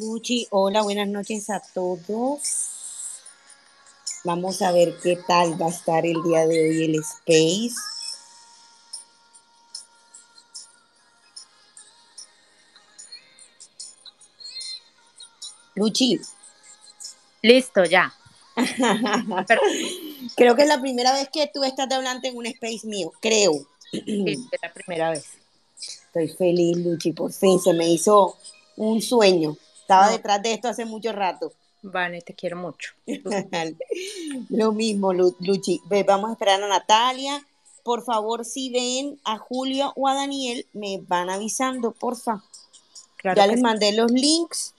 Luchi, hola, buenas noches a todos. Vamos a ver qué tal va a estar el día de hoy el Space. Luchi, Listo, ya. creo que es la primera vez que tú estás de hablante en un Space mío, creo. Sí, es la primera vez. Estoy feliz, Luchi, por fin se me hizo un sueño. Estaba No. detrás de esto hace mucho rato. Vane, te quiero mucho. Lo mismo, Lu- Luchi. Vamos a esperar a Natalia. Por favor, si ven a Julio o a Daniel, me van avisando, porfa. Claro ya les sí. mandé los links.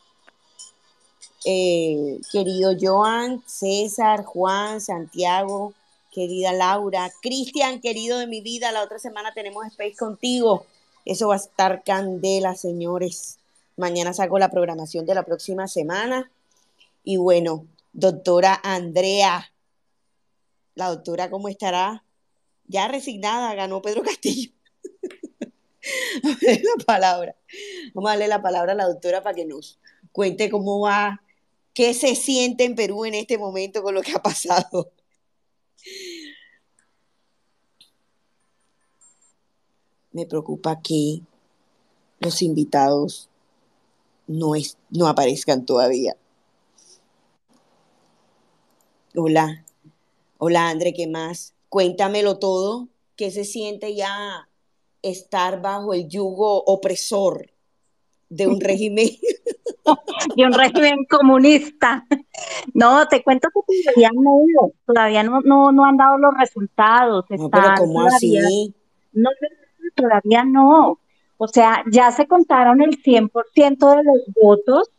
Eh, querido Joan, César, Juan, Santiago, querida Laura, Cristian, querido de mi vida, la otra semana tenemos Space contigo. Eso va a estar candela, señores. Mañana saco la programación de la próxima semana. Y bueno, doctora Andrea, la doctora, ¿cómo estará? Ya resignada, ganó Pedro Castillo. La palabra. Vamos a darle la palabra a la doctora para que nos cuente cómo va, qué se siente en Perú en este momento con lo que ha pasado. Me preocupa que los invitados no, es, no aparezcan todavía. Hola, hola André, ¿qué más? Cuéntamelo todo. ¿Qué se siente ya estar bajo el yugo opresor de un régimen? de un régimen comunista. No, te cuento que todavía no, todavía no, no, no han dado los resultados. No, pero Están ¿cómo todavía, así? no, todavía no. O sea, ya se contaron el 100% de los votos,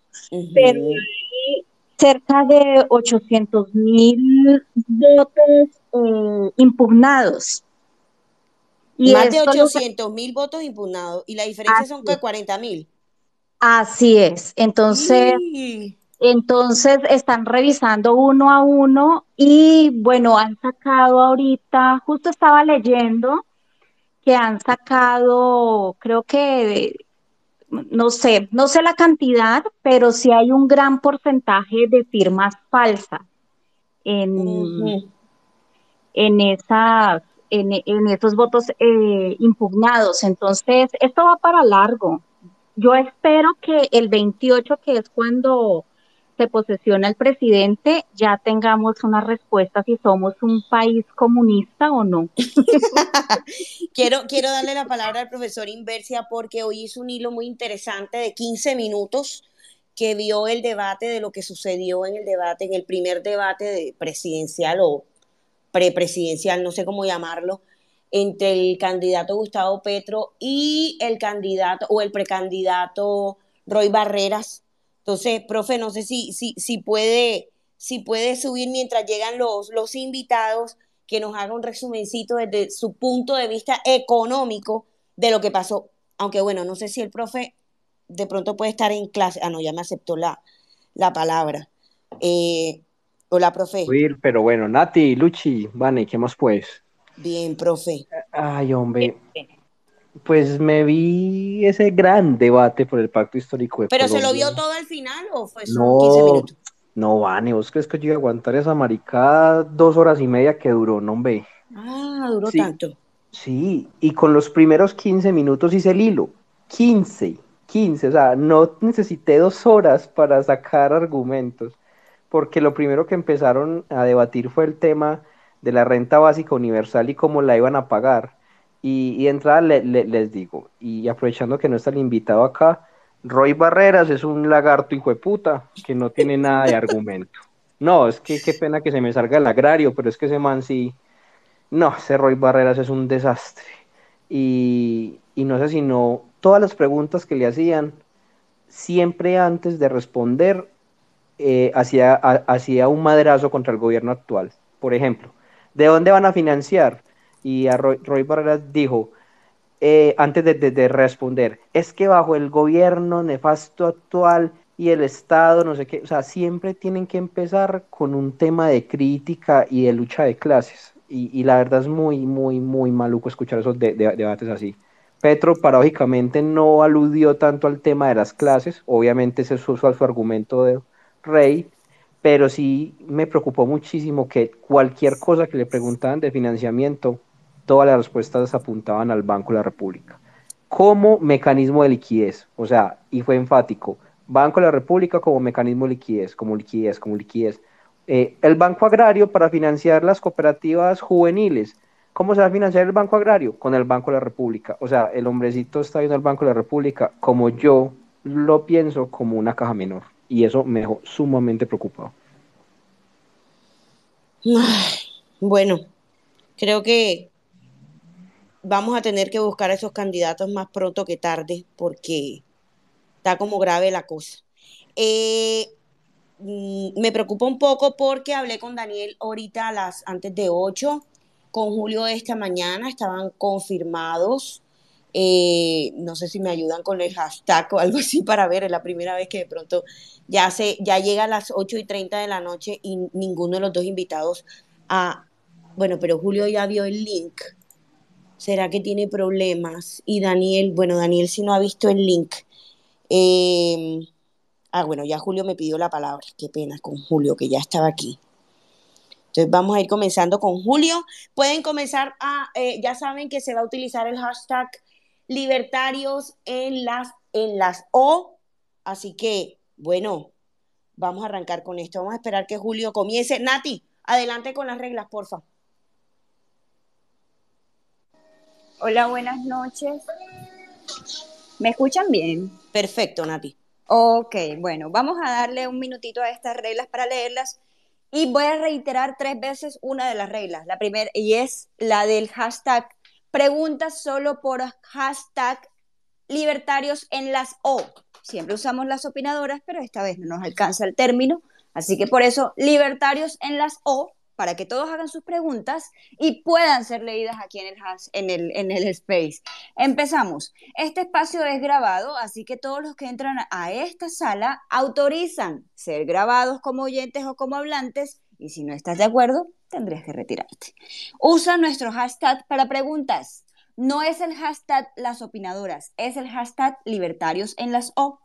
pero hay cerca de 800 mil votos eh, impugnados. Y Más de esto lo- 800 mil votos impugnados y la diferencia son que 40 mil. así es. Entonces, Entonces están revisando uno a uno y bueno, han sacado ahorita, justo estaba leyendo que han sacado, creo que, no sé, no sé la cantidad, pero sí hay un gran porcentaje de firmas falsas en, en esas en, esos votos eh, impugnados. Entonces, esto va para largo. Yo espero que el 28, que es cuando se posesiona el presidente, ya tengamos una respuesta si somos un país comunista o no. quiero, quiero darle la palabra al profesor Inversia porque hoy hizo un hilo muy interesante de 15 minutos que vio el debate de lo que sucedió en el debate, en el primer debate de presidencial o prepresidencial, no sé cómo llamarlo, entre el candidato Gustavo Petro y el candidato o el precandidato Roy Barreras. Entonces, profe, no sé si, si, si, puede, si puede subir mientras llegan los, los invitados, que nos haga un resumencito desde su punto de vista económico de lo que pasó. Aunque bueno, no sé si el profe de pronto puede estar en clase. Ah, no, ya me aceptó la, la palabra. Eh, Hola, profe. pero bueno, Nati, Luchi, Vane, ¿qué más pues? Bien, profe. Ay, hombre. Pues me vi ese gran debate por el pacto histórico de ¿Pero se lo vio todo al final o fue solo 15 minutos? No, Vane, ¿vos crees que yo iba a aguantar esa maricada dos horas y media que duró? No, hombre. Ah, duró tanto. Sí, y con los primeros 15 minutos hice el hilo. 15, 15, o sea, no necesité dos horas para sacar argumentos porque lo primero que empezaron a debatir fue el tema de la renta básica universal y cómo la iban a pagar. Y, de entrada les digo, y aprovechando que no está el invitado acá, Roy Barreras es un lagarto hijo de puta que no tiene nada de argumento. No, es que qué pena que se me salga el agrario, pero es que ese man sí. No, ese Roy Barreras es un desastre. Y, y no sé si no, todas las preguntas que le hacían, siempre antes de responder, eh, hacía, un madrazo contra el gobierno actual. Por ejemplo, ¿de dónde van a financiar? Y a Roy, Barreras dijo, eh, antes de, responder, es que bajo el gobierno nefasto actual y el Estado, no sé qué, o sea, siempre tienen que empezar con un tema de crítica y de lucha de clases. Y, la verdad es muy, muy, muy maluco escuchar esos debates así. Petro paradójicamente no aludió tanto al tema de las clases, obviamente ese es su, su argumento de, Rey, pero sí me preocupó muchísimo que cualquier cosa que le preguntaban de financiamiento, todas las respuestas apuntaban al Banco de la República como mecanismo de liquidez, o sea, y fue enfático, Banco de la República como mecanismo de liquidez, como liquidez, como liquidez. Eh, el Banco Agrario para financiar las cooperativas juveniles. ¿Cómo se va a financiar el Banco Agrario? Con el Banco de la República. O sea, el hombrecito está viendo al Banco de la República como yo lo pienso, como una caja menor y eso me dejó sumamente preocupado. Bueno, creo que vamos a tener que buscar a esos candidatos más pronto que tarde porque está como grave la cosa. Eh, mm, me preocupa un poco porque hablé con Daniel ahorita a las antes de 8, con Julio esta mañana, estaban confirmados eh, no sé si me ayudan con el hashtag o algo así para ver, es la primera vez que de pronto ya, se, ya llega a las 8 y 30 de la noche y ninguno de los dos invitados a... Bueno, pero Julio ya vio el link. ¿Será que tiene problemas? Y Daniel, bueno, Daniel si no ha visto el link. Em, ah, bueno, ya Julio me pidió la palabra. Qué pena con Julio, que ya estaba aquí. Entonces vamos a ir comenzando con Julio. Pueden comenzar a, eh, ya saben que se va a utilizar el hashtag libertarios en las, en las O. Así que, bueno, vamos a arrancar con esto. Vamos a esperar que Julio comience. Nati, adelante con las reglas, porfa. Hola, buenas noches. ¿Me escuchan bien? Perfecto, Nati. Ok, bueno, vamos a darle un minutito a estas reglas para leerlas y voy a reiterar tres veces una de las reglas. La primera, y es la del hashtag preguntas solo por hashtag libertarios en las O. Siempre usamos las opinadoras, pero esta vez no nos alcanza el término. Así que por eso, libertarios en las O, para que todos hagan sus preguntas y puedan ser leídas aquí en el, en el, space. Empezamos. Este espacio es grabado, así que todos los que entran a esta sala autorizan ser grabados como oyentes o como hablantes y si no estás de acuerdo, tendrías que retirarte. Usa nuestro hashtag para preguntas. No es el hashtag las opinadoras, es el hashtag libertarios en las O.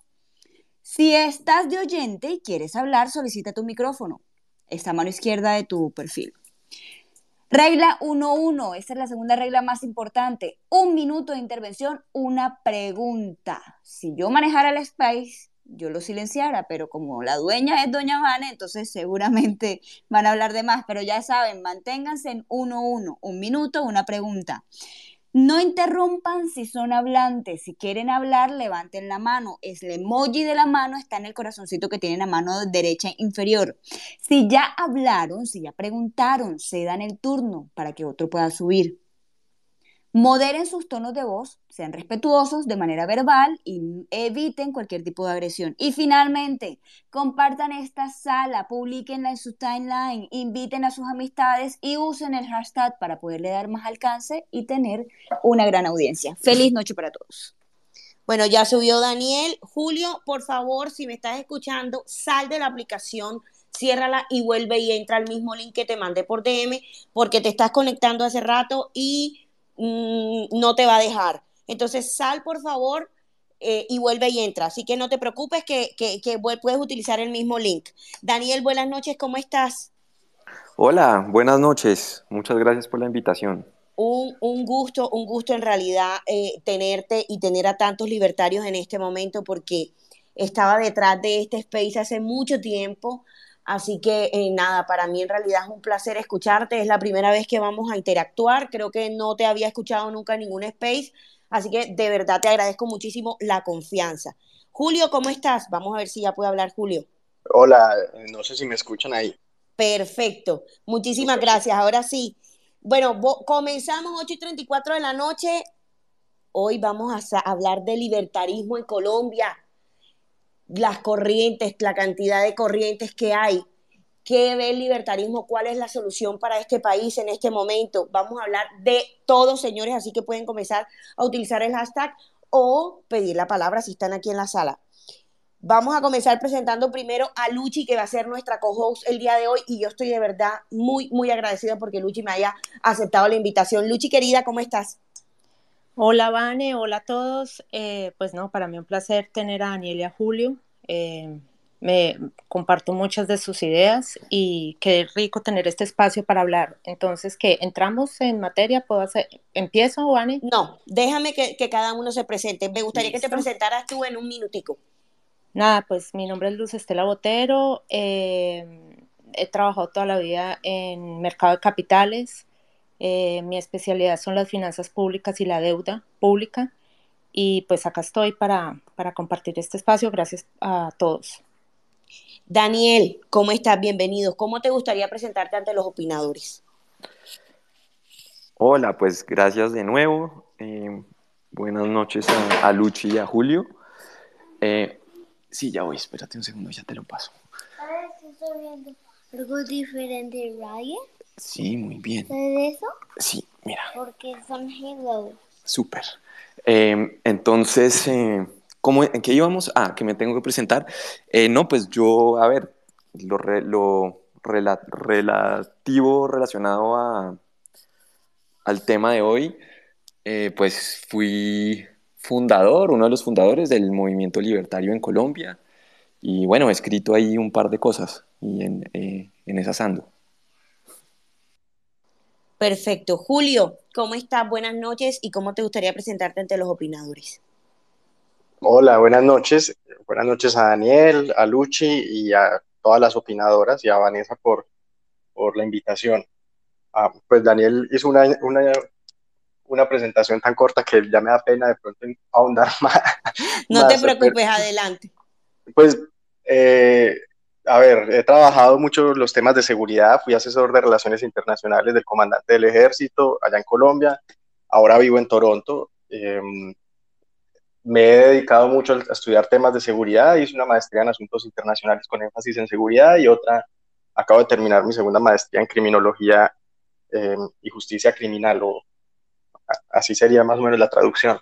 Si estás de oyente y quieres hablar, solicita tu micrófono. Esta mano izquierda de tu perfil. Regla 1.1, esta es la segunda regla más importante. Un minuto de intervención, una pregunta. Si yo manejara el space, yo lo silenciara, pero como la dueña es doña Vane, entonces seguramente van a hablar de más, pero ya saben, manténganse en 1.1, un minuto, una pregunta. No interrumpan si son hablantes. Si quieren hablar, levanten la mano. Es el emoji de la mano está en el corazoncito que tienen a mano derecha inferior. Si ya hablaron, si ya preguntaron, se dan el turno para que otro pueda subir. Moderen sus tonos de voz, sean respetuosos de manera verbal y eviten cualquier tipo de agresión. Y finalmente, compartan esta sala, publiquenla en su timeline, inviten a sus amistades y usen el hashtag para poderle dar más alcance y tener una gran audiencia. Feliz noche para todos. Bueno, ya subió Daniel. Julio, por favor, si me estás escuchando, sal de la aplicación, ciérrala y vuelve y entra al mismo link que te mandé por DM porque te estás conectando hace rato y Mm, no te va a dejar. Entonces sal, por favor, eh, y vuelve y entra. Así que no te preocupes que, puedes utilizar el mismo link. Daniel, buenas noches, ¿cómo estás? Hola, buenas noches. Muchas gracias por la invitación. Un, gusto, un gusto en realidad eh, tenerte y tener a tantos libertarios en este momento porque estaba detrás de este space hace mucho tiempo. Así que eh, nada, para mí en realidad es un placer escucharte. Es la primera vez que vamos a interactuar. Creo que no te había escuchado nunca en ningún space. Así que de verdad te agradezco muchísimo la confianza. Julio, ¿cómo estás? Vamos a ver si ya puede hablar Julio. Hola, no sé si me escuchan ahí. Perfecto. Muchísimas gracias. Ahora sí. Bueno, comenzamos 8 y 34 de la noche. Hoy vamos a hablar de libertarismo en Colombia las corrientes, la cantidad de corrientes que hay. ¿Qué ve el libertarismo? ¿Cuál es la solución para este país en este momento? Vamos a hablar de todos, señores, así que pueden comenzar a utilizar el hashtag o pedir la palabra si están aquí en la sala. Vamos a comenzar presentando primero a Luchi, que va a ser nuestra co-host el día de hoy, y yo estoy de verdad muy, muy agradecida porque Luchi me haya aceptado la invitación. Luchi, querida, ¿cómo estás? Hola, Vane, hola a todos. Eh, pues no, para mí un placer tener a Daniel y a Julio. Eh, me comparto muchas de sus ideas y qué rico tener este espacio para hablar. Entonces, que entramos en materia, ¿puedo hacer, empiezo, Vane? No, déjame que, cada uno se presente. Me gustaría que te presentaras tú en un minutico. Nada, pues mi nombre es Luz Estela Botero. Eh, he trabajado toda la vida en mercado de capitales. Eh, mi especialidad son las finanzas públicas y la deuda pública. Y pues acá estoy para, para compartir este espacio. Gracias a todos. Daniel, ¿cómo estás? Bienvenido. ¿Cómo te gustaría presentarte ante los opinadores? Hola, pues gracias de nuevo. Eh, buenas noches a, Luchi y a Julio. Eh, sí, ya voy, espérate un segundo, ya te lo paso. ¿Sabes estoy viendo algo diferente, Ryan? Sí, muy bien. ¿Sabes eso? Sí, mira. Porque son Halo. Súper. Em, entonces, eh, ¿cómo, ¿en qué íbamos? Ah, que me tengo que presentar. Eh, no, pues yo, a ver, lo, lo relativo relacionado a, al tema de hoy, eh, pues fui fundador, uno de los fundadores del movimiento libertario en Colombia. Y bueno, he escrito ahí un par de cosas y en, en esas ando. Perfecto. Julio, ¿cómo estás? Buenas noches y cómo te gustaría presentarte ante los opinadores. Hola, buenas noches. Buenas noches a Daniel, a Luchi y a todas las opinadoras y a Vanessa por, por la invitación. Ah, pues Daniel hizo una, una, una, presentación tan corta que ya me da pena de pronto ahondar más. No te preocupes, adelante. Pues eh, a ver, he trabajado mucho los temas de seguridad, fui asesor de relaciones internacionales del comandante del ejército allá en Colombia, ahora vivo en Toronto. Em, me he dedicado mucho a estudiar temas de seguridad, hice una maestría en asuntos internacionales con énfasis en seguridad y otra, acabo de terminar mi segunda maestría en criminología em, y justicia criminal, o así sería más o menos la traducción.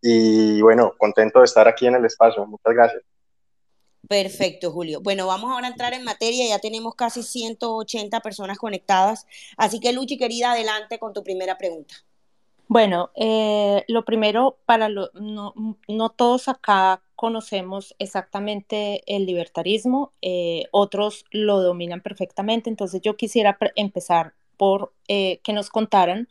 Y bueno, contento de estar aquí en el espacio, muchas gracias. Perfecto, Julio. Bueno, vamos ahora a entrar en materia. Ya tenemos casi 180 personas conectadas. Así que, Luchi, querida, adelante con tu primera pregunta. Bueno, eh, lo primero, para lo, no, todos acá conocemos exactamente el libertarismo, eh, otros lo dominan perfectamente, entonces yo quisiera empezar por que nos contaran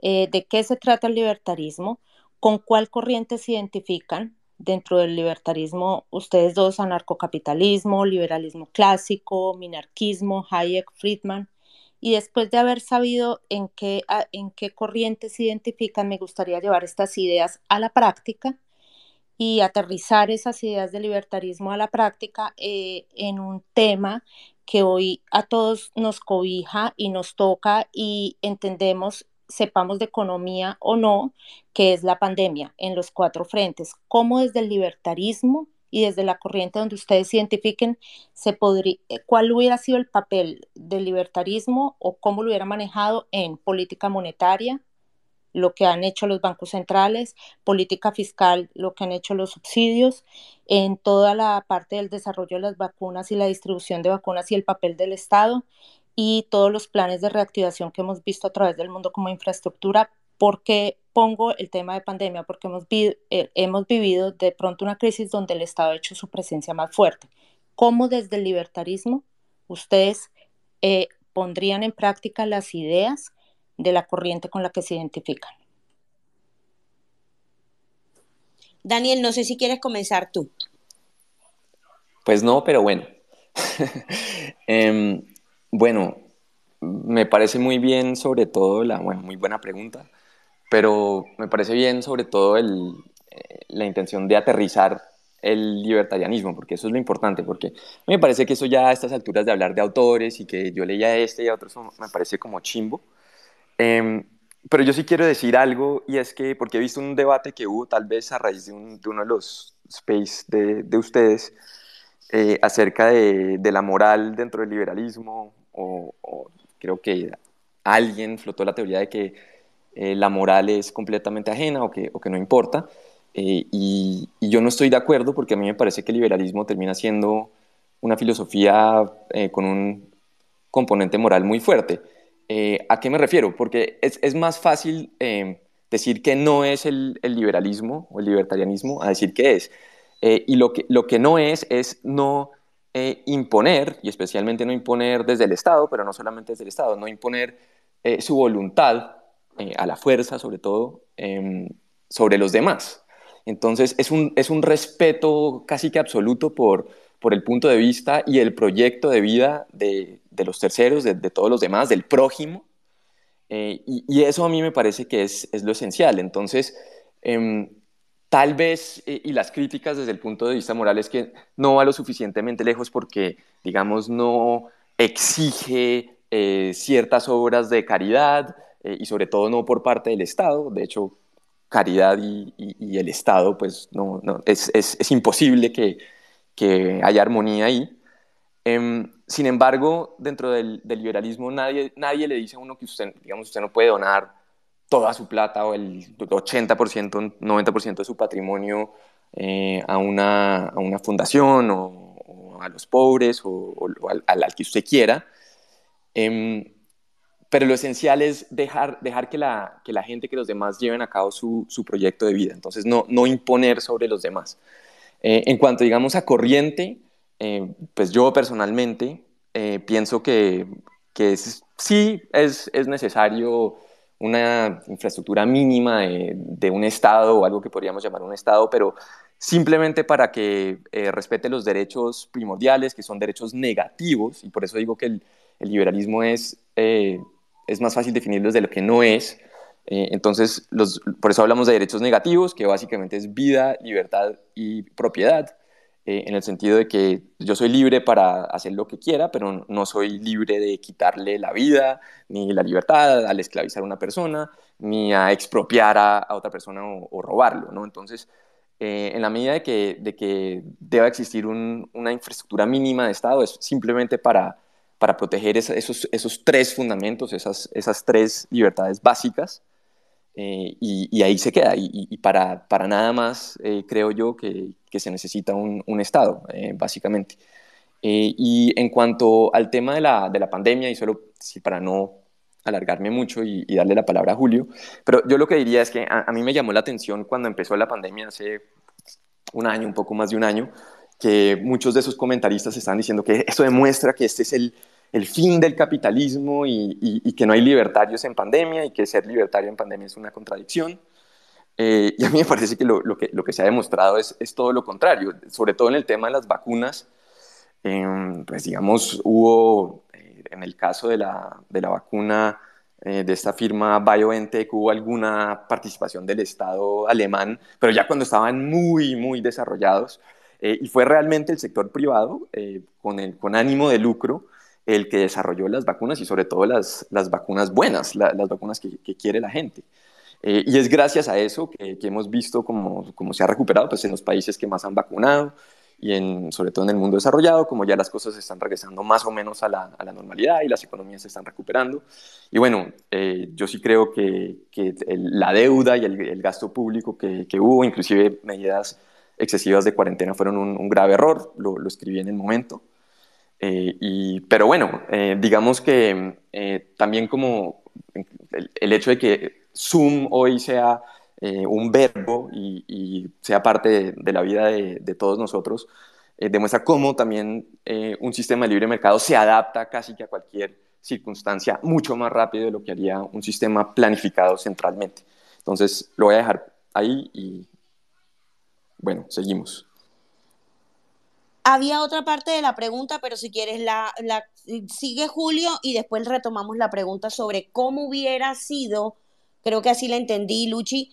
de qué se trata el libertarismo, con cuál corriente se identifican dentro del libertarismo, ustedes dos, anarcocapitalismo, liberalismo clásico, minarquismo, Hayek, Friedman, y después de haber sabido en qué, en qué corrientes se identifican, me gustaría llevar estas ideas a la práctica y aterrizar esas ideas de libertarismo a la práctica eh, en un tema que hoy a todos nos cobija y nos toca y entendemos sepamos de economía o no, que es la pandemia en los cuatro frentes, cómo desde el libertarismo y desde la corriente donde ustedes identifiquen, se podría, eh, cuál hubiera sido el papel del libertarismo o cómo lo hubiera manejado en política monetaria, lo que han hecho los bancos centrales, política fiscal, lo que han hecho los subsidios, en toda la parte del desarrollo de las vacunas y la distribución de vacunas y el papel del Estado, y todos los planes de reactivación que hemos visto a través del mundo como infraestructura. ¿Por qué pongo el tema de pandemia? Porque hemos, eh, hemos vivido de pronto una crisis donde el Estado ha hecho su presencia más fuerte. ¿Cómo desde el libertarismo ustedes eh, pondrían en práctica las ideas de la corriente con la que se identifican? Daniel, no sé si quieres comenzar tú. Pues no, pero bueno. eh, bueno, me parece muy bien sobre todo la, bueno, muy buena pregunta, pero me parece bien sobre todo el, eh, la intención de aterrizar el libertarianismo, porque eso es lo importante, porque me parece que eso ya a estas alturas de hablar de autores y que yo leía este y a otros me parece como chimbo. Em, pero yo sí quiero decir algo y es que, porque he visto un debate que hubo tal vez a raíz de, uno de los space de, de ustedes eh, acerca de, la moral dentro del liberalismo o, creo que alguien flotó la teoría de que eh, la moral es completamente ajena o que, no importa. Eh, y, yo no estoy de acuerdo porque a mí me parece que el liberalismo termina siendo una filosofía con un componente moral muy fuerte. ¿A qué me refiero? Porque es, más fácil decir que no es el, liberalismo o el libertarianismo a decir que es. Y lo que, lo que no es es no eh, imponer, y especialmente no imponer desde el Estado, pero no solamente desde el Estado, no imponer eh, su voluntad eh, a la fuerza, sobre todo, em, sobre los demás. Entonces, es un, es un respeto casi que absoluto por, por el punto de vista y el proyecto de vida de, de los terceros, de, de, todos los demás, del prójimo. Y, y, eso a mí me parece que es, es lo esencial. Entonces, em, Tal vez, eh, y las críticas desde el punto de vista moral es que no va lo suficientemente lejos porque, digamos, no exige eh, ciertas obras de caridad eh, y sobre todo no por parte del Estado. De hecho, caridad y, el Estado, pues no, es, es, es, imposible que, que, haya armonía ahí. Em, sin embargo, dentro del, del, liberalismo nadie, nadie le dice a uno que usted, digamos, usted no puede donar toda su plata o el 80%, 90% de su patrimonio eh, a, una, a, una, fundación o, a los pobres o, al, al, que usted quiera. Eh, pero lo esencial es dejar, dejar que, la, que la gente, que los demás lleven a cabo su, su proyecto de vida. Entonces, no, no imponer sobre los demás. Eh, en cuanto, digamos, a corriente, eh, pues yo personalmente pienso que, que sí es, es necesario una infraestructura mínima de, un Estado o algo que podríamos llamar un Estado, pero simplemente para que eh, respete los derechos primordiales, que son derechos negativos, y por eso digo que el, liberalismo es, eh, es más fácil definirlo de lo que no es. Eh, entonces, por eso hablamos de derechos negativos, que básicamente es vida, libertad y propiedad. Eh, en el sentido de que yo soy libre para hacer lo que quiera, pero no soy libre de quitarle la vida ni la libertad al esclavizar a una persona, ni a expropiar a, otra persona o, robarlo, ¿no? Entonces, eh, en la medida de que, de que deba existir una infraestructura mínima de Estado, es simplemente para, para proteger esos, esos tres fundamentos, esas, esas tres libertades básicas, eh, y, ahí se queda. Y, para, para, nada más eh, creo yo que, que, se necesita un, un Estado, eh, básicamente. y en cuanto al tema de la, de la pandemia, y solo sí, para no alargarme mucho y, darle la palabra a Julio, pero yo lo que diría es que a, a, mí me llamó la atención cuando empezó la pandemia hace un año, un poco más de un año, que muchos de esos comentaristas están diciendo que eso demuestra que este es el, el fin del capitalismo y, que no hay libertarios en pandemia y que ser libertario en pandemia es una contradicción. Eh, y a mí me parece que lo, que lo, que se ha demostrado es, es, todo lo contrario, sobre todo en el tema de las vacunas. Em, pues digamos, hubo, eh, en el caso de la, de la vacuna eh, de esta firma BioNTech, hubo alguna participación del Estado alemán, pero ya cuando estaban muy, muy desarrollados. y fue realmente el sector privado, con, el, con ánimo de lucro, el que desarrolló las vacunas y sobre todo las, las vacunas buenas, las vacunas que, quiere la gente. Eh, y es gracias a eso que, hemos visto cómo, cómo, se ha recuperado pues, en los países que más han vacunado y sobre todo en el mundo desarrollado, como ya las cosas están regresando más o menos a la, a la normalidad y las economías se están recuperando. Y bueno, eh, yo sí creo que, que la deuda y el, gasto público que, que, hubo, inclusive medidas excesivas de cuarentena, fueron un, grave error, lo escribí en el momento. Eh, y, pero bueno, eh, digamos que eh, también como el, hecho de que Zoom hoy sea un verbo y, sea parte de, la vida de, todos nosotros, demuestra cómo también un sistema de libre mercado se adapta casi que a cualquier circunstancia mucho más rápido de lo que haría un sistema planificado centralmente. Entonces lo voy a dejar ahí y bueno, seguimos. Había otra parte de la pregunta, pero si quieres la, sigue Julio y después retomamos la pregunta sobre cómo hubiera sido, creo que así la entendí, Luchi,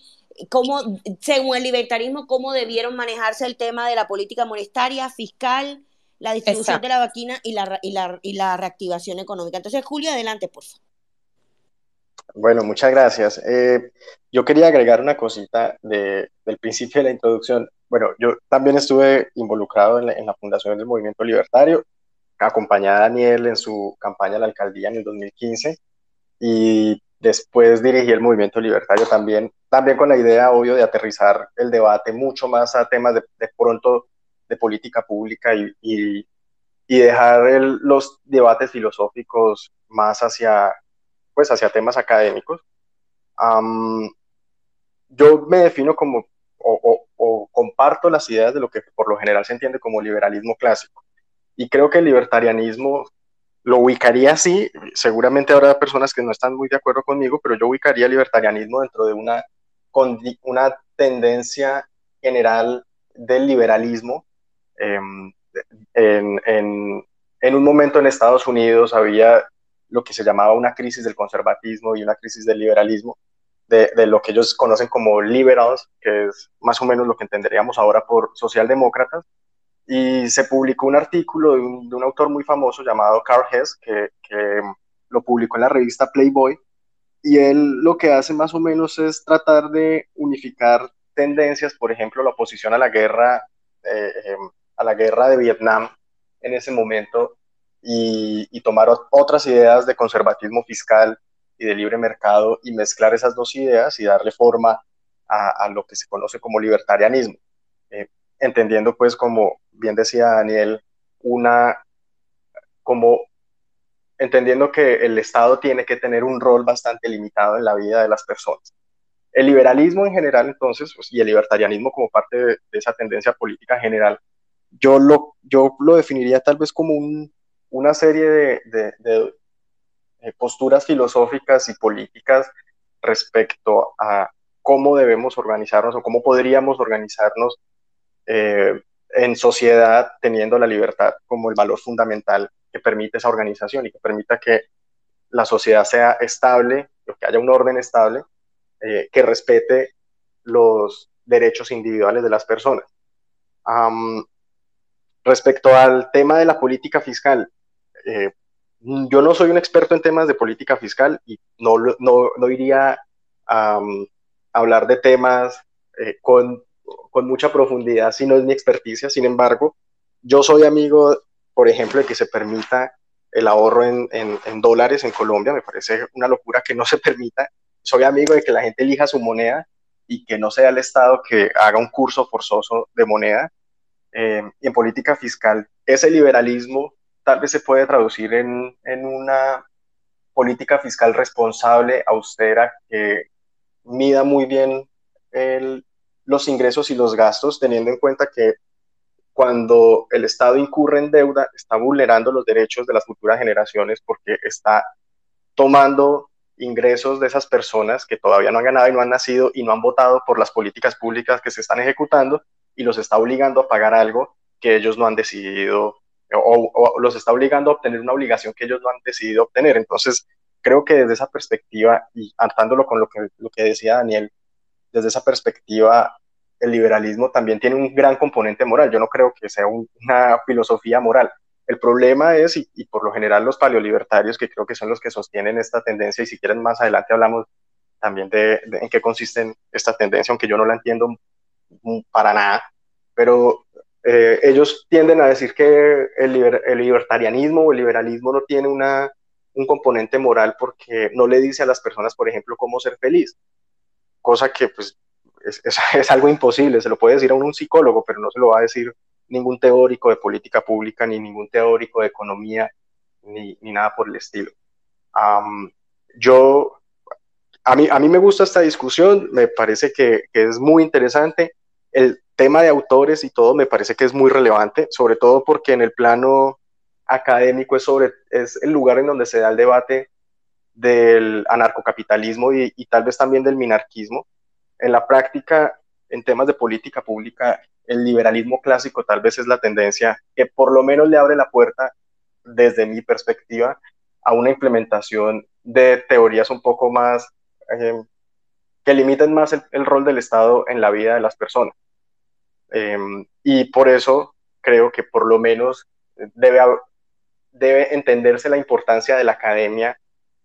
cómo, según el libertarismo, cómo debieron manejarse el tema de la política monetaria, fiscal, la distribución de la vacuna y la, y, la, y la reactivación económica. Entonces, Julio, adelante, por favor. Bueno, muchas gracias. Eh, yo quería agregar una cosita de, del principio de la introducción. Bueno, yo también estuve involucrado en la, fundación del Movimiento Libertario, acompañé a Daniel en su campaña a la alcaldía en el 2015 y después dirigí el Movimiento Libertario también, también con la idea, obvio, de aterrizar el debate mucho más a temas de, pronto de política pública y, y, dejar los debates filosóficos más hacia, pues, hacia temas académicos. yo me defino como o, comparto las ideas de lo que por lo general se entiende como liberalismo clásico. Y creo que el libertarianismo lo ubicaría así, seguramente habrá personas que no están muy de acuerdo conmigo, pero yo ubicaría el libertarianismo dentro de una, una tendencia general del liberalismo. Em, en, en, en, un momento en Estados Unidos había lo que se llamaba una crisis del conservatismo y una crisis del liberalismo, de, lo que ellos conocen como liberals, que es más o menos lo que entenderíamos ahora por socialdemócratas, y se publicó un artículo de un, autor muy famoso llamado Carl Hess, que, lo publicó en la revista Playboy, y él lo que hace más o menos es tratar de unificar tendencias, por ejemplo, la oposición a la guerra, eh, em, a la guerra de Vietnam en ese momento, y, y tomar otras ideas de conservatismo fiscal y de libre mercado y mezclar esas dos ideas y darle forma a, lo que se conoce como libertarianismo. Eh, entendiendo pues como bien decía Daniel, una como entendiendo que el Estado tiene que tener un rol bastante limitado en la vida de las personas. El liberalismo en general, entonces, pues, y el libertarianismo como parte de, esa tendencia política general, yo lo, yo lo definiría tal vez como una serie de, eh, posturas filosóficas y políticas respecto a cómo debemos organizarnos o cómo podríamos organizarnos eh, en sociedad teniendo la libertad como el valor fundamental que permite esa organización y que permita que la sociedad sea estable, que haya un orden estable, eh, que respete los derechos individuales de las personas. respecto al tema de la política fiscal, yo no soy un experto en temas de política fiscal y no, no, no iría a, hablar de temas eh, con, con, mucha profundidad si no es mi experticia. Sin embargo, yo soy amigo, por ejemplo, de que se permita el ahorro en, en, en, dólares en Colombia. Me parece una locura que no se permita. Soy amigo de que la gente elija su moneda y que no sea el Estado que haga un curso forzoso de moneda. Eh, y en política fiscal, ese liberalismo tal vez se puede traducir en, una política fiscal responsable, austera, que mida muy bien los ingresos y los gastos, teniendo en cuenta que cuando el Estado incurre en deuda, está vulnerando los derechos de las futuras generaciones porque está tomando ingresos de esas personas que todavía no han ganado y no han nacido y no han votado por las políticas públicas que se están ejecutando y los está obligando a pagar algo que ellos no han decidido o, los está obligando a obtener una obligación que ellos no han decidido obtener. Entonces, creo que desde esa perspectiva, y atándolo con lo que, lo que decía Daniel, desde esa perspectiva, el liberalismo también tiene un gran componente moral. Yo no creo que sea una filosofía moral. El problema es, y, por lo general los paleolibertarios, que creo que son los que sostienen esta tendencia, y si quieren más adelante hablamos también de, en qué consiste esta tendencia, aunque yo no la entiendo para nada, pero eh, ellos tienden a decir que el, libertarianismo o el liberalismo no tiene una, un componente moral porque no le dice a las personas, por ejemplo, cómo ser feliz, cosa que pues es, es, algo imposible, se lo puede decir a un, psicólogo, pero no se lo va a decir ningún teórico de política pública, ni ningún teórico de economía, ni, ni nada por el estilo. yo, a mí, a mí me gusta esta discusión, me parece que, que, es muy interesante. El tema de autores y todo me parece que es muy relevante, sobre todo porque en el plano académico es, sobre, el lugar en donde se da el debate del anarcocapitalismo y, y tal vez también del minarquismo en la práctica, en temas de política pública, el liberalismo clásico tal vez es la tendencia que por lo menos le abre la puerta, desde mi perspectiva, a una implementación de teorías un poco más eh, que limiten más el, rol del Estado en la vida de las personas. Em, y por eso creo que por lo menos debe, debe entenderse la importancia de la academia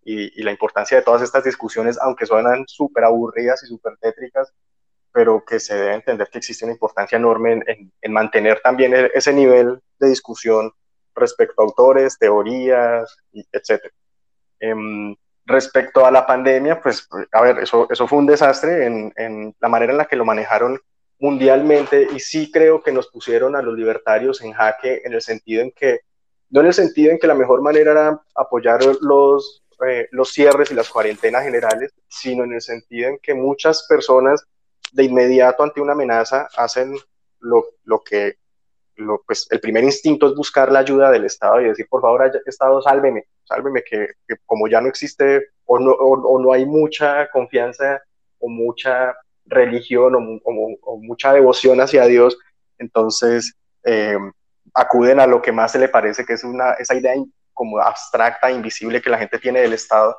y, la importancia de todas estas discusiones, aunque suenan súper aburridas y súper tétricas, pero que se debe entender que existe una importancia enorme en, mantener también e, ese nivel de discusión respecto a autores, teorías, etc. Em, respecto a la pandemia, pues, a ver, eso, eso fue un desastre en, en, la manera en la que lo manejaron mundialmente y sí creo que nos pusieron a los libertarios en jaque en el sentido en que, no en el sentido en que la mejor manera era apoyar los, eh, los cierres y las cuarentenas generales, sino en el sentido en que muchas personas de inmediato ante una amenaza hacen lo, lo que, pues el primer instinto es buscar la ayuda del Estado y decir, por favor, Estado, sálveme, sálveme, que, como ya no existe o no, o, no, hay mucha confianza o mucha religión o, mucha devoción hacia Dios, entonces eh, acuden a lo que más se le parece que es una, esa idea como abstracta, invisible que la gente tiene del Estado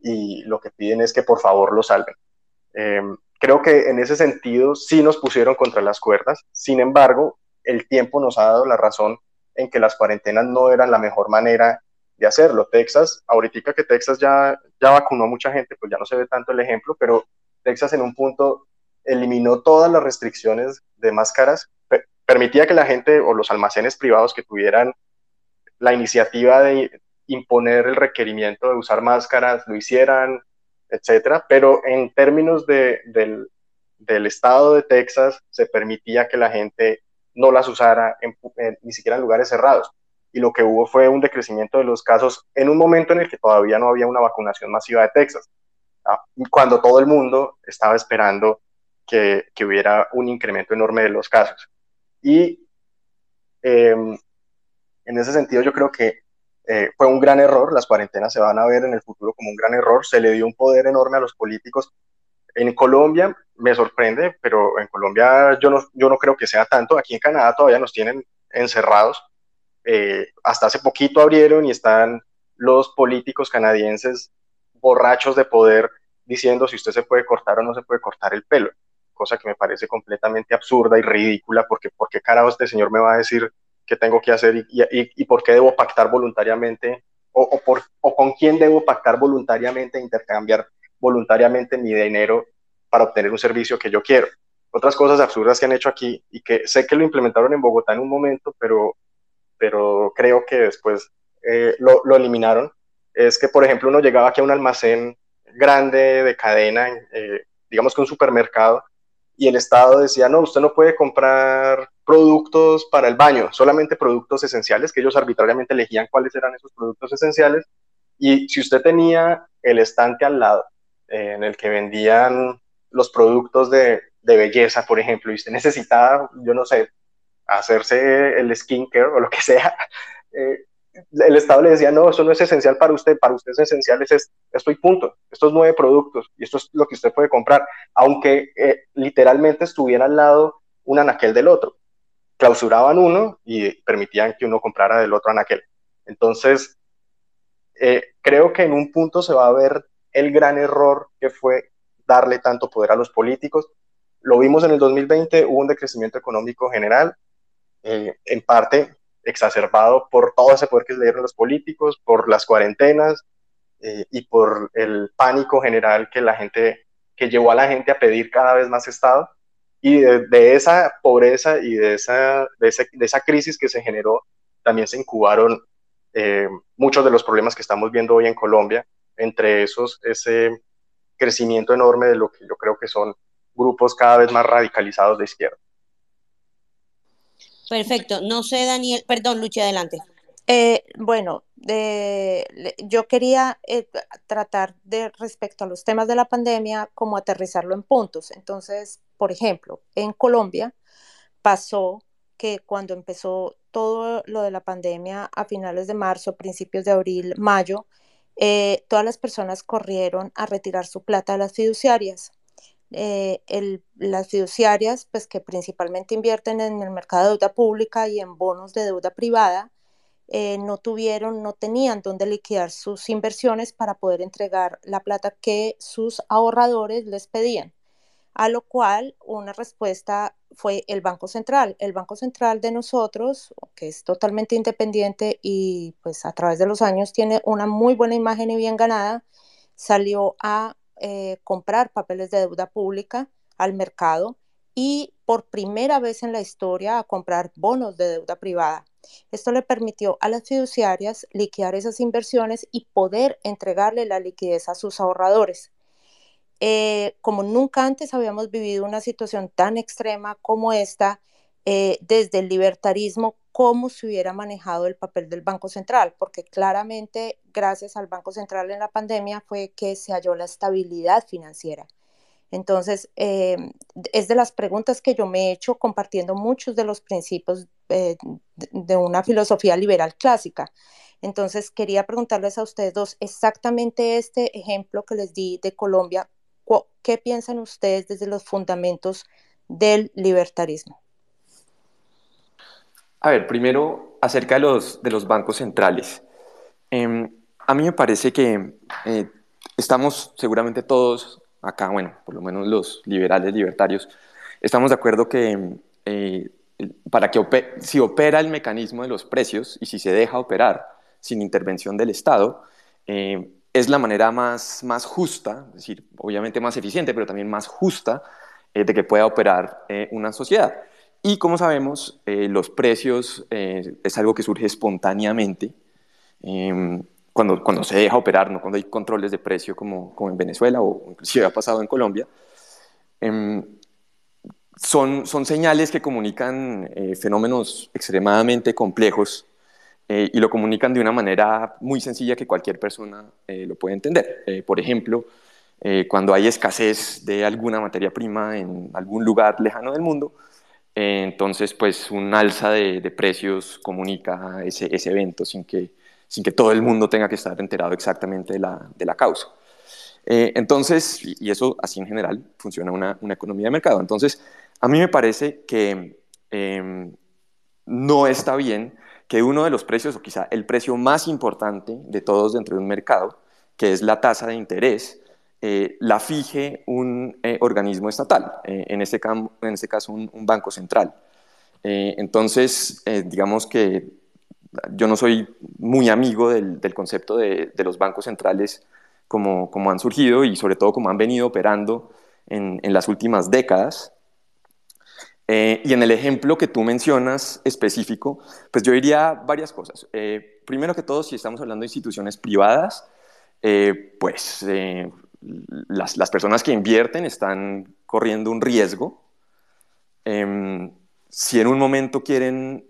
y lo que piden es que por favor lo salven. Em, creo que en ese sentido sí nos pusieron contra las cuerdas, sin embargo, el tiempo nos ha dado la razón en que las cuarentenas no eran la mejor manera de hacerlo. Texas, ahorita que Texas ya, ya vacunó a mucha gente, pues ya no se ve tanto el ejemplo, pero Texas en un punto eliminó todas las restricciones de máscaras, permitía que la gente o los almacenes privados que tuvieran la iniciativa de imponer el requerimiento de usar máscaras lo hicieran, etcétera, pero en términos de, del, del, estado de Texas se permitía que la gente no las usara ni siquiera en lugares cerrados. Y lo que hubo fue un decrecimiento de los casos en un momento en el que todavía no había una vacunación masiva de Texas, ¿ah? cuando todo el mundo estaba esperando que, hubiera un incremento enorme de los casos. Y eh, en ese sentido, yo creo que eh, fue un gran error. Las cuarentenas se van a ver en el futuro como un gran error. Se le dio un poder enorme a los políticos. En Colombia me sorprende, pero en Colombia yo no, yo no creo que sea tanto. Aquí en Canadá todavía nos tienen encerrados. Eh, hasta hace poquito abrieron y están los políticos canadienses borrachos de poder diciendo si usted se puede cortar o no se puede cortar el pelo, cosa que me parece completamente absurda y ridícula, porque ¿por qué carajo este señor me va a decir qué tengo que hacer y, y, por qué debo pactar voluntariamente o, o, por, o con quién debo pactar voluntariamente, intercambiar voluntariamente mi dinero para obtener un servicio que yo quiero. Otras cosas absurdas que han hecho aquí y que sé que lo implementaron en Bogotá en un momento, pero, pero creo que después eh, lo, lo, eliminaron, es que, por ejemplo, uno llegaba aquí a un almacén grande de cadena, eh, digamos que un supermercado, y el Estado decía, no, usted no puede comprar productos para el baño, solamente productos esenciales, que ellos arbitrariamente elegían cuáles eran esos productos esenciales. Y si usted tenía el estante al lado eh, en el que vendían los productos de, de, belleza, por ejemplo, y usted necesitaba, yo no sé, hacerse el skincare o lo que sea, eh, el Estado le decía, no, eso no es esencial para usted, para usted es esencial, es esto y punto, estos nueve productos, y esto es lo que usted puede comprar, aunque eh, literalmente estuviera al lado un anaquel del otro. Clausuraban uno y permitían que uno comprara del otro anaquel. Entonces, eh, creo que en un punto se va a ver el gran error que fue darle tanto poder a los políticos. Lo vimos en el 2020, hubo un decrecimiento económico general, eh, en parte exacerbado por todo ese poder que le dieron los políticos, por las cuarentenas eh, y por el pánico general que la gente, que llevó a la gente a pedir cada vez más Estado. Y de, esa pobreza y de esa, de, esa crisis que se generó, también se incubaron eh, muchos de los problemas que estamos viendo hoy en Colombia, entre esos ese crecimiento enorme de lo que yo creo que son grupos cada vez más radicalizados de izquierda. Perfecto. No sé, Daniel, perdón, Lucha, adelante. Eh, bueno, yo quería eh, tratar de respecto a los temas de la pandemia, como aterrizarlo en puntos. Entonces, por ejemplo, en Colombia pasó que cuando empezó todo lo de la pandemia a finales de marzo, principios de abril, mayo, eh, todas las personas corrieron a retirar su plata a las fiduciarias. Eh, las fiduciarias, pues que principalmente invierten en el mercado de deuda pública y en bonos de deuda privada, eh, no tuvieron, no tenían dónde liquidar sus inversiones para poder entregar la plata que sus ahorradores les pedían. A lo cual una respuesta fue el Banco Central. El Banco Central de nosotros, que es totalmente independiente y pues a través de los años tiene una muy buena imagen y bien ganada, salió a eh, comprar papeles de deuda pública al mercado y por primera vez en la historia a comprar bonos de deuda privada. Esto le permitió a las fiduciarias liquidar esas inversiones y poder entregarle la liquidez a sus ahorradores. Eh, como nunca antes habíamos vivido una situación tan extrema como esta, eh, desde el libertarismo, cómo se hubiera manejado el papel del Banco Central, porque claramente gracias al Banco Central en la pandemia fue que se halló la estabilidad financiera. Entonces, eh, es de las preguntas que yo me he hecho compartiendo muchos de los principios de una filosofía liberal clásica. Entonces, quería preguntarles a ustedes dos exactamente este ejemplo que les di de Colombia, ¿Qué piensan ustedes desde los fundamentos del libertarismo? A ver, primero acerca de los, de los bancos centrales. Em, a mí me parece que eh, estamos seguramente todos acá, bueno, por lo menos los liberales libertarios, estamos de acuerdo que eh, para que si opera el mecanismo de los precios y si se deja operar sin intervención del Estado, eh, es la manera más, más justa, es decir, obviamente más eficiente, pero también más justa eh, de que pueda operar una sociedad. Y como sabemos, eh, los precios es algo que surge espontáneamente em, cuando, cuando se deja operar, no cuando hay controles de precio como, como en Venezuela o inclusive ha pasado en Colombia. Em, son, son señales que comunican fenómenos extremadamente complejos eh, y lo comunican de una manera muy sencilla que cualquier persona eh, lo puede entender. Eh, por ejemplo, cuando hay escasez de alguna materia prima en algún lugar lejano del mundo, entonces pues un alza de, precios comunica ese, ese, evento sin que, sin que todo el mundo tenga que estar enterado exactamente de la, de la causa. entonces, y eso así en general funciona una, una economía de mercado. Entonces, a mí me parece que em, no está bien que uno de los precios, o quizá el precio más importante de todos dentro de un mercado, que es la tasa de interés, eh, la fije un eh, organismo estatal, eh, en, este en, este caso un, banco central. entonces, digamos que yo no soy muy amigo del, concepto de, los bancos centrales como, como, han surgido y sobre todo como han venido operando en, en las últimas décadas. Y en el ejemplo que tú mencionas específico, pues yo diría varias cosas. Primero que todo, si estamos hablando de instituciones privadas, pues las, las, personas que invierten están corriendo un riesgo. Em, si en un momento quieren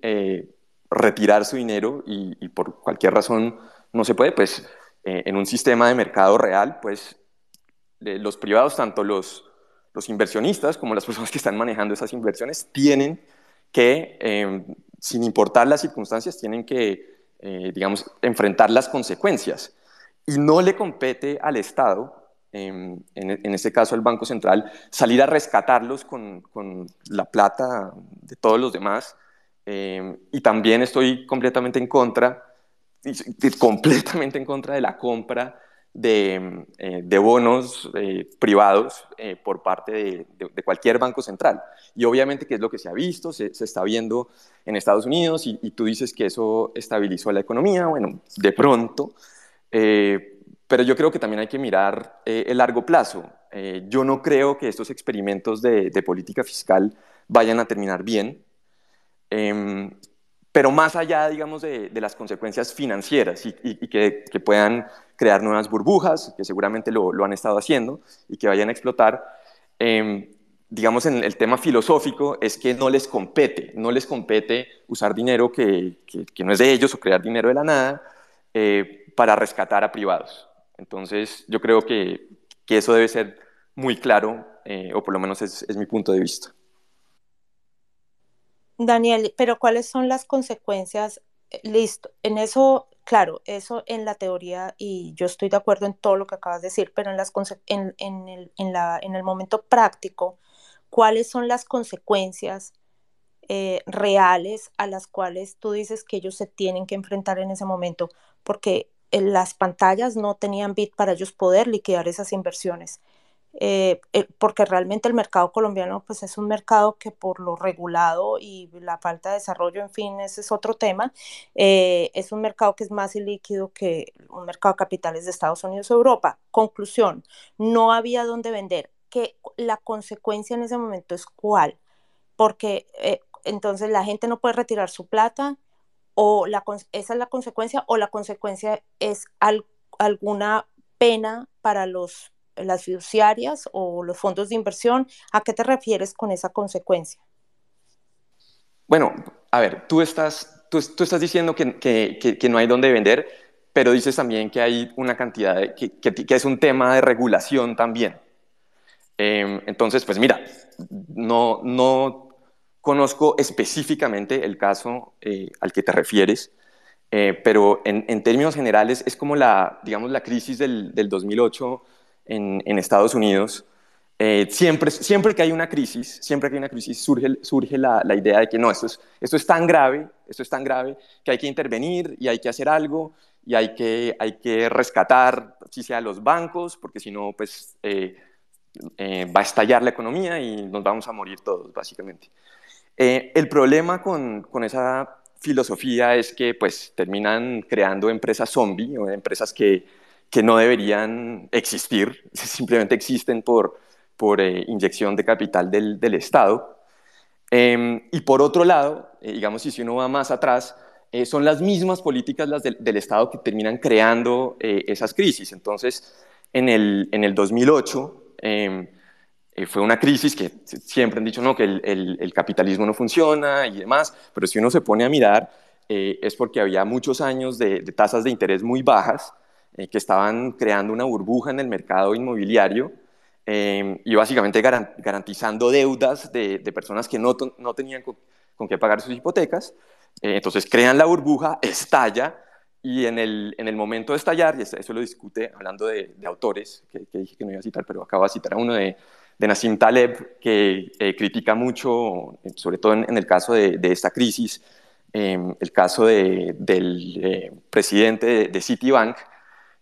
retirar su dinero y, por cualquier razón no se puede, pues en un sistema de mercado real, pues los privados, tanto los los inversionistas, como las personas que están manejando esas inversiones, tienen que, em, sin importar las circunstancias, tienen que, eh, digamos, enfrentar las consecuencias. Y no le compete al Estado en, en, este caso el Banco Central, salir a rescatarlos con, con la plata de todos los demás. Em, y también estoy completamente en contra, completamente en contra de la compra de, eh, de bonos eh, privados eh, por parte de, de, cualquier banco central. Y obviamente que es lo que se ha visto, se, se está viendo en Estados Unidos y, y, tú dices que eso estabilizó la economía. Bueno, de pronto, pero yo creo que también hay que mirar eh, el largo plazo. Eh, yo no creo que estos experimentos de, política fiscal vayan a terminar bien, em, pero más allá, digamos, de, las consecuencias financieras y, que, puedan crear nuevas burbujas, que seguramente lo, han estado haciendo y que vayan a explotar, em, digamos, en el tema filosófico es que no les compete, no les compete usar dinero que, no es de ellos o crear dinero de la nada eh, para rescatar a privados. Entonces, yo creo que, que eso debe ser muy claro, eh, o por lo menos es, es mi punto de vista. Daniel, pero ¿cuáles son las consecuencias? Eh, listo, en eso, claro, eso en la teoría, y yo estoy de acuerdo en todo lo que acabas de decir, pero en, las en, en, el, en, la, en el momento práctico, ¿cuáles son las consecuencias eh, reales a las cuales tú dices que ellos se tienen que enfrentar en ese momento? Porque las pantallas no tenían bit para ellos poder liquidar esas inversiones. Eh, eh, porque realmente el mercado colombiano pues es un mercado que por lo regulado y la falta de desarrollo, en fin, ese es otro tema, eh, es un mercado que es más ilíquido que un mercado de capitales de Estados Unidos o Europa. Conclusión, no había dónde vender. que la consecuencia en ese momento es cuál? Porque entonces la gente no puede retirar su plata, o la, esa es la consecuencia o la consecuencia es alguna pena para los, las fiduciarias o los fondos de inversión. ¿A qué te refieres con esa consecuencia? Bueno, a ver, tú estás, tú, tú estás diciendo que, que, que, no hay dónde vender, pero dices también que hay una cantidad, de, que, es un tema de regulación también. Eh, entonces, pues mira, no, no conozco específicamente el caso eh, al que te refieres, eh, pero en, términos generales es como la, digamos, la crisis del, 2008 en, Estados Unidos. Eh, siempre, siempre que hay una crisis, siempre que hay una crisis surge, surge la, idea de que no, esto es, esto es tan grave, esto es tan grave que hay que intervenir y hay que hacer algo y hay que, hay que rescatar, si sea los bancos, porque si no, pues va a estallar la economía y nos vamos a morir todos, básicamente. Eh, el problema con, con, esa filosofía es que pues, terminan creando empresas zombie o empresas que, que no deberían existir, simplemente existen por, por eh, inyección de capital del, del Estado. Eh, y por otro lado, eh, digamos, si uno va más atrás, son las mismas políticas las del, del Estado que terminan creando esas crisis. Entonces, en el, en el 2008, eh, fue una crisis que siempre han dicho no, que el, capitalismo no funciona y demás, pero si uno se pone a mirar, eh, es porque había muchos años de, tasas de interés muy bajas eh, que estaban creando una burbuja en el mercado inmobiliario y básicamente garantizando deudas de, personas que no, no tenían con, qué pagar sus hipotecas. entonces crean la burbuja, estalla y en el, en el, momento de estallar, y eso lo discute hablando de, autores, que, que, dije que no iba a citar, pero acabo de citar a uno de, de Nassim Taleb, que eh, critica mucho, sobre todo en, el caso de, esta crisis, em, el caso del eh, presidente de, Citibank,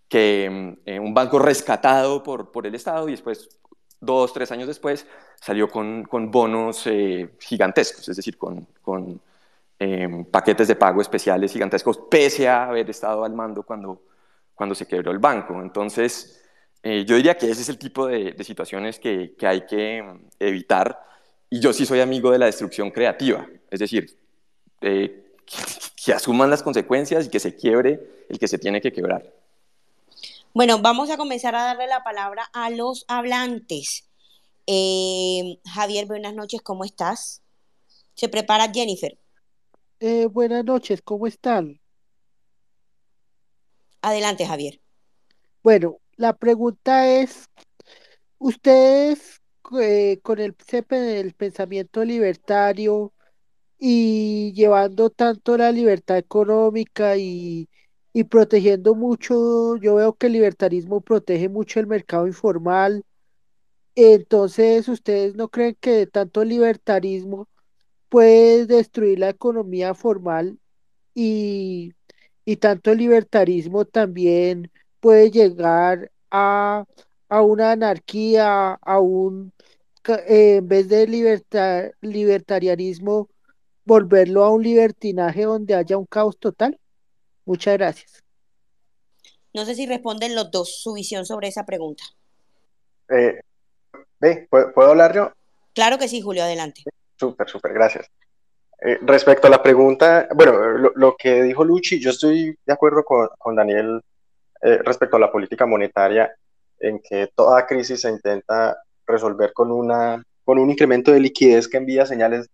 que em, eh, un banco rescatado por, el Estado y después, dos, tres años después, salió con, bonos gigantescos, es decir, con, em, paquetes de pago especiales gigantescos, pese a haber estado al mando cuando se quebró el banco. Entonces, eh, yo diría que ese es el tipo de, situaciones que, hay que mm, evitar. Y yo sí soy amigo de la destrucción creativa, es decir, eh, que, asuman las consecuencias y que se quiebre el que se tiene que quebrar. Bueno, vamos a comenzar a darle la palabra a los hablantes. Eh, Javier, buenas noches, ¿cómo estás? Se prepara Jennifer. buenas noches, ¿cómo están? Adelante, Javier. Bueno, la pregunta es, ¿ustedes eh, con el pensamiento libertario y llevando tanto la libertad económica y, y protegiendo mucho, yo veo que el libertarismo protege mucho el mercado informal. Entonces, ¿ustedes no creen que tanto libertarismo puede destruir la economía formal y, y tanto libertarismo también puede llegar a, a una anarquía, a un, eh, en vez de liberta- libertarianismo, volverlo a un libertinaje donde haya un caos total? Muchas gracias. No sé si responden los dos su visión sobre esa pregunta. Eh, ve, ¿puedo, puedo hablar yo? Claro que sí, Julio, adelante. Súper, súper, gracias. Eh, respecto a la pregunta, bueno, lo, lo que dijo Luchi, yo estoy de acuerdo con, con Daniel eh, respecto a la política monetaria, en que toda crisis se intenta resolver con, una, con un incremento de liquidez que envía señales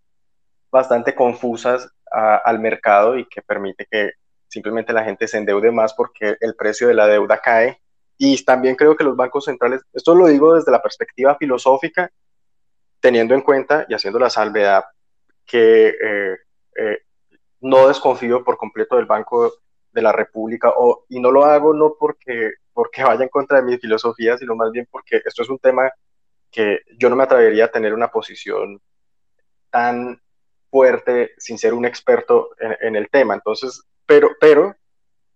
bastante confusas al mercado y que permite que simplemente la gente se endeude más porque el precio de la deuda cae. Y también creo que los bancos centrales, esto lo digo desde la perspectiva filosófica, teniendo en cuenta y haciendo la salvedad que eh, eh, no desconfío por completo del Banco de la República o, y no lo hago no porque, porque vaya en contra de mi filosofía, sino más bien porque esto es un tema que yo no me atrevería a tener una posición tan fuerte sin ser un experto en, el tema. Entonces, pero, pero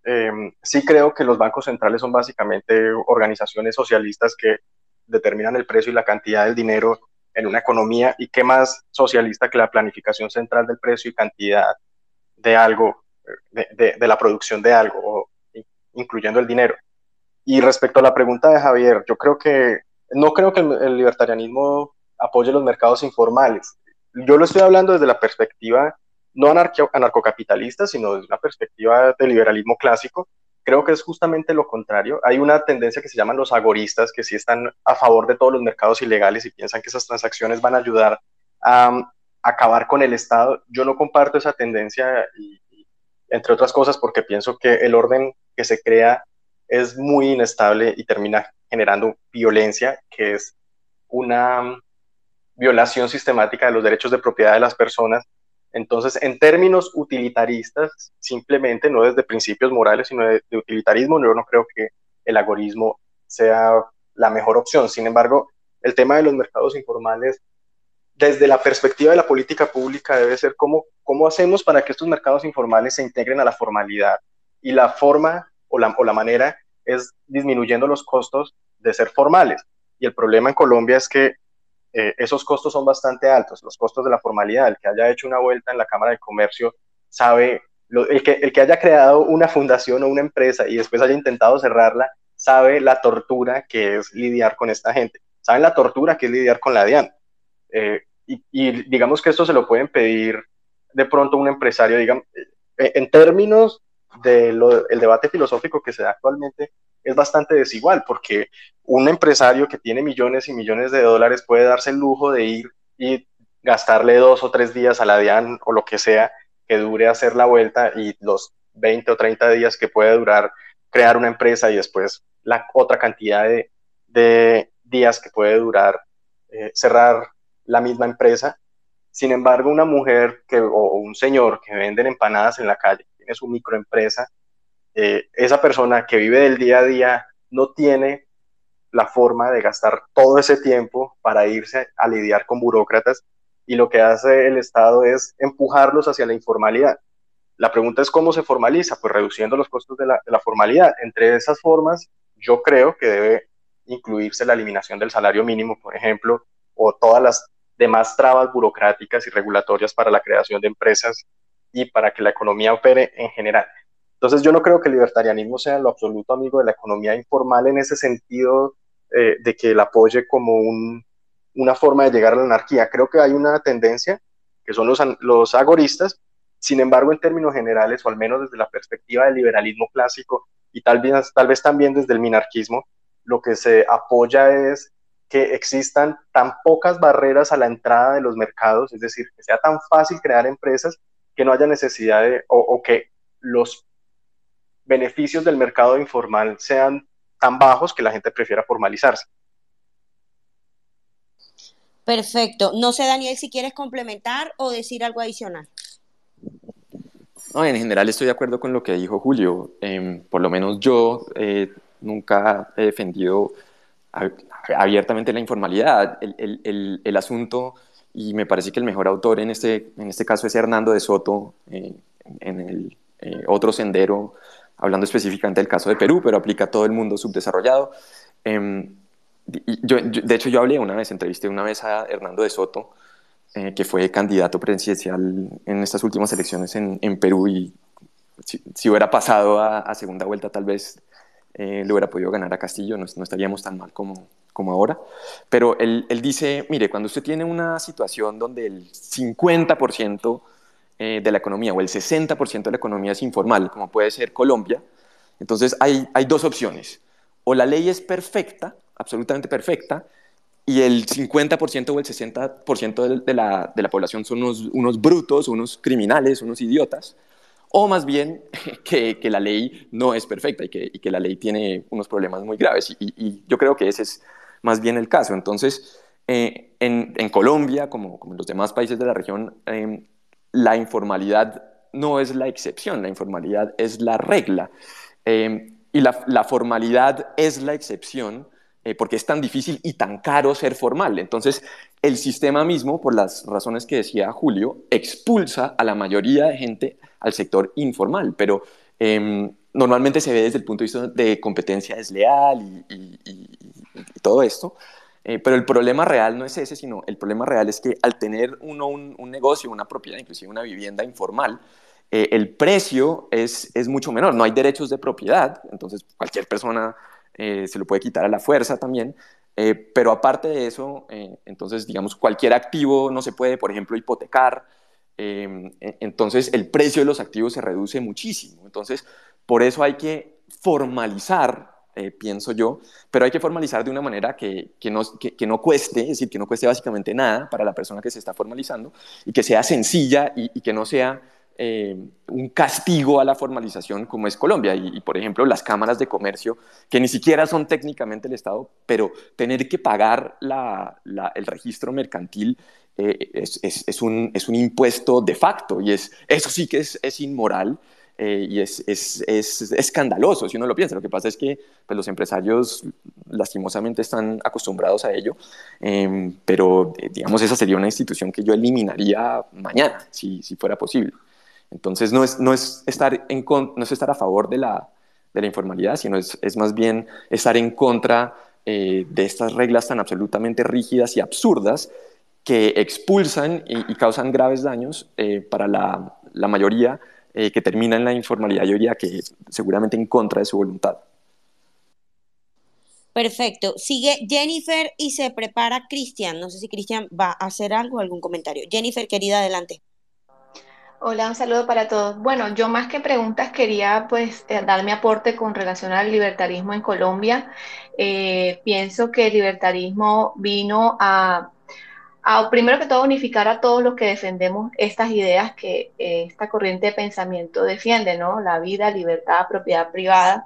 eh, sí creo que los bancos centrales son básicamente organizaciones socialistas que determinan el precio y la cantidad del dinero en una economía y qué más socialista que la planificación central del precio y cantidad de algo, de, la producción de algo, incluyendo el dinero. Y respecto a la pregunta de Javier, yo creo que no creo que el, libertarianismo apoye los mercados informales. Yo lo estoy hablando desde la perspectiva no anarcocapitalista, sino desde una perspectiva de liberalismo clásico. Creo que es justamente lo contrario. Hay una tendencia que se llaman los agoristas, que sí están a favor de todos los mercados ilegales y piensan que esas transacciones van a ayudar a, um, acabar con el Estado. Yo no comparto esa tendencia, entre otras cosas, porque pienso que el orden que se crea es muy inestable y termina generando violencia, que es una um, violación sistemática de los derechos de propiedad de las personas. Entonces, en términos utilitaristas, simplemente, no desde principios morales, sino de, de utilitarismo, yo no creo que el agorismo sea la mejor opción. Sin embargo, el tema de los mercados informales desde la perspectiva de la política pública debe ser cómo, cómo hacemos para que estos mercados informales se integren a la formalidad. Y la forma o la, o la manera es disminuyendo los costos de ser formales. Y el problema en Colombia es que eh, esos costos son bastante altos, los costos de la formalidad. El que haya hecho una vuelta en la Cámara de Comercio sabe, el, que, el que haya creado una fundación o una empresa y después haya intentado cerrarla, sabe la tortura que es lidiar con esta gente. Saben la tortura que es lidiar con la DIAN. Eh, y, digamos que esto se lo pueden pedir de pronto un empresario, digamos, eh, en términos del de debate filosófico que se da actualmente, es bastante desigual, porque un empresario que tiene millones y millones de dólares puede darse el lujo de ir y gastarle dos o tres días a la DIAN o lo que sea que dure hacer la vuelta y los 20 o 30 días que puede durar crear una empresa y después la otra cantidad de, de días que puede durar eh, cerrar la misma empresa. Sin embargo, una mujer que, o un señor que venden empanadas en la calle, tiene su microempresa, eh, esa persona que vive del día a día no tiene la forma de gastar todo ese tiempo para irse a lidiar con burócratas y lo que hace el Estado es empujarlos hacia la informalidad. La pregunta es cómo se formaliza, pues reduciendo los costos de la, de la formalidad. Entre esas formas, yo creo que debe incluirse la eliminación del salario mínimo, por ejemplo, o todas las demás trabas burocráticas y regulatorias para la creación de empresas y para que la economía opere en general. Entonces yo no creo que el libertarianismo sea lo absoluto amigo de la economía informal en ese sentido eh, de que la apoye como un, una forma de llegar a la anarquía. Creo que hay una tendencia, que son los, los agoristas, sin embargo en términos generales, o al menos desde la perspectiva del liberalismo clásico y tal vez, tal vez también desde el minarquismo, lo que se apoya es que existan tan pocas barreras a la entrada de los mercados, es decir, que sea tan fácil crear empresas que no haya necesidad de, o, o que los beneficios del mercado informal sean tan bajos que la gente prefiera formalizarse. Perfecto. No sé, Daniel, si quieres complementar o decir algo adicional. No, en general estoy de acuerdo con lo que dijo Julio. Em, por lo menos yo eh, nunca he defendido abiertamente la informalidad. El, el, el, asunto, y me parece que el mejor autor en este, en este caso es Hernando de Soto, eh, en el eh, otro sendero, hablando específicamente del caso de Perú, pero aplica a todo el mundo subdesarrollado. Em, yo, de hecho, yo hablé una vez, entrevisté una vez a Hernando de Soto, eh, que fue candidato presidencial en estas últimas elecciones en, en Perú y si, hubiera pasado a, segunda vuelta tal vez eh, le hubiera podido ganar a Castillo, no, no estaríamos tan mal como, como ahora. Pero él, él, dice, mire, cuando usted tiene una situación donde el 50% eh, de la economía o el 60% de la economía es informal, como puede ser Colombia, entonces hay, hay dos opciones. O la ley es perfecta, absolutamente perfecta, y el 50% o el 60% de, la, de la población son unos, unos, brutos, unos criminales, unos idiotas, o más bien que, que la ley no es perfecta y que, y que, la ley tiene unos problemas muy graves. Y, y, yo creo que ese es más bien el caso. Entonces, eh, en, Colombia, como, en los demás países de la región, eh, la informalidad no es la excepción, la informalidad es la regla. Eh, y la, la formalidad es la excepción eh, porque es tan difícil y tan caro ser formal. Entonces, el sistema mismo, por las razones que decía Julio, expulsa a la mayoría de gente al sector informal, pero em, normalmente se ve desde el punto de vista de competencia desleal y, todo esto. Eh, pero el problema real no es ese, sino el problema real es que al tener uno un, negocio, una propiedad, inclusive una vivienda informal, eh, el precio es, es mucho menor, no hay derechos de propiedad, entonces cualquier persona eh, se lo puede quitar a la fuerza también, pero aparte de eso, entonces, digamos, cualquier activo no se puede, por ejemplo, hipotecar, e, entonces el precio de los activos se reduce muchísimo. Entonces, por eso hay que formalizar, pienso yo, pero hay que formalizar de una manera que, que, no, que, no, cueste, es decir, que no cueste básicamente nada para la persona que se está formalizando y que sea sencilla y, y que no sea eh, un castigo a la formalización como es Colombia. Y, por ejemplo, las cámaras de comercio, que ni siquiera son técnicamente el Estado, pero tener que pagar el registro mercantil eh, es, un, es, un, impuesto de facto y es, eso sí que es, inmoral. Eh, y es, escandaloso si uno lo piensa. Lo que pasa es que pues, los empresarios lastimosamente están acostumbrados a ello, em, pero digamos esa sería una institución que yo eliminaría mañana, si, si fuera posible. Entonces no es, no es, estar, en, no es estar a favor de la, de la informalidad, sino es, es, más bien estar en contra eh, de estas reglas tan absolutamente rígidas y absurdas que expulsan y, causan graves daños eh, para la, la mayoría eh, que termina en la informalidad, yo diría que seguramente en contra de su voluntad. Perfecto. Sigue Jennifer y se prepara Cristian. No sé si Cristian va a hacer algo, algún comentario. Jennifer, querida, adelante. Hola, un saludo para todos. Bueno, yo más que preguntas quería pues eh, dar mi aporte con relación al libertarismo en Colombia. Eh, pienso que el libertarismo vino a, primero que todo, unificar a todos los que defendemos estas ideas que eh, esta corriente de pensamiento defiende, ¿no? La vida, libertad, propiedad privada.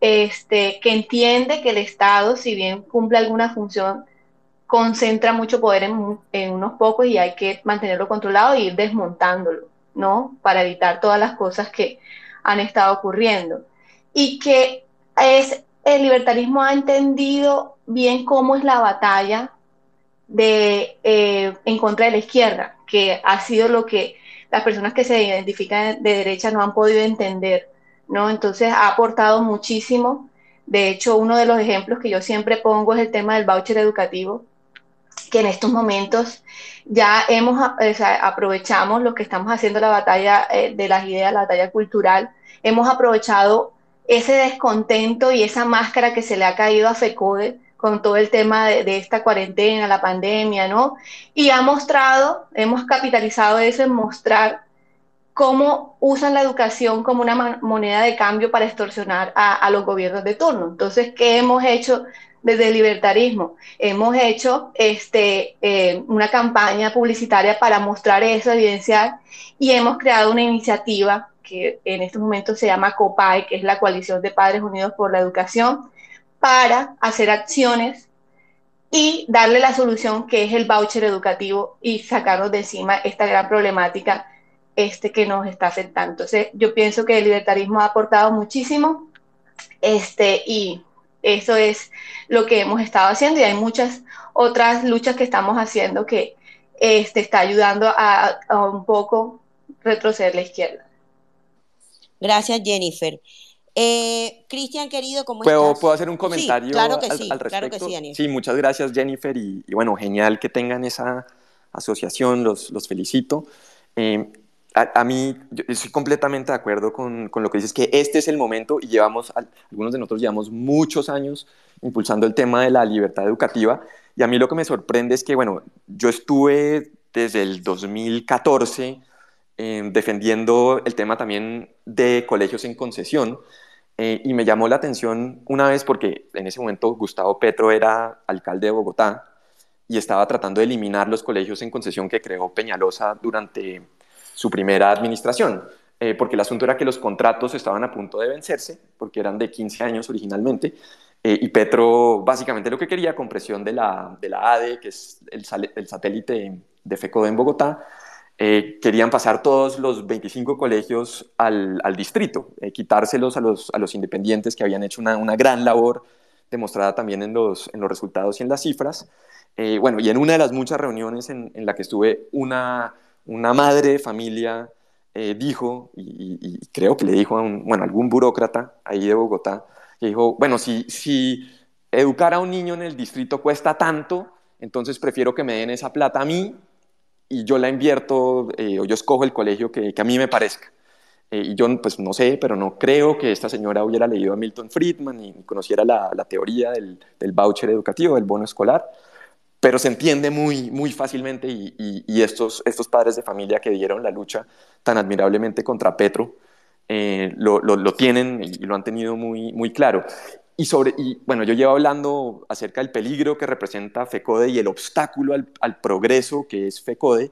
Este, que entiende que el Estado, si bien cumple alguna función, concentra mucho poder en, unos pocos y hay que mantenerlo controlado e ir desmontándolo. ¿no? Para evitar todas las cosas que han estado ocurriendo. Y que es, el libertarismo ha entendido bien cómo es la batalla de, eh, en contra de la izquierda, que ha sido lo que las personas que se identifican de derecha no han podido entender, ¿no? Entonces ha aportado muchísimo. De hecho, uno de los ejemplos que yo siempre pongo es el tema del voucher educativo, que en estos momentos ya hemos, aprovechamos lo que estamos haciendo la batalla eh, de las ideas, la batalla cultural, hemos aprovechado ese descontento y esa máscara que se le ha caído a FECODE con todo el tema de, esta cuarentena, la pandemia, ¿no? Y ha mostrado, hemos capitalizado eso en mostrar cómo usan la educación como una moneda de cambio para extorsionar a, los gobiernos de turno. Entonces, ¿qué hemos hecho desde el libertarismo. Hemos hecho este, eh, una campaña publicitaria para mostrar eso, evidenciar, y hemos creado una iniciativa que en estos momentos se llama COPAE, que es la Coalición de Padres Unidos por la Educación, para hacer acciones y darle la solución que es el voucher educativo y sacarnos de encima esta gran problemática este, que nos está afectando. Entonces, yo pienso que el libertarismo ha aportado muchísimo este, y eso es lo que hemos estado haciendo y hay muchas otras luchas que estamos haciendo que este, está ayudando a, un poco retroceder la izquierda. Gracias, Jennifer. Eh, Cristian, querido, ¿cómo ¿Puedo, estás? ¿Puedo hacer un comentario claro que al, sí, al respecto? Claro que sí, Daniel. Sí, muchas gracias, Jennifer. Y, y, bueno, genial que tengan esa asociación, los, los felicito. Eh, a, a, mí, yo estoy completamente de acuerdo con, con, lo que dices, que este es el momento y llevamos, algunos de nosotros llevamos muchos años impulsando el tema de la libertad educativa y a mí lo que me sorprende es que, bueno, yo estuve desde el 2014 eh, defendiendo el tema también de colegios en concesión eh, y me llamó la atención una vez porque en ese momento Gustavo Petro era alcalde de Bogotá y estaba tratando de eliminar los colegios en concesión que creó Peñalosa durante su primera administración, eh, porque el asunto era que los contratos estaban a punto de vencerse, porque eran de 15 años originalmente, eh, y Petro básicamente lo que quería, con presión de la, de la ADE, que es el, el satélite de FECODE en Bogotá, eh, querían pasar todos los 25 colegios al, distrito, eh, quitárselos a los, independientes que habían hecho una, gran labor demostrada también en los, resultados y en las cifras. Eh, bueno, y en una de las muchas reuniones en, en la que estuve, una madre de familia dijo, y, creo que le dijo a un, bueno, algún burócrata ahí de Bogotá, que dijo, bueno, si educar a un niño en el distrito cuesta tanto, entonces prefiero que me den esa plata a mí y yo la invierto eh, o yo escojo el colegio que, que a mí me parezca. Eh, y yo, pues no sé, pero no creo que esta señora hubiera leído a Milton Friedman y conociera la, la teoría del, del voucher educativo, del bono escolar pero se entiende muy, muy fácilmente y, y, y, estos, estos padres de familia que dieron la lucha tan admirablemente contra Petro eh, lo, lo, lo, tienen y lo han tenido muy, muy claro. Y, sobre, y bueno, yo llevo hablando acerca del peligro que representa FECODE y el obstáculo al, progreso que es FECODE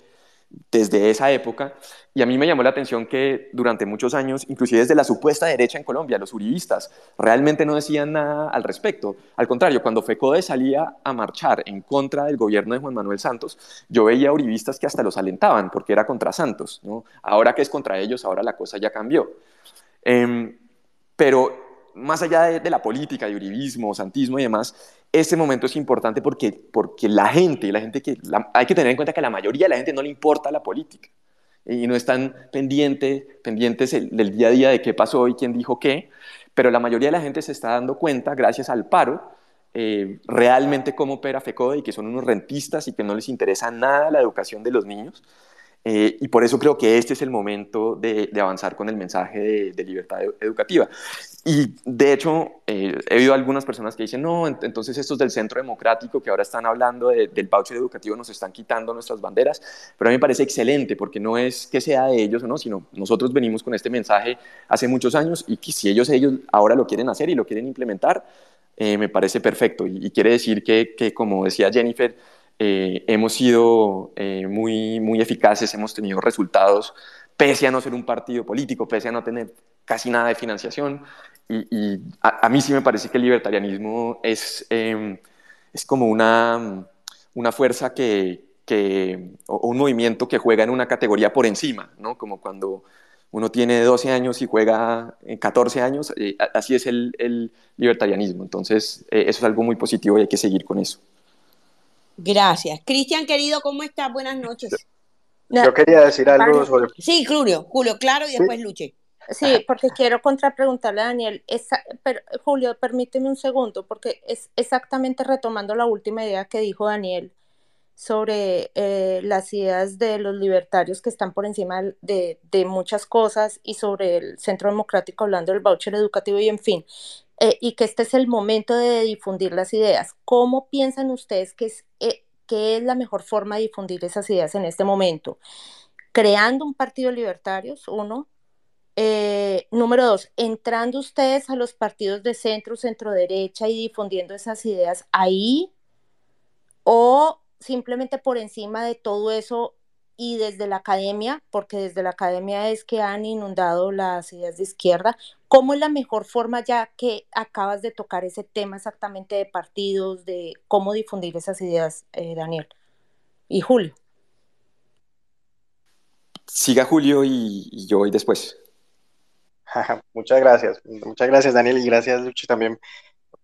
desde esa época. Y a mí me llamó la atención que durante muchos años, inclusive desde la supuesta derecha en Colombia, los uribistas realmente no decían nada al respecto. Al contrario, cuando FECODE salía a marchar en contra del gobierno de Juan Manuel Santos, yo veía uribistas que hasta los alentaban porque era contra Santos. ¿no? Ahora que es contra ellos, ahora la cosa ya cambió. Eh, pero más allá de, de, la política, de uribismo, santismo y demás, este momento es importante porque, porque la gente, la gente que, la, hay que tener en cuenta que a la mayoría de la gente no le importa la política y no están pendiente, pendientes el, del día a día de qué pasó y quién dijo qué, pero la mayoría de la gente se está dando cuenta, gracias al paro, eh, realmente cómo opera FECODE y que son unos rentistas y que no les interesa nada la educación de los niños. Eh, y por eso creo que este es el momento de, de avanzar con el mensaje de, de, libertad educativa. Y de hecho, eh, he oído algunas personas que dicen, no, entonces estos del centro democrático que ahora están hablando de, del voucher educativo nos están quitando nuestras banderas, pero a mí me parece excelente porque no es que sea de ellos o no, sino nosotros venimos con este mensaje hace muchos años y que si ellos, ellos ahora lo quieren hacer y lo quieren implementar, eh, me parece perfecto. Y, y quiere decir que, que, como decía Jennifer, eh, hemos sido eh, muy, muy eficaces, hemos tenido resultados, pese a no ser un partido político, pese a no tener casi nada de financiación. Y, y a, a, mí sí me parece que el libertarianismo es, eh, es como una, una fuerza que, que, o un movimiento que juega en una categoría por encima, ¿no? como cuando uno tiene 12 años y juega 14 años, eh, así es el, el libertarianismo. Entonces, eh, eso es algo muy positivo y hay que seguir con eso. Gracias. Cristian, querido, ¿cómo estás? Buenas noches. Yo quería decir algo sobre... Sí, Julio, Julio, claro, y después ¿Sí? Luche. Sí, porque quiero contrapreguntarle a Daniel. Julio, permíteme un segundo, porque es exactamente retomando la última idea que dijo Daniel sobre eh, las ideas de los libertarios que están por encima de, muchas cosas y sobre el Centro Democrático hablando del voucher educativo y en fin, eh, y que este es el momento de difundir las ideas. ¿Cómo piensan ustedes que es, eh, que es la mejor forma de difundir esas ideas en este momento? Creando un partido libertarios, uno. Eh, número dos, entrando ustedes a los partidos de centro, centro derecha y difundiendo esas ideas ahí, o simplemente por encima de todo eso y desde la academia, porque desde la academia es que han inundado las ideas de izquierda, ¿cómo es la mejor forma ya que acabas de tocar ese tema exactamente de partidos, de cómo difundir esas ideas, eh, Daniel y Julio? siga Julio y, yo voy después. muchas gracias, muchas gracias Daniel y gracias Luchi también.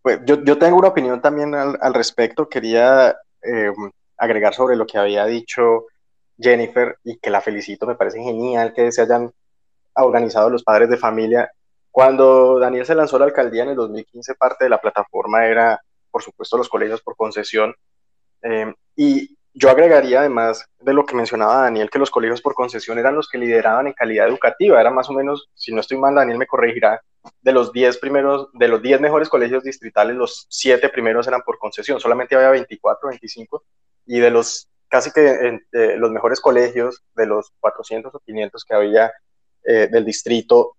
Pues, yo, yo tengo una opinión también al, al respecto, quería eh, agregar sobre lo que había dicho Jennifer y que la felicito, me parece genial que se hayan organizado los padres de familia. Cuando Daniel se lanzó a la alcaldía en el 2015, parte de la plataforma era, por supuesto, los colegios por concesión. Eh, y yo agregaría, además de lo que mencionaba Daniel, que los colegios por concesión eran los que lideraban en calidad educativa. Era más o menos, si no estoy mal, Daniel me corregirá, de los 10 primeros, de los 10 mejores colegios distritales, los 7 primeros eran por concesión. Solamente había 24, 25. Y de los casi que los mejores colegios, de los 400 o 500 que había eh, del distrito,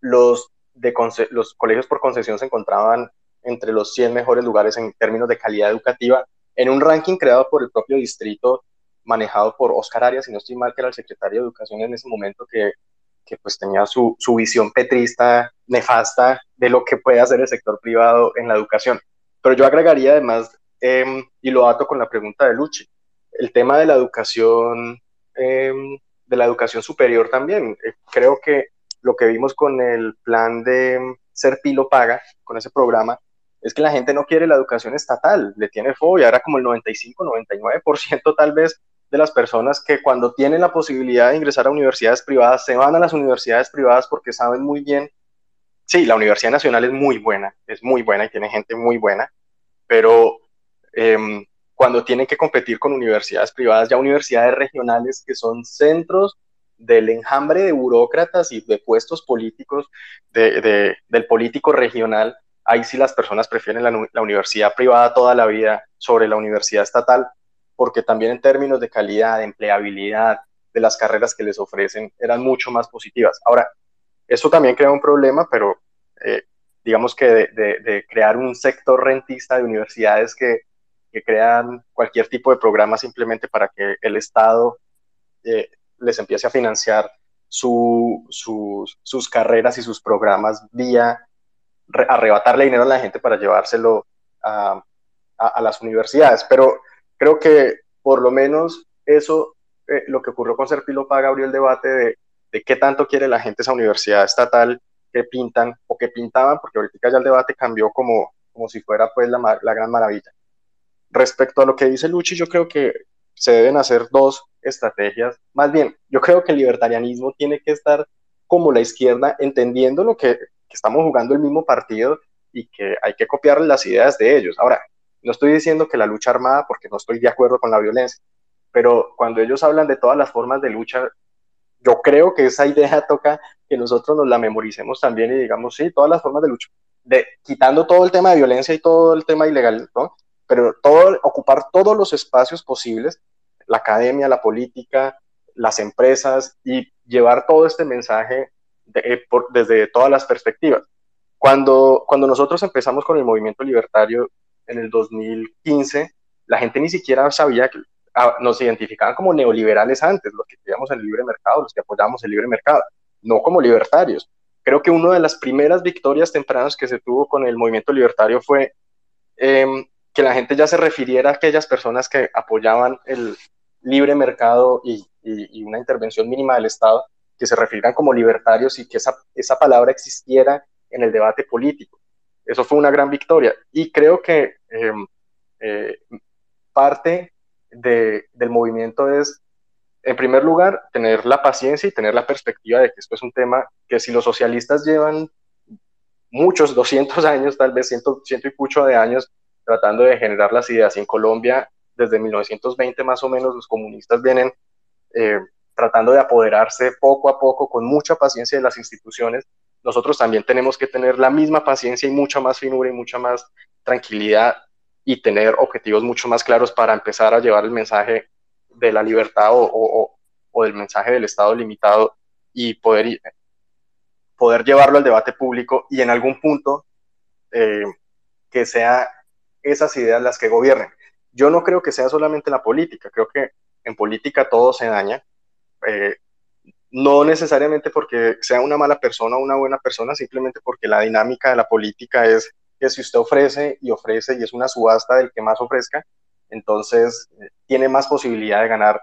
los, de los colegios por concesión se encontraban entre los 100 mejores lugares en términos de calidad educativa, en un ranking creado por el propio distrito, manejado por Oscar Arias, si no estoy mal, que era el secretario de Educación en ese momento, que, que pues tenía su, su visión petrista, nefasta, de lo que puede hacer el sector privado en la educación. Pero yo agregaría además, em, y lo ato con la pregunta de Luchi, el tema de la educación em, de la educación superior también. Eh, creo que lo que vimos con el plan de Ser Pilo Paga, con ese programa, es que la gente no quiere la educación estatal, le tiene fobia, era como el 95, 99% tal vez de las personas que cuando tienen la posibilidad de ingresar a universidades privadas, se van a las universidades privadas porque saben muy bien, sí, la Universidad Nacional es muy buena, es muy buena y tiene gente muy buena, pero em, cuando tienen que competir con universidades privadas, ya universidades regionales que son centros del enjambre de burócratas y de puestos políticos de, del político regional, ahí sí las personas prefieren la, universidad privada toda la vida sobre la universidad estatal, porque también en términos de calidad, de empleabilidad, de las carreras que les ofrecen, eran mucho más positivas. Ahora, eso también crea un problema, pero eh, digamos que de, crear un sector rentista de universidades que que crean cualquier tipo de programa simplemente para que el Estado eh, les empiece a financiar sus carreras y sus programas vía arrebatarle dinero a la gente para llevárselo a, las universidades. Pero creo que por lo menos eso, eh, lo que ocurrió con Serpilo Paga abrió el debate de, de qué tanto quiere la gente esa universidad estatal que pintan o que pintaban, porque ahorita ya el debate cambió como, como si fuera pues la, la gran maravilla. Respecto a lo que dice Luchi, yo creo que se deben hacer dos estrategias. Más bien, yo creo que el libertarianismo tiene que estar como la izquierda, entendiendo lo que, estamos jugando el mismo partido y que hay que copiar las ideas de ellos. Ahora, no estoy diciendo que la lucha armada, porque no estoy de acuerdo con la violencia, pero cuando ellos hablan de todas las formas de lucha, yo creo que esa idea toca que nosotros nos la memoricemos también y digamos, sí, todas las formas de lucha, de, quitando todo el tema de violencia y todo el tema ilegal, ¿no? pero todo, ocupar todos los espacios posibles, la academia, la política, las empresas y llevar todo este mensaje eh, desde todas las perspectivas. Cuando, cuando nosotros empezamos con el movimiento libertario en el 2015, la gente ni siquiera sabía que ah, nos identificaban como neoliberales antes, los que creíamos en el libre mercado, los que apoyábamos el libre mercado, no como libertarios. Creo que una de las primeras victorias tempranas que se tuvo con el movimiento libertario fue eh, que la gente ya se refiriera a aquellas personas que apoyaban el libre mercado y, una intervención mínima del Estado, que se refirieran como libertarios y que esa, esa palabra existiera en el debate político. Eso fue una gran victoria. Y creo que em, eh, parte de, del movimiento es, en primer lugar, tener la paciencia y tener la perspectiva de que esto es un tema que si los socialistas llevan muchos, 200 años, tal vez ciento, ciento y pucho de años, tratando de generar las ideas. Y en Colombia, desde 1920 más o menos, los comunistas vienen eh, tratando de apoderarse poco a poco, con mucha paciencia de las instituciones. Nosotros también tenemos que tener la misma paciencia y mucha más finura y mucha más tranquilidad y tener objetivos mucho más claros para empezar a llevar el mensaje de la libertad o, o, del mensaje del Estado limitado y poder, poder llevarlo al debate público y en algún punto eh, que sea esas ideas las que gobiernen. Yo no creo que sea solamente la política, creo que en política todo se daña, eh, no necesariamente porque sea una mala persona o una buena persona, simplemente porque la dinámica de la política es que si usted ofrece y ofrece y es una subasta del que más ofrezca, entonces eh, tiene más posibilidad de ganar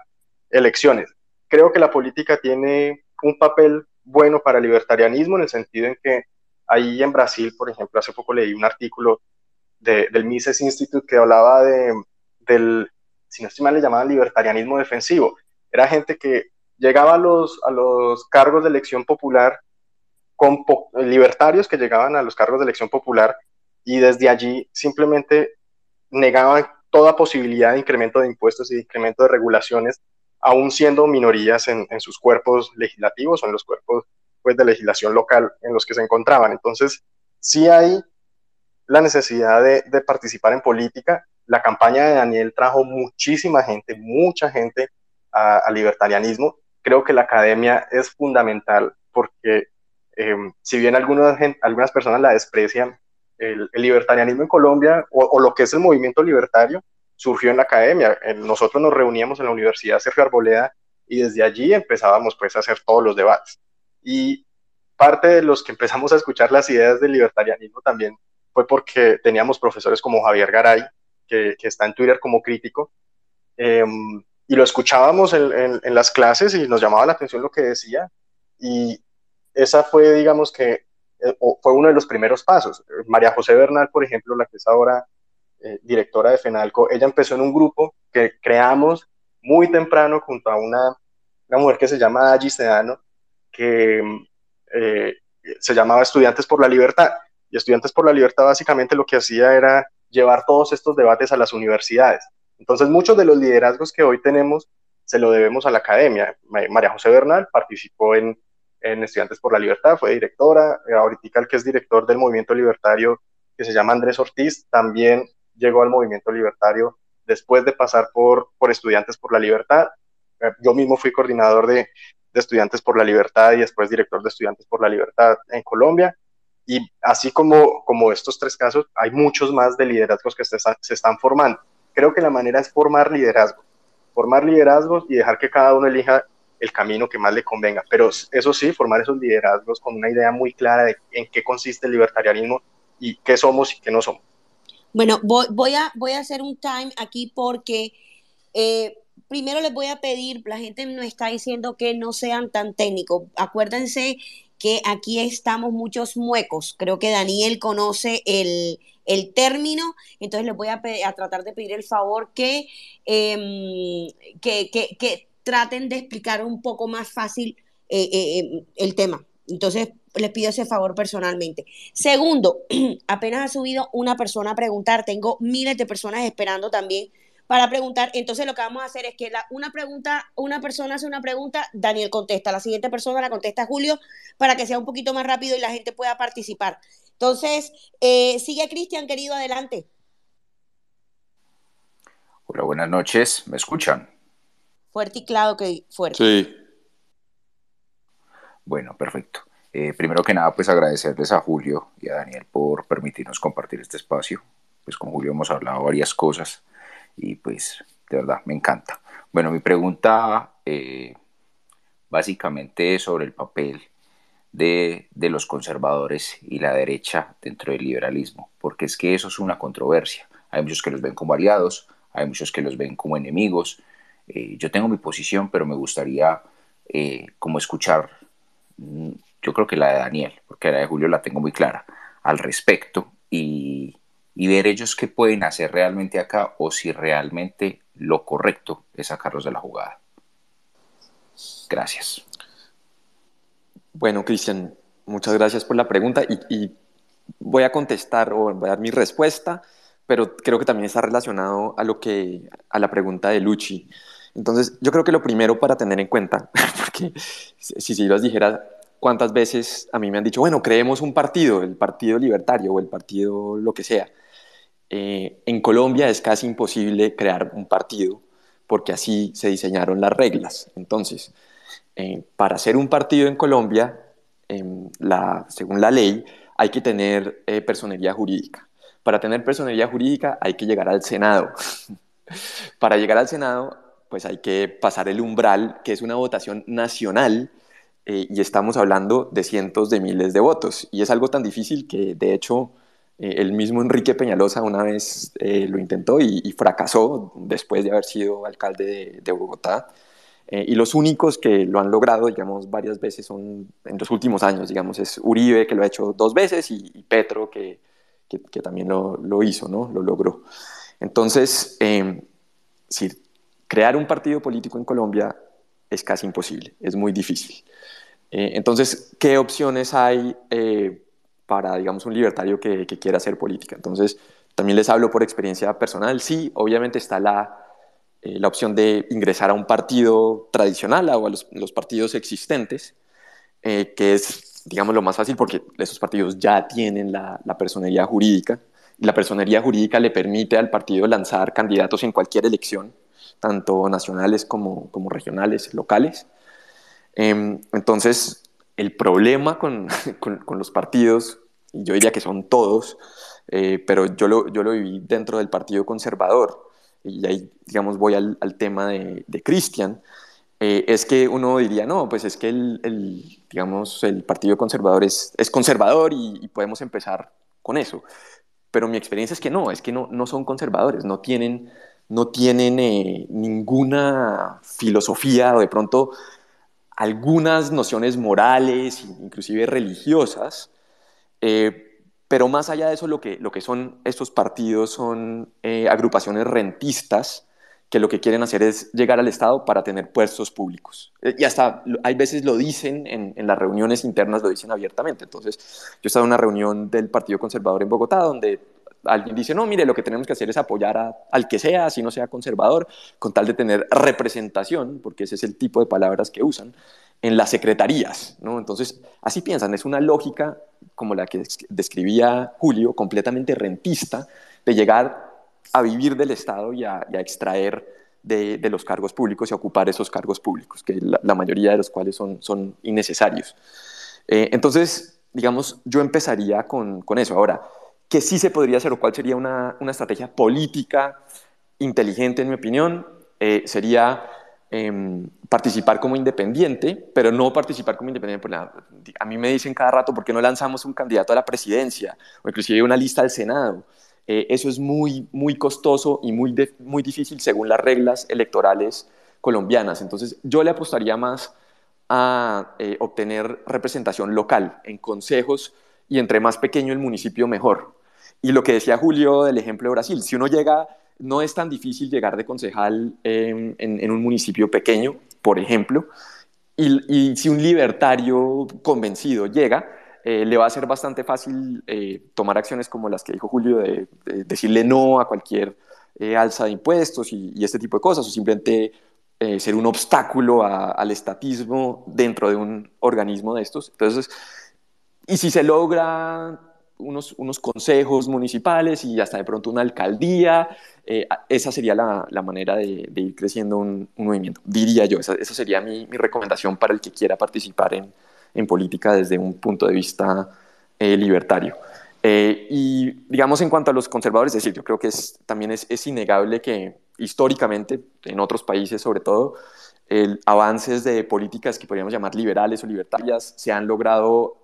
elecciones. creo que la política tiene un papel bueno para el libertarianismo en el sentido en que ahí en Brasil, por ejemplo, hace poco leí un artículo del Mises Institute que hablaba de, del, si no estoy mal, le llamaban libertarianismo defensivo. Era gente que llegaba a los, a los cargos de elección popular con libertarios que llegaban a los cargos de elección popular y desde allí simplemente negaban toda posibilidad de incremento de impuestos y de incremento de regulaciones, aún siendo minorías en, sus cuerpos legislativos o en los cuerpos pues, de legislación local en los que se encontraban. Entonces, sí hay la necesidad de, participar en política. La campaña de Daniel trajo muchísima gente, mucha gente al libertarianismo. Creo que la academia es fundamental porque em, si bien algunas, algunas personas la desprecian, el, libertarianismo en Colombia o, lo que es el movimiento libertario surgió en la academia. Nosotros nos reuníamos en la Universidad Sergio Arboleda y desde allí empezábamos pues a hacer todos los debates. Y parte de los que empezamos a escuchar las ideas del libertarianismo también fue porque teníamos profesores como Javier Garay, que, está en Twitter como crítico, em, y lo escuchábamos en, las clases y nos llamaba la atención lo que decía. Y esa fue, digamos que, eh, fue uno de los primeros pasos. María José Bernal, por ejemplo, la que es ahora eh, directora de FENALCO, ella empezó en un grupo que creamos muy temprano junto a una, una mujer que se llama Agis Sedano, que eh, se llamaba Estudiantes por la Libertad. Y Estudiantes por la Libertad básicamente lo que hacía era llevar todos estos debates a las universidades. Entonces muchos de los liderazgos que hoy tenemos se lo debemos a la academia. María José Bernal participó en Estudiantes por la Libertad, fue directora, eh, ahorita el que es director del movimiento libertario, que se llama Andrés Ortiz, también llegó al movimiento libertario después de pasar por, por Estudiantes por la Libertad. Eh, yo mismo fui coordinador de, Estudiantes por la Libertad y después director de Estudiantes por la Libertad en Colombia. Y así como, como estos tres casos, hay muchos más de liderazgos que se están formando. Creo que la manera es formar liderazgos, formar liderazgos y dejar que cada uno elija el camino que más le convenga. Pero eso sí, formar esos liderazgos con una idea muy clara de en qué consiste el libertarianismo y qué somos y qué no somos. Bueno, voy, a, voy a hacer un time aquí porque eh, primero les voy a pedir, la gente no está diciendo que no sean tan técnicos. Acuérdense que aquí estamos muchos muecos. Creo que Daniel conoce el, término, entonces les voy a, tratar de pedir el favor que, em, que, que, que traten de explicar un poco más fácil eh, eh, eh, el tema. Entonces, les pido ese favor personalmente. Segundo, apenas ha subido una persona a preguntar, tengo miles de personas esperando también para preguntar. Entonces, lo que vamos a hacer es que una pregunta, una persona hace una pregunta, Daniel contesta, la siguiente persona la contesta Julio, para que sea un poquito más rápido y la gente pueda participar. Entonces, sigue Cristian, querido, adelante. Hola, buenas noches, ¿me escuchan? fuerte y claro que fuerte. Sí. Bueno, perfecto. Eh, primero que nada, pues agradecerles a Julio y a Daniel por permitirnos compartir este espacio. Pues con Julio hemos hablado varias cosas y pues de verdad me encanta. Bueno, mi pregunta eh, básicamente es sobre el papel de, de, los conservadores y la derecha dentro del liberalismo, porque es que eso es una controversia. Hay muchos que los ven como aliados, hay muchos que los ven como enemigos, eh, yo tengo mi posición, pero me gustaría eh, como escuchar, mm, yo creo que la de Daniel, porque la de Julio la tengo muy clara, al respecto y, y ver ellos qué pueden hacer realmente acá o si realmente lo correcto es sacarlos de la jugada. Gracias. Bueno, Cristian, muchas gracias por la pregunta y, voy a contestar o voy a dar mi respuesta, pero creo que también está relacionado a lo que a la pregunta de Luchi. Entonces, yo creo que lo primero para tener en cuenta, porque si, si los dijera cuántas veces a mí me han dicho, bueno, creemos un partido, el Partido Libertario o el partido lo que sea. Eh, en Colombia es casi imposible crear un partido porque así se diseñaron las reglas. Entonces, eh, para hacer un partido en Colombia, la, según la ley, hay que tener eh, personería jurídica. Para tener personería jurídica hay que llegar al Senado. para llegar al Senado pues hay que pasar el umbral, que es una votación nacional, eh, y estamos hablando de cientos de miles de votos. Y es algo tan difícil que, de hecho, eh, el mismo Enrique Peñalosa una vez eh, lo intentó y, fracasó después de haber sido alcalde de, Bogotá. Eh, y los únicos que lo han logrado, digamos, varias veces son en los últimos años, digamos, es Uribe, que lo ha hecho dos veces, y, Petro, que, también lo, lo, hizo, ¿no? Lo logró. Entonces, eh, crear un partido político en Colombia es casi imposible, es muy difícil. Eh, entonces, ¿qué opciones hay eh, para, digamos, un libertario que, quiera hacer política? Entonces, también les hablo por experiencia personal. Sí, obviamente está la, eh, la opción de ingresar a un partido tradicional o a los, partidos existentes, que es, digamos, lo más fácil porque esos partidos ya tienen la, la personería jurídica. La personería jurídica le permite al partido lanzar candidatos en cualquier elección, tanto nacionales como, como regionales, locales. Em, entonces, el problema con, con, los partidos, y yo diría que son todos, eh, pero yo lo, yo lo viví dentro del Partido Conservador, y ahí, digamos, voy al, al tema de, de Cristian, eh, es que uno diría, no, pues es que el, el digamos, el Partido Conservador es, es conservador y, podemos empezar con eso. Pero mi experiencia es que no, es que no, no son conservadores, no tienen, no tienen eh, ninguna filosofía o de pronto algunas nociones morales, inclusive religiosas, eh, pero más allá de eso, lo que, lo que son estos partidos son eh, agrupaciones rentistas que lo que quieren hacer es llegar al Estado para tener puestos públicos. Eh, y hasta hay veces lo dicen en, en, las reuniones internas, lo dicen abiertamente. Entonces, yo he estado en una reunión del Partido Conservador en Bogotá, donde alguien dice, no, mire, lo que tenemos que hacer es apoyar al que sea, si no sea conservador, con tal de tener representación, porque ese es el tipo de palabras que usan, en las secretarías. ¿no? Entonces, así piensan, es una lógica como la que describía Julio, completamente rentista, de llegar a vivir del Estado y a, extraer de, los cargos públicos y a ocupar esos cargos públicos, que la, mayoría de los cuales son, son innecesarios. Eh, entonces, digamos, yo empezaría con, con eso. Ahora, que sí se podría hacer o cuál sería una, una estrategia política inteligente, en mi opinión, eh, sería em, participar como independiente, pero no participar como independiente. A mí me dicen cada rato, ¿por qué no lanzamos un candidato a la presidencia o inclusive una lista al Senado? Eh, eso es muy, muy costoso y muy, muy difícil según las reglas electorales colombianas. Entonces, yo le apostaría más a eh, obtener representación local en consejos y entre más pequeño el municipio, mejor. Y lo que decía Julio del ejemplo de Brasil, si uno llega, no es tan difícil llegar de concejal en, un municipio pequeño, por ejemplo, y, si un libertario convencido llega, eh, le va a ser bastante fácil eh, tomar acciones como las que dijo Julio, de, decirle no a cualquier eh, alza de impuestos y, este tipo de cosas, o simplemente ser un obstáculo al estatismo dentro de un organismo de estos. Entonces, y si se logra unos, unos consejos municipales y hasta de pronto una alcaldía. Eh, esa sería la, la manera de, ir creciendo un, movimiento, diría yo. Esa, esa sería mi, mi, recomendación para el que quiera participar en, en política desde un punto de vista eh, libertario. Eh, y digamos en cuanto a los conservadores, es decir, yo creo que es, también es, es innegable que históricamente, en otros países sobre todo, el, avances de políticas que podríamos llamar liberales o libertarias se han logrado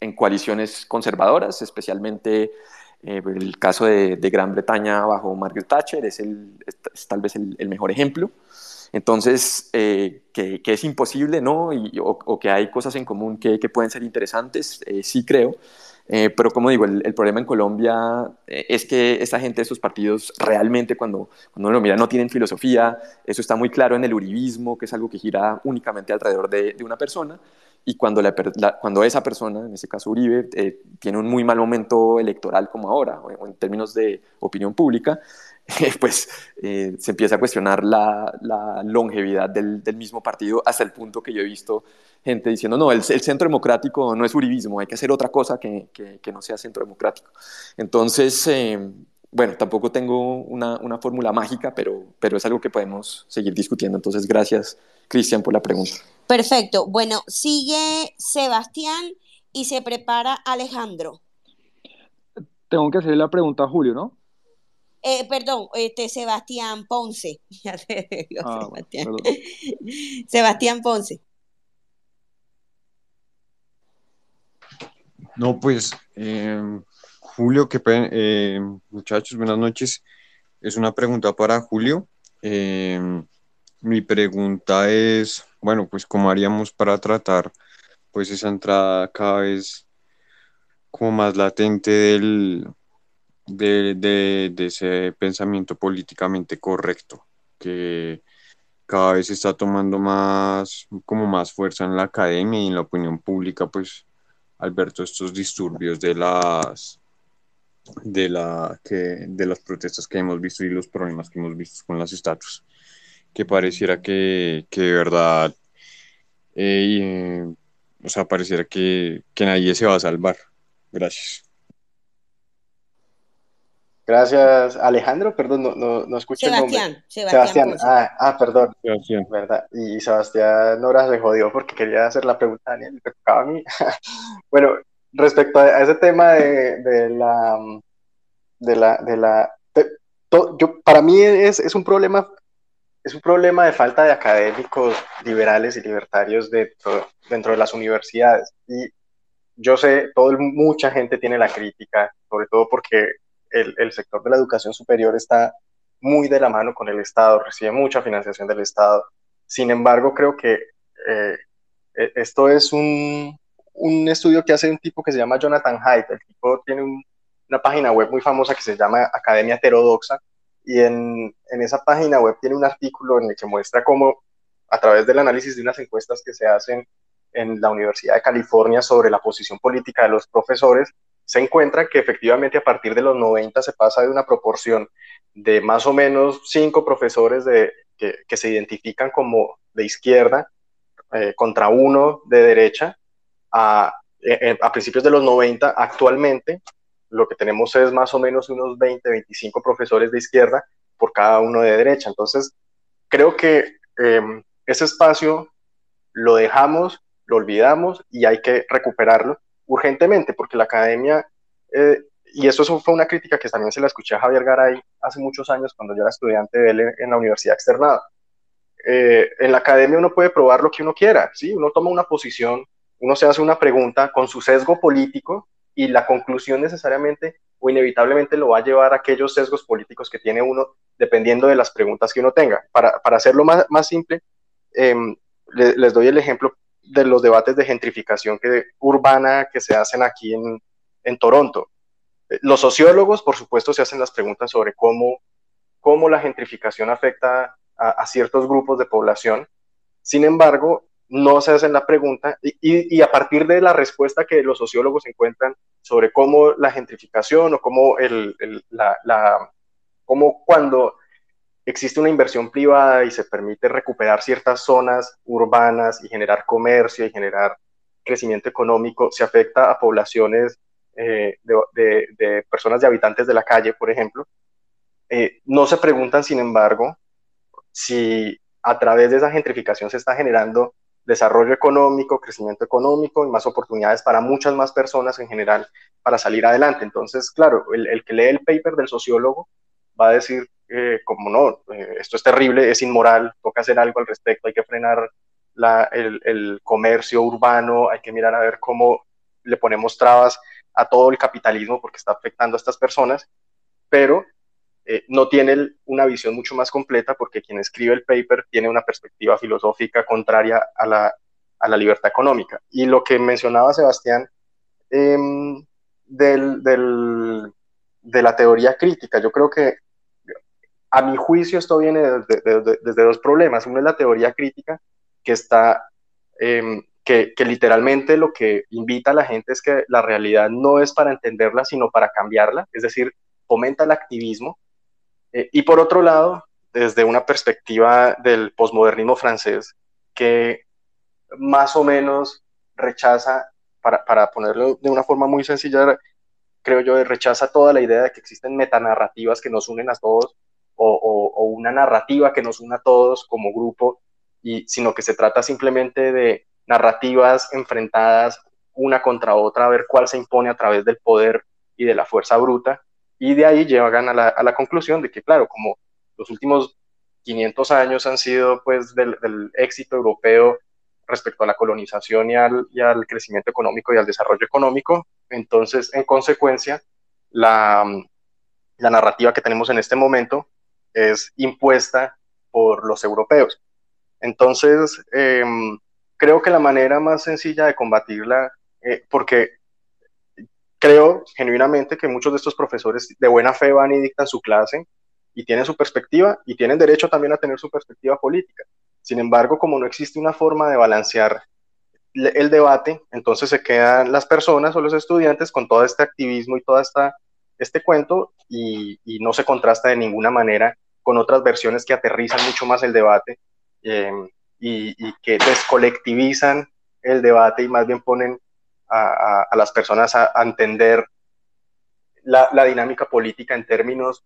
en coaliciones conservadoras, especialmente eh, el caso de, Gran Bretaña bajo Margaret Thatcher es, el, tal vez el, mejor ejemplo. Entonces, eh, que, es imposible, ¿no? Y, o, que hay cosas en común que, pueden ser interesantes, eh, sí creo. pero como digo, el, problema en Colombia es que esta gente, estos partidos, realmente cuando, cuando uno lo mira no tienen filosofía. Eso está muy claro en el uribismo, que es algo que gira únicamente alrededor de, de una persona y cuando, cuando esa persona, en ese caso Uribe, eh, tiene un muy mal momento electoral como ahora, o, en términos de opinión pública, pues eh, se empieza a cuestionar la, longevidad del, mismo partido hasta el punto que yo he visto gente diciendo, no, el, centro democrático no es uribismo, hay que hacer otra cosa que, que, no sea centro democrático. Entonces, eh, bueno, tampoco tengo una, una fórmula mágica, pero, pero es algo que podemos seguir discutiendo. Entonces, gracias, Cristian, por la pregunta. Perfecto. Bueno, sigue Sebastián y se prepara Alejandro. Tengo que hacer la pregunta a Julio, ¿no? Eh, perdón, este Sebastián Ponce. Ah, Sebastián. Sebastián Ponce. No, pues, em, Julio, qué em, muchachos, buenas noches. Es una pregunta para Julio. Mi pregunta es, bueno, pues cómo haríamos para tratar pues esa entrada cada vez como más latente del, de, de, ese pensamiento políticamente correcto, que cada vez está tomando más, como más fuerza en la academia y en la opinión pública, pues al ver todos estos disturbios de las de la que de las protestas que hemos visto y los problemas que hemos visto con las estatuas que pareciera que, que de verdad eh, o sea pareciera que, que nadie se va a salvar gracias Gracias, Alejandro, perdón, no, no, no escuché Sebastián, el nombre. Sebastián. Sebastián, ah, ah, perdón. Sebastián. ¿Verdad? Y Sebastián ahora se jodió porque quería hacer la pregunta a Daniel, me tocaba a mí. bueno, respecto a ese tema de, de la, de la, de la, de- to- yo, para mí es, es un problema, es un problema de falta de académicos liberales y libertarios dentro, de las universidades. Y yo sé, todo mucha gente tiene la crítica, sobre todo porque el, sector de la educación superior está muy de la mano con el Estado, recibe mucha financiación del Estado. Sin embargo, creo que eh, eh, esto es un, un estudio que hace un tipo que se llama Jonathan Haidt. El tipo tiene un- una página web muy famosa que se llama Academia Heterodoxa y en, en esa página web tiene un artículo en el que muestra cómo a través del análisis de unas encuestas que se hacen en la Universidad de California sobre la posición política de los profesores, se encuentra que efectivamente a partir de los 90 se pasa de una proporción de más o menos cinco profesores de, que, se identifican como de izquierda eh, contra uno de derecha a, eh, a principios de los 90. Actualmente lo que tenemos es más o menos unos 20, 25 profesores de izquierda por cada uno de derecha. Entonces, creo que eh, ese espacio lo dejamos, lo olvidamos y hay que recuperarlo urgentemente, porque la academia, eh, y eso fue una crítica que también se la escuché a Javier Garay hace muchos años cuando yo era estudiante de él en, en la Universidad Externada. Eh, en la academia uno puede probar lo que uno quiera, ¿sí? Uno toma una posición, uno se hace una pregunta con su sesgo político y la conclusión necesariamente o inevitablemente lo va a llevar a aquellos sesgos políticos que tiene uno dependiendo de las preguntas que uno tenga. Para, para hacerlo más, más simple, eh, le, les doy el ejemplo de los debates de gentrificación urbana que se hacen aquí en, en Toronto. Los sociólogos, por supuesto, se hacen las preguntas sobre cómo, cómo la gentrificación afecta a ciertos grupos de población. Sin embargo, no se hacen la pregunta y, y, a partir de la respuesta que los sociólogos encuentran sobre cómo la gentrificación o cómo, el, el, la, la, cómo cuando existe una inversión privada y se permite recuperar ciertas zonas urbanas y generar comercio y generar crecimiento económico, se afecta a poblaciones eh, de, de, de, personas de habitantes de la calle, por ejemplo. Eh, no se preguntan, sin embargo, si a través de esa gentrificación se está generando desarrollo económico, crecimiento económico y más oportunidades para muchas más personas en general para salir adelante. Entonces, claro, el, el que lee el paper del sociólogo va a decir, eh, como no, eh, esto es terrible, es inmoral, toca hacer algo al respecto, hay que frenar la, el, el, comercio urbano, hay que mirar a ver cómo le ponemos trabas a todo el capitalismo porque está afectando a estas personas, pero eh, no tiene una visión mucho más completa porque quien escribe el paper tiene una perspectiva filosófica contraria a la, a la libertad económica. Y lo que mencionaba Sebastián em, del, del, de la teoría crítica, yo creo que a mi juicio esto viene desde, desde, desde dos problemas. Uno es la teoría crítica, que está, eh, que, que, literalmente lo que invita a la gente es que la realidad no es para entenderla, sino para cambiarla, es decir, fomenta el activismo. Eh, y por otro lado, desde una perspectiva del posmodernismo francés, que más o menos rechaza, para, para ponerlo de una forma muy sencilla, creo yo, rechaza toda la idea de que existen metanarrativas que nos unen a todos o, una narrativa que nos una a todos como grupo, y, sino que se trata simplemente de narrativas enfrentadas una contra otra, a ver cuál se impone a través del poder y de la fuerza bruta, y de ahí llegan a la, a la conclusión de que, claro, como los últimos 500 años han sido pues del, del éxito europeo respecto a la colonización y al, y al, crecimiento económico y al desarrollo económico. Entonces, en consecuencia, la, la narrativa que tenemos en este momento es impuesta por los europeos. Entonces, em, creo que la manera más sencilla de combatirla, eh, porque creo genuinamente que muchos de estos profesores de buena fe van y dictan su clase y tienen su perspectiva y tienen derecho también a tener su perspectiva política. Sin embargo, como no existe una forma de balancear el debate, entonces se quedan las personas o los estudiantes con todo este activismo y todo este cuento y, no se contrasta de ninguna manera con otras versiones que aterrizan mucho más el debate em, y, que descolectivizan el debate y más bien ponen a, las personas a, entender la, dinámica política en términos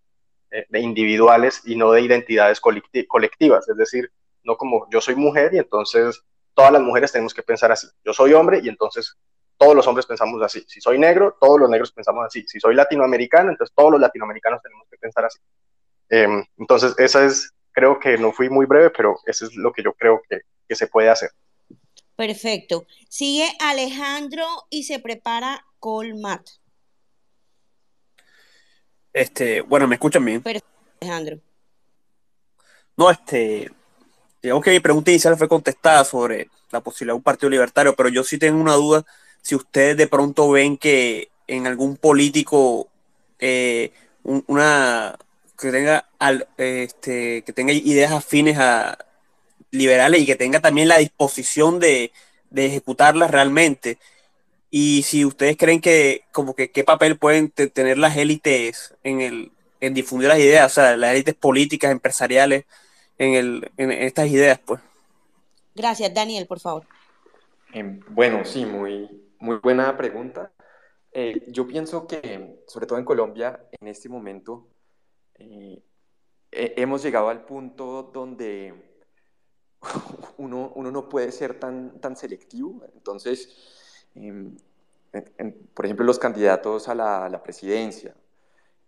eh, de individuales y no de identidades colectivas. Es decir, no como yo soy mujer y entonces todas las mujeres tenemos que pensar así. Yo soy hombre y entonces todos los hombres pensamos así. Si soy negro, todos los negros pensamos así. Si soy latinoamericano, entonces todos los latinoamericanos tenemos que pensar así. Em, entonces, esa es, creo que no fui muy breve, pero eso es lo que yo creo que, que se puede hacer. Perfecto. Sigue Alejandro y se prepara Colmat. Este, bueno, ¿me escuchan bien? Perfecto, Alejandro. No, este, digamos que mi pregunta inicial fue contestada sobre la posibilidad de un partido libertario, pero yo sí tengo una duda si ustedes de pronto ven que en algún político eh, una que tenga este, que tenga ideas afines a liberales y que tenga también la disposición de, ejecutarlas realmente. Y si ustedes creen que, como que, qué papel pueden tener las élites en, el, en difundir las ideas, o sea, las élites políticas, empresariales, en, el, en estas ideas, pues. Gracias, Daniel, por favor. Em, bueno, sí, muy, muy buena pregunta. Eh, yo pienso que, sobre todo en Colombia, en este momento, eh, hemos llegado al punto donde uno, uno, no puede ser tan, tan selectivo. Entonces, em, por ejemplo, los candidatos a la, la presidencia,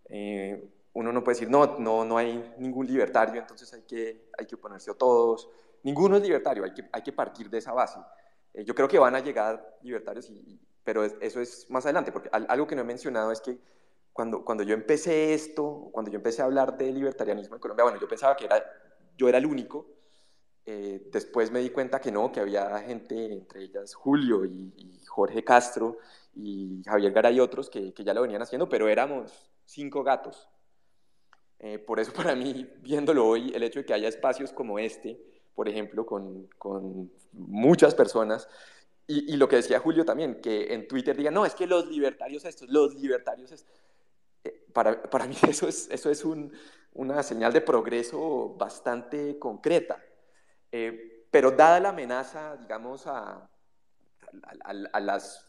eh, uno no puede decir, no, no, no hay ningún libertario, entonces hay que, hay que oponerse a todos. Ninguno es libertario, hay que, hay que partir de esa base. Eh, yo creo que van a llegar libertarios, y, pero eso es más adelante, porque algo que no he mencionado es que cuando, cuando yo empecé esto, cuando yo empecé a hablar de libertarianismo en Colombia, bueno, yo pensaba que era, yo era el único, eh, después me di cuenta que no, que había gente, entre ellas Julio y, Jorge Castro y Javier Garay y otros que, que, ya lo venían haciendo, pero éramos cinco gatos. Eh, por eso para mí, viéndolo hoy, el hecho de que haya espacios como este, por ejemplo, con, con muchas personas, y, lo que decía Julio también, que en Twitter digan, no, es que los libertarios estos, los libertarios estos. Eh, para, para, mí eso es, eso es un, una señal de progreso bastante concreta. Eh, pero dada la amenaza, digamos, a, a, a, las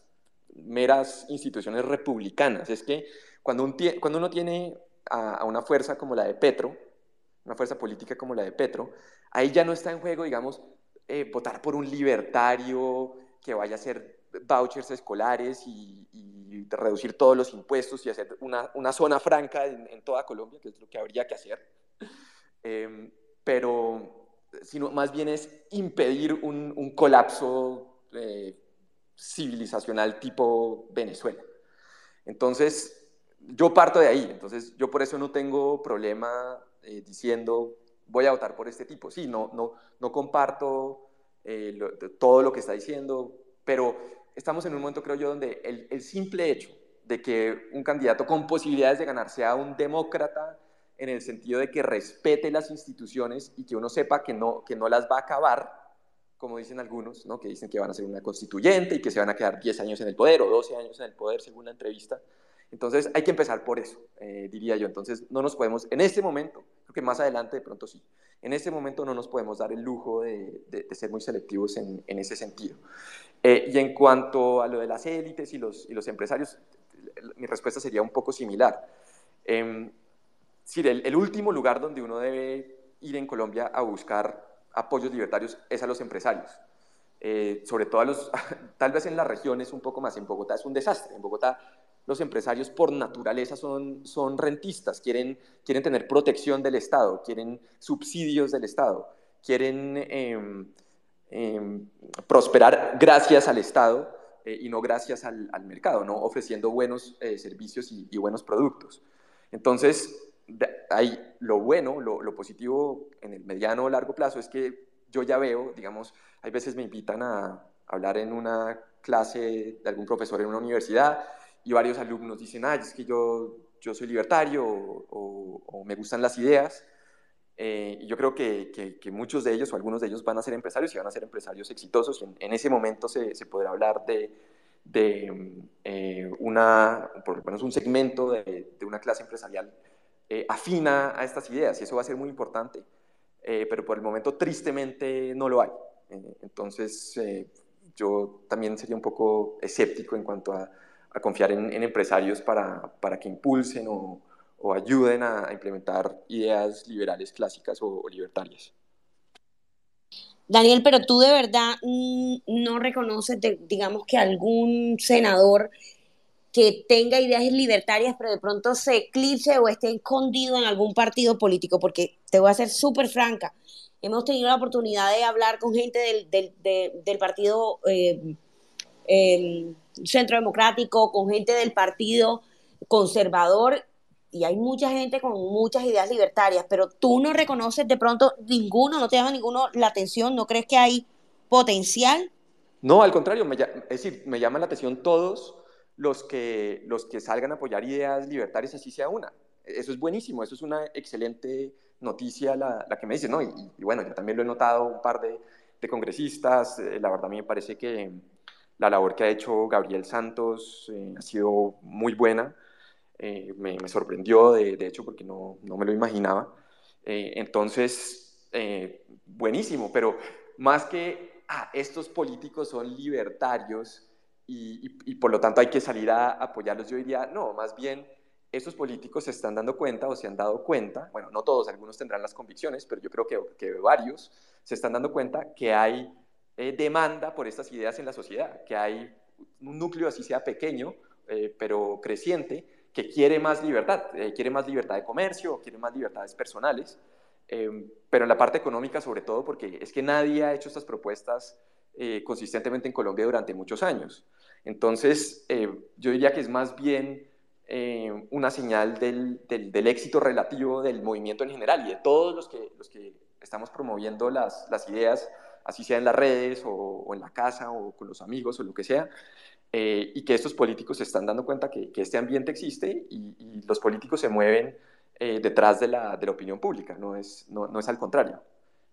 meras instituciones republicanas, es que cuando, un, cuando uno tiene a, una fuerza como la de Petro, una fuerza política como la de Petro, ahí ya no está en juego, digamos, eh, votar por un libertario que vaya a hacer vouchers escolares y, reducir todos los impuestos y hacer una, una zona franca en, toda Colombia, que es lo que habría que hacer. Em, pero sino más bien es impedir un, un colapso eh, civilizacional tipo Venezuela. Entonces, yo parto de ahí, entonces yo por eso no tengo problema eh, diciendo voy a votar por este tipo. Sí, no, no, no comparto eh, todo lo que está diciendo, pero estamos en un momento, creo yo, donde el, el, simple hecho de que un candidato con posibilidades de ganar sea un demócrata en el sentido de que respete las instituciones y que uno sepa que no, que no las va a acabar, como dicen algunos, ¿no? que dicen que van a ser una constituyente y que se van a quedar 10 años en el poder o 12 años en el poder, según la entrevista. Entonces hay que empezar por eso, eh, diría yo. Entonces no nos podemos, en este momento, creo que más adelante de pronto sí, en este momento no nos podemos dar el lujo de, ser muy selectivos en, ese sentido. Eh, y en cuanto a lo de las élites y los, y los empresarios, mi respuesta sería un poco similar. Eh, el, el último lugar donde uno debe ir en Colombia a buscar apoyos libertarios es a los empresarios. Eh, sobre todo a los, tal vez en las regiones un poco más, en Bogotá es un desastre, en Bogotá los empresarios por naturaleza son, son rentistas, quieren, quieren tener protección del Estado, quieren subsidios del Estado, quieren em, em, prosperar gracias al Estado eh, y no gracias al, mercado, ¿no? ofreciendo buenos eh, servicios y, buenos productos. Entonces, hay lo bueno, lo, positivo en el mediano o largo plazo es que yo ya veo, digamos, hay veces me invitan a hablar en una clase de algún profesor en una universidad y varios alumnos dicen, ay, es que yo, yo soy libertario o, me gustan las ideas. Eh, y yo creo que, muchos de ellos o algunos de ellos van a ser empresarios y van a ser empresarios exitosos. Y en, ese momento se, podrá hablar de, eh, una, por lo menos un segmento de una clase empresarial eh, afina a estas ideas y eso va a ser muy importante, pero por el momento tristemente no lo hay. entonces yo también sería un poco escéptico en cuanto a, confiar en, empresarios para, para, que impulsen o, o ayuden a, implementar ideas liberales clásicas o, libertarias. Daniel, pero tú de verdad mm, no reconoces, digamos, que algún senador que tenga ideas libertarias, pero de pronto se eclipse o esté escondido en algún partido político, porque te voy a ser súper franca, hemos tenido la oportunidad de hablar con gente del, del, partido eh, Centro Democrático, con gente del partido conservador, y hay mucha gente con muchas ideas libertarias, pero tú no reconoces de pronto ninguno, no te llama ninguno la atención, ¿no crees que hay potencial? No, al contrario, es decir, me llaman la atención todos los que, los que salgan a apoyar ideas libertarias, así sea una. Eso es buenísimo, eso es una excelente noticia la, que me dices, ¿no? Y, bueno, yo también lo he notado un par de, de congresistas, eh, la verdad a mí me parece que la labor que ha hecho Gabriel Santos eh, ha sido muy buena, eh, me, sorprendió de, hecho porque no, no me lo imaginaba. entonces, buenísimo, pero más que, ah, estos políticos son libertarios y, por lo tanto hay que salir a apoyarlos, yo diría, no, más bien estos políticos se están dando cuenta o se han dado cuenta, bueno, no todos, algunos tendrán las convicciones, pero yo creo que, que varios se están dando cuenta que hay eh, demanda por estas ideas en la sociedad, que hay un núcleo, así sea pequeño, eh, pero creciente, que quiere más libertad, eh, quiere más libertad de comercio, quiere más libertades personales, pero en la parte económica sobre todo, porque es que nadie ha hecho estas propuestas consistentemente en Colombia durante muchos años. Entonces, yo diría que es más bien eh, una señal del, del, éxito relativo del movimiento en general y de todos los que, los que estamos promoviendo las, las ideas, así sea en las redes o, en la casa o con los amigos o lo que sea, eh, y que estos políticos se están dando cuenta que, que este ambiente existe y, los políticos se mueven eh, detrás de la, de la, opinión pública, no es, no, no, es al contrario.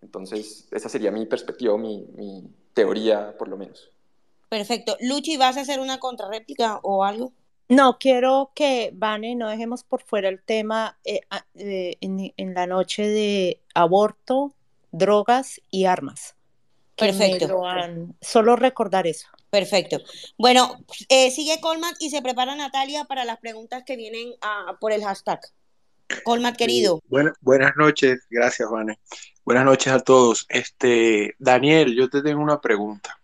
Entonces, esa sería mi perspectiva, mi, mi teoría, por lo menos. Perfecto. Luchi, ¿vas a hacer una contrarréplica o algo? No, quiero que, Vane, no dejemos por fuera el tema eh, en, la noche de aborto, drogas y armas. Perfecto. solo recordar eso. Perfecto. Bueno, eh, sigue Colmat y se prepara Natalia para las preguntas que vienen por el hashtag. Colmat, querido. buenas noches, gracias, Vane. Buenas noches a todos. Este, Daniel, yo te tengo una pregunta.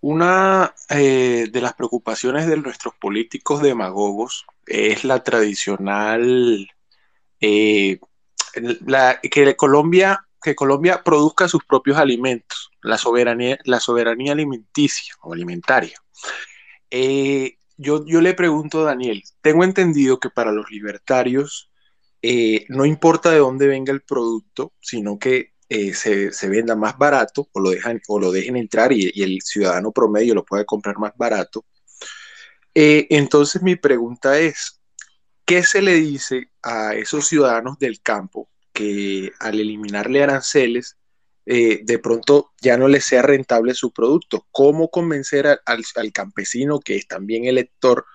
Una eh, de las preocupaciones de nuestros políticos demagogos es la tradicional eh, que Colombia que Colombia produzca sus propios alimentos, la soberanía, la soberanía alimenticia o alimentaria. Eh, yo, yo, le pregunto a Daniel, tengo entendido que para los libertarios no importa de dónde venga el producto, sino que eh, se, venda más barato o lo, dejan, o lo dejen entrar y, el ciudadano promedio lo puede comprar más barato. Eh, entonces mi pregunta es, ¿qué se le dice a esos ciudadanos del campo que al eliminarle aranceles, eh, de pronto ya no les sea rentable su producto? ¿Cómo convencer al, campesino, que es también elector,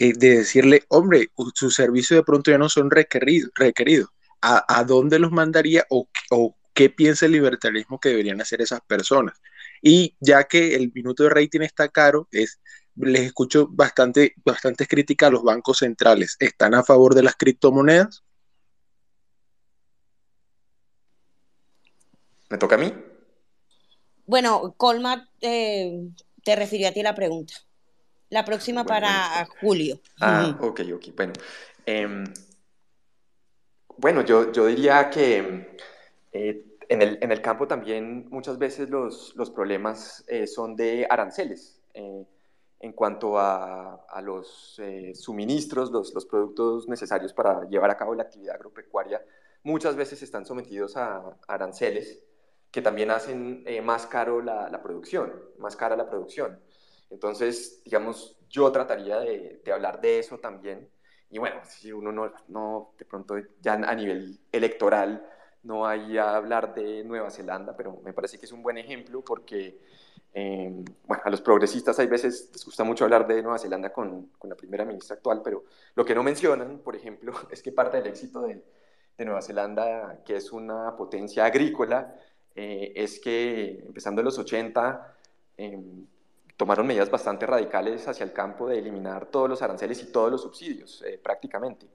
de decirle, hombre, su servicio de pronto ya no son requeridos? ¿A, dónde los mandaría o, o qué piensa el libertarismo que deberían hacer esas personas. Y ya que el minuto de rating está caro, es, les escucho bastante, bastantes críticas a los bancos centrales. ¿Están a favor de las criptomonedas? ¿Me toca a mí? Bueno, Colma eh, te refirió a ti la pregunta. La próxima para Julio. Ah, ok, ok. Bueno, em, bueno yo, yo diría que eh, en el, en el, campo también muchas veces los, los problemas eh, son de aranceles eh, en cuanto a, a los suministros, los, los, productos necesarios para llevar a cabo la actividad agropecuaria, muchas veces están sometidos a, aranceles que también hacen más caro la, la, producción, más cara la producción. Entonces, digamos, yo trataría de, de, hablar de eso también. Y bueno, si uno no, no, de pronto ya a nivel electoral no hay a hablar de Nueva Zelanda, pero me parece que es un buen ejemplo porque, eh, bueno, a los progresistas hay veces les gusta mucho hablar de Nueva Zelanda con, con, la primera ministra actual, pero lo que no mencionan, por ejemplo, es que parte del éxito de, de Nueva Zelanda, que es una potencia agrícola, eh, es que empezando en los 80 eh, tomaron medidas bastante radicales hacia el campo de eliminar todos los aranceles y todos los subsidios, eh, prácticamente.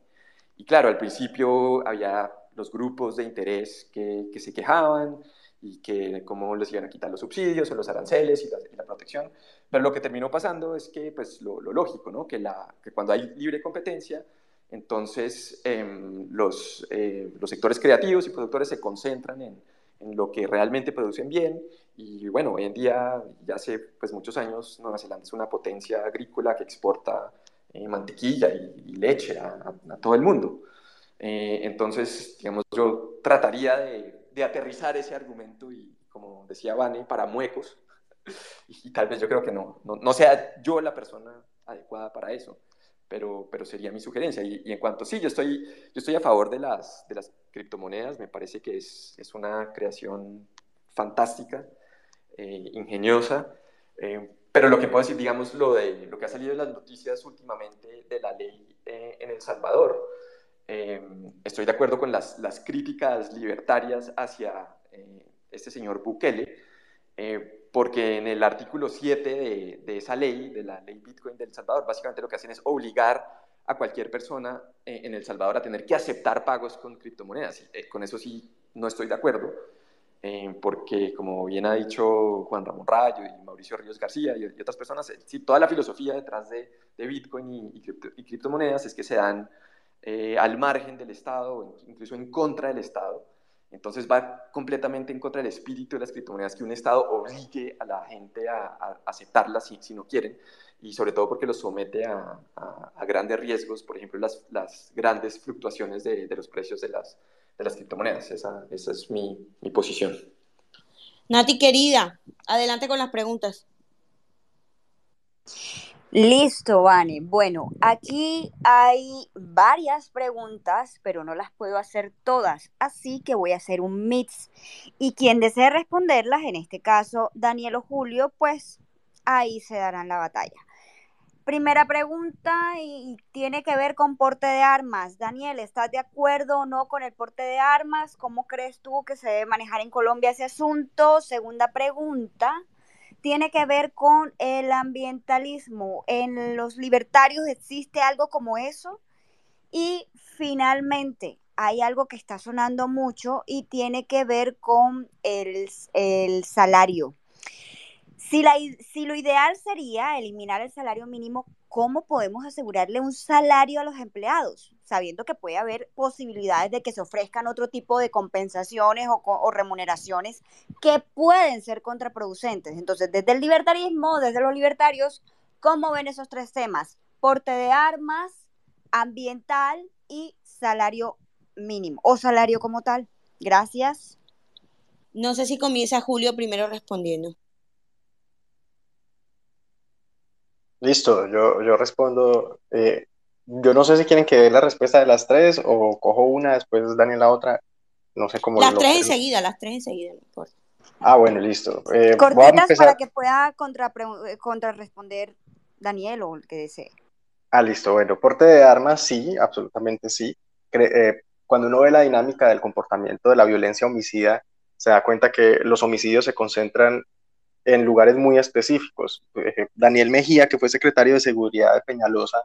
Y claro, al principio había los grupos de interés que, que, se quejaban y que cómo les iban a quitar los subsidios o los aranceles y la, y la protección, pero lo que terminó pasando es que, pues, lo, lo lógico, ¿no? que, la, que cuando hay libre competencia, entonces eh, los, eh, los sectores creativos y productores se concentran en, lo que realmente producen bien. Y bueno, hoy en día, ya hace pues, muchos años, Nueva Zelanda es una potencia agrícola que exporta eh, mantequilla y, leche a, todo el mundo. Eh, entonces, digamos, yo trataría de, aterrizar ese argumento y, como decía Vane, para muecos. Y, y tal vez yo creo que no, no, no, sea yo la persona adecuada para eso, pero, pero sería mi sugerencia. Y, y en cuanto, sí, yo estoy, yo estoy a favor de las, de las criptomonedas, me parece que es, es una creación fantástica, eh, ingeniosa, eh, pero lo que puedo decir, digamos, lo, de, lo que ha salido en las noticias últimamente de la ley eh, en El Salvador, estoy de acuerdo con las, las críticas libertarias hacia este señor Bukele, porque en el artículo 7 de, de, esa ley, de la ley Bitcoin del Salvador, básicamente lo que hacen es obligar a cualquier persona eh, en El Salvador a tener que aceptar pagos con criptomonedas. Eh, con eso sí no estoy de acuerdo, eh, porque como bien ha dicho Juan Ramón Rayo y Mauricio Ríos García y, y otras personas, eh, sí, toda la filosofía detrás de, de Bitcoin y, y, cripto, y, criptomonedas es que se dan eh, al margen del Estado, incluso en contra del Estado. Entonces va completamente en contra del espíritu de las criptomonedas que un Estado obligue a la gente a, aceptarlas si, no quieren y sobre todo porque los somete a, grandes riesgos, por ejemplo, las, grandes fluctuaciones de, los precios de las, criptomonedas. Esa, esa es mi, mi, posición. Nati, querida, adelante con las preguntas. Listo, Vane. Bueno, aquí hay varias preguntas, pero no las puedo hacer todas, así que voy a hacer un mix. Y quien desee responderlas, en este caso Daniel o Julio, pues ahí se darán la batalla. Primera pregunta y tiene que ver con porte de armas. Daniel, ¿estás de acuerdo o no con el porte de armas? ¿Cómo crees tú que se debe manejar en Colombia ese asunto? Segunda pregunta, tiene que ver con el ambientalismo. ¿En los libertarios existe algo como eso? Y finalmente, hay algo que está sonando mucho y tiene que ver con el, el salario. Si, la, si, lo ideal sería eliminar el salario mínimo, ¿cómo podemos asegurarle un salario a los empleados? Sabiendo que puede haber posibilidades de que se ofrezcan otro tipo de compensaciones o, o remuneraciones que pueden ser contraproducentes. Entonces, desde el libertarismo, desde los libertarios, ¿cómo ven esos tres temas? Porte de armas, ambiental y salario mínimo o salario como tal. Gracias. No sé si comienza Julio primero respondiendo. Listo, yo, yo respondo. Eh, yo no sé si quieren que dé la respuesta de las tres o cojo una, después Daniel la otra. No sé cómo. Las lo tres enseguida, las tres enseguida, no importa. Ah, bueno, listo. Eh, Cortitas para que pueda contra, contrarresponder Daniel o el que desee. Ah, listo. Bueno, porte de armas, sí, absolutamente sí. Eh, cuando uno ve la dinámica del comportamiento de la violencia homicida, se da cuenta que los homicidios se concentran en lugares muy específicos. Daniel Mejía, que fue secretario de Seguridad de Peñalosa,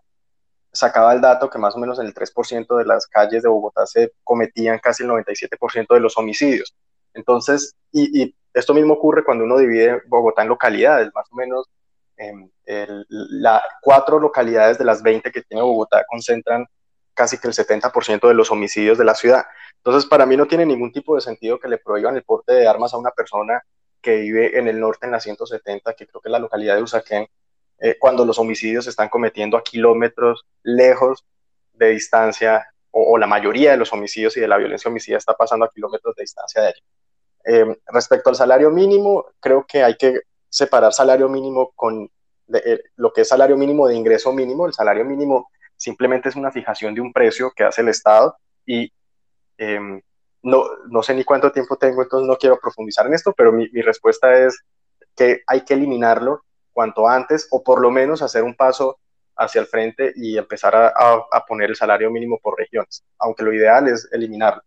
sacaba el dato que más o menos en el 3% de las calles de Bogotá se cometían casi el 97% de los homicidios. Entonces, y, esto mismo ocurre cuando uno divide Bogotá en localidades, más o menos eh, el, cuatro localidades de las 20 que tiene Bogotá concentran casi que el 70% de los homicidios de la ciudad. Entonces, para mí no tiene ningún tipo de sentido que le prohíban el porte de armas a una persona que vive en el norte, en la 170, que creo que es la localidad de Usaquén, eh, cuando los homicidios se están cometiendo a kilómetros lejos de distancia, o, o, la mayoría de los homicidios y de la violencia homicida está pasando a kilómetros de distancia de allí. Eh, respecto al salario mínimo, creo que hay que separar salario mínimo con eh, lo que es salario mínimo de ingreso mínimo. El salario mínimo simplemente es una fijación de un precio que hace el Estado y em, no, no sé ni cuánto tiempo tengo, entonces no quiero profundizar en esto, pero mi, mi respuesta es que hay que eliminarlo cuanto antes o por lo menos hacer un paso hacia el frente y empezar a, poner el salario mínimo por regiones, aunque lo ideal es eliminarlo.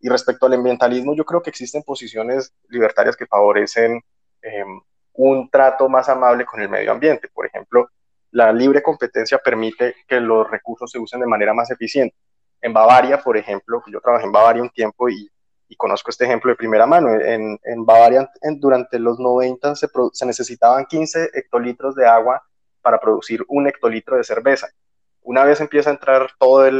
Y respecto al ambientalismo, yo creo que existen posiciones libertarias que favorecen eh, un trato más amable con el medio ambiente. Por ejemplo, la libre competencia permite que los recursos se usen de manera más eficiente. En Bavaria, por ejemplo, yo trabajé en Bavaria un tiempo y, y conozco este ejemplo de primera mano. En, en Bavaria, durante los 90 se, se necesitaban 15 hectolitros de agua para producir un hectolitro de cerveza. Una vez empieza a entrar toda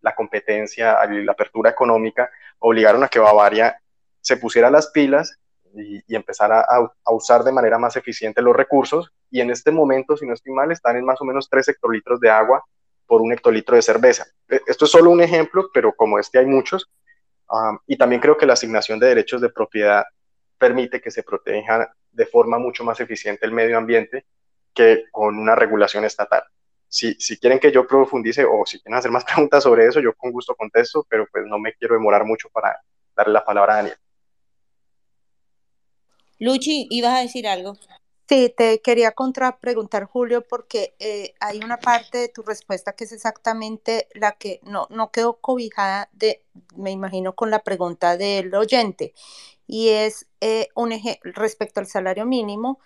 la competencia, la apertura económica, obligaron a que Bavaria se pusiera las pilas y, empezara a, a, usar de manera más eficiente los recursos. Y en este momento, si no estoy mal, están en más o menos 3 hectolitros de agua por un hectolitro de cerveza. E, esto es solo un ejemplo, pero como este hay muchos. Um, y también creo que la asignación de derechos de propiedad permite que se proteja de forma mucho más eficiente el medio ambiente que con una regulación estatal. Si, si quieren que yo profundice o si quieren hacer más preguntas sobre eso, yo con gusto contesto, pero pues no me quiero demorar mucho para darle la palabra a Daniel. Luchi, ¿ibas a decir algo? Sí, te quería contrapreguntar, Julio, porque eh, hay una parte de tu respuesta que es exactamente la que no, no quedó cobijada de, me imagino, con la pregunta del oyente, y es eh, un respecto al salario mínimo,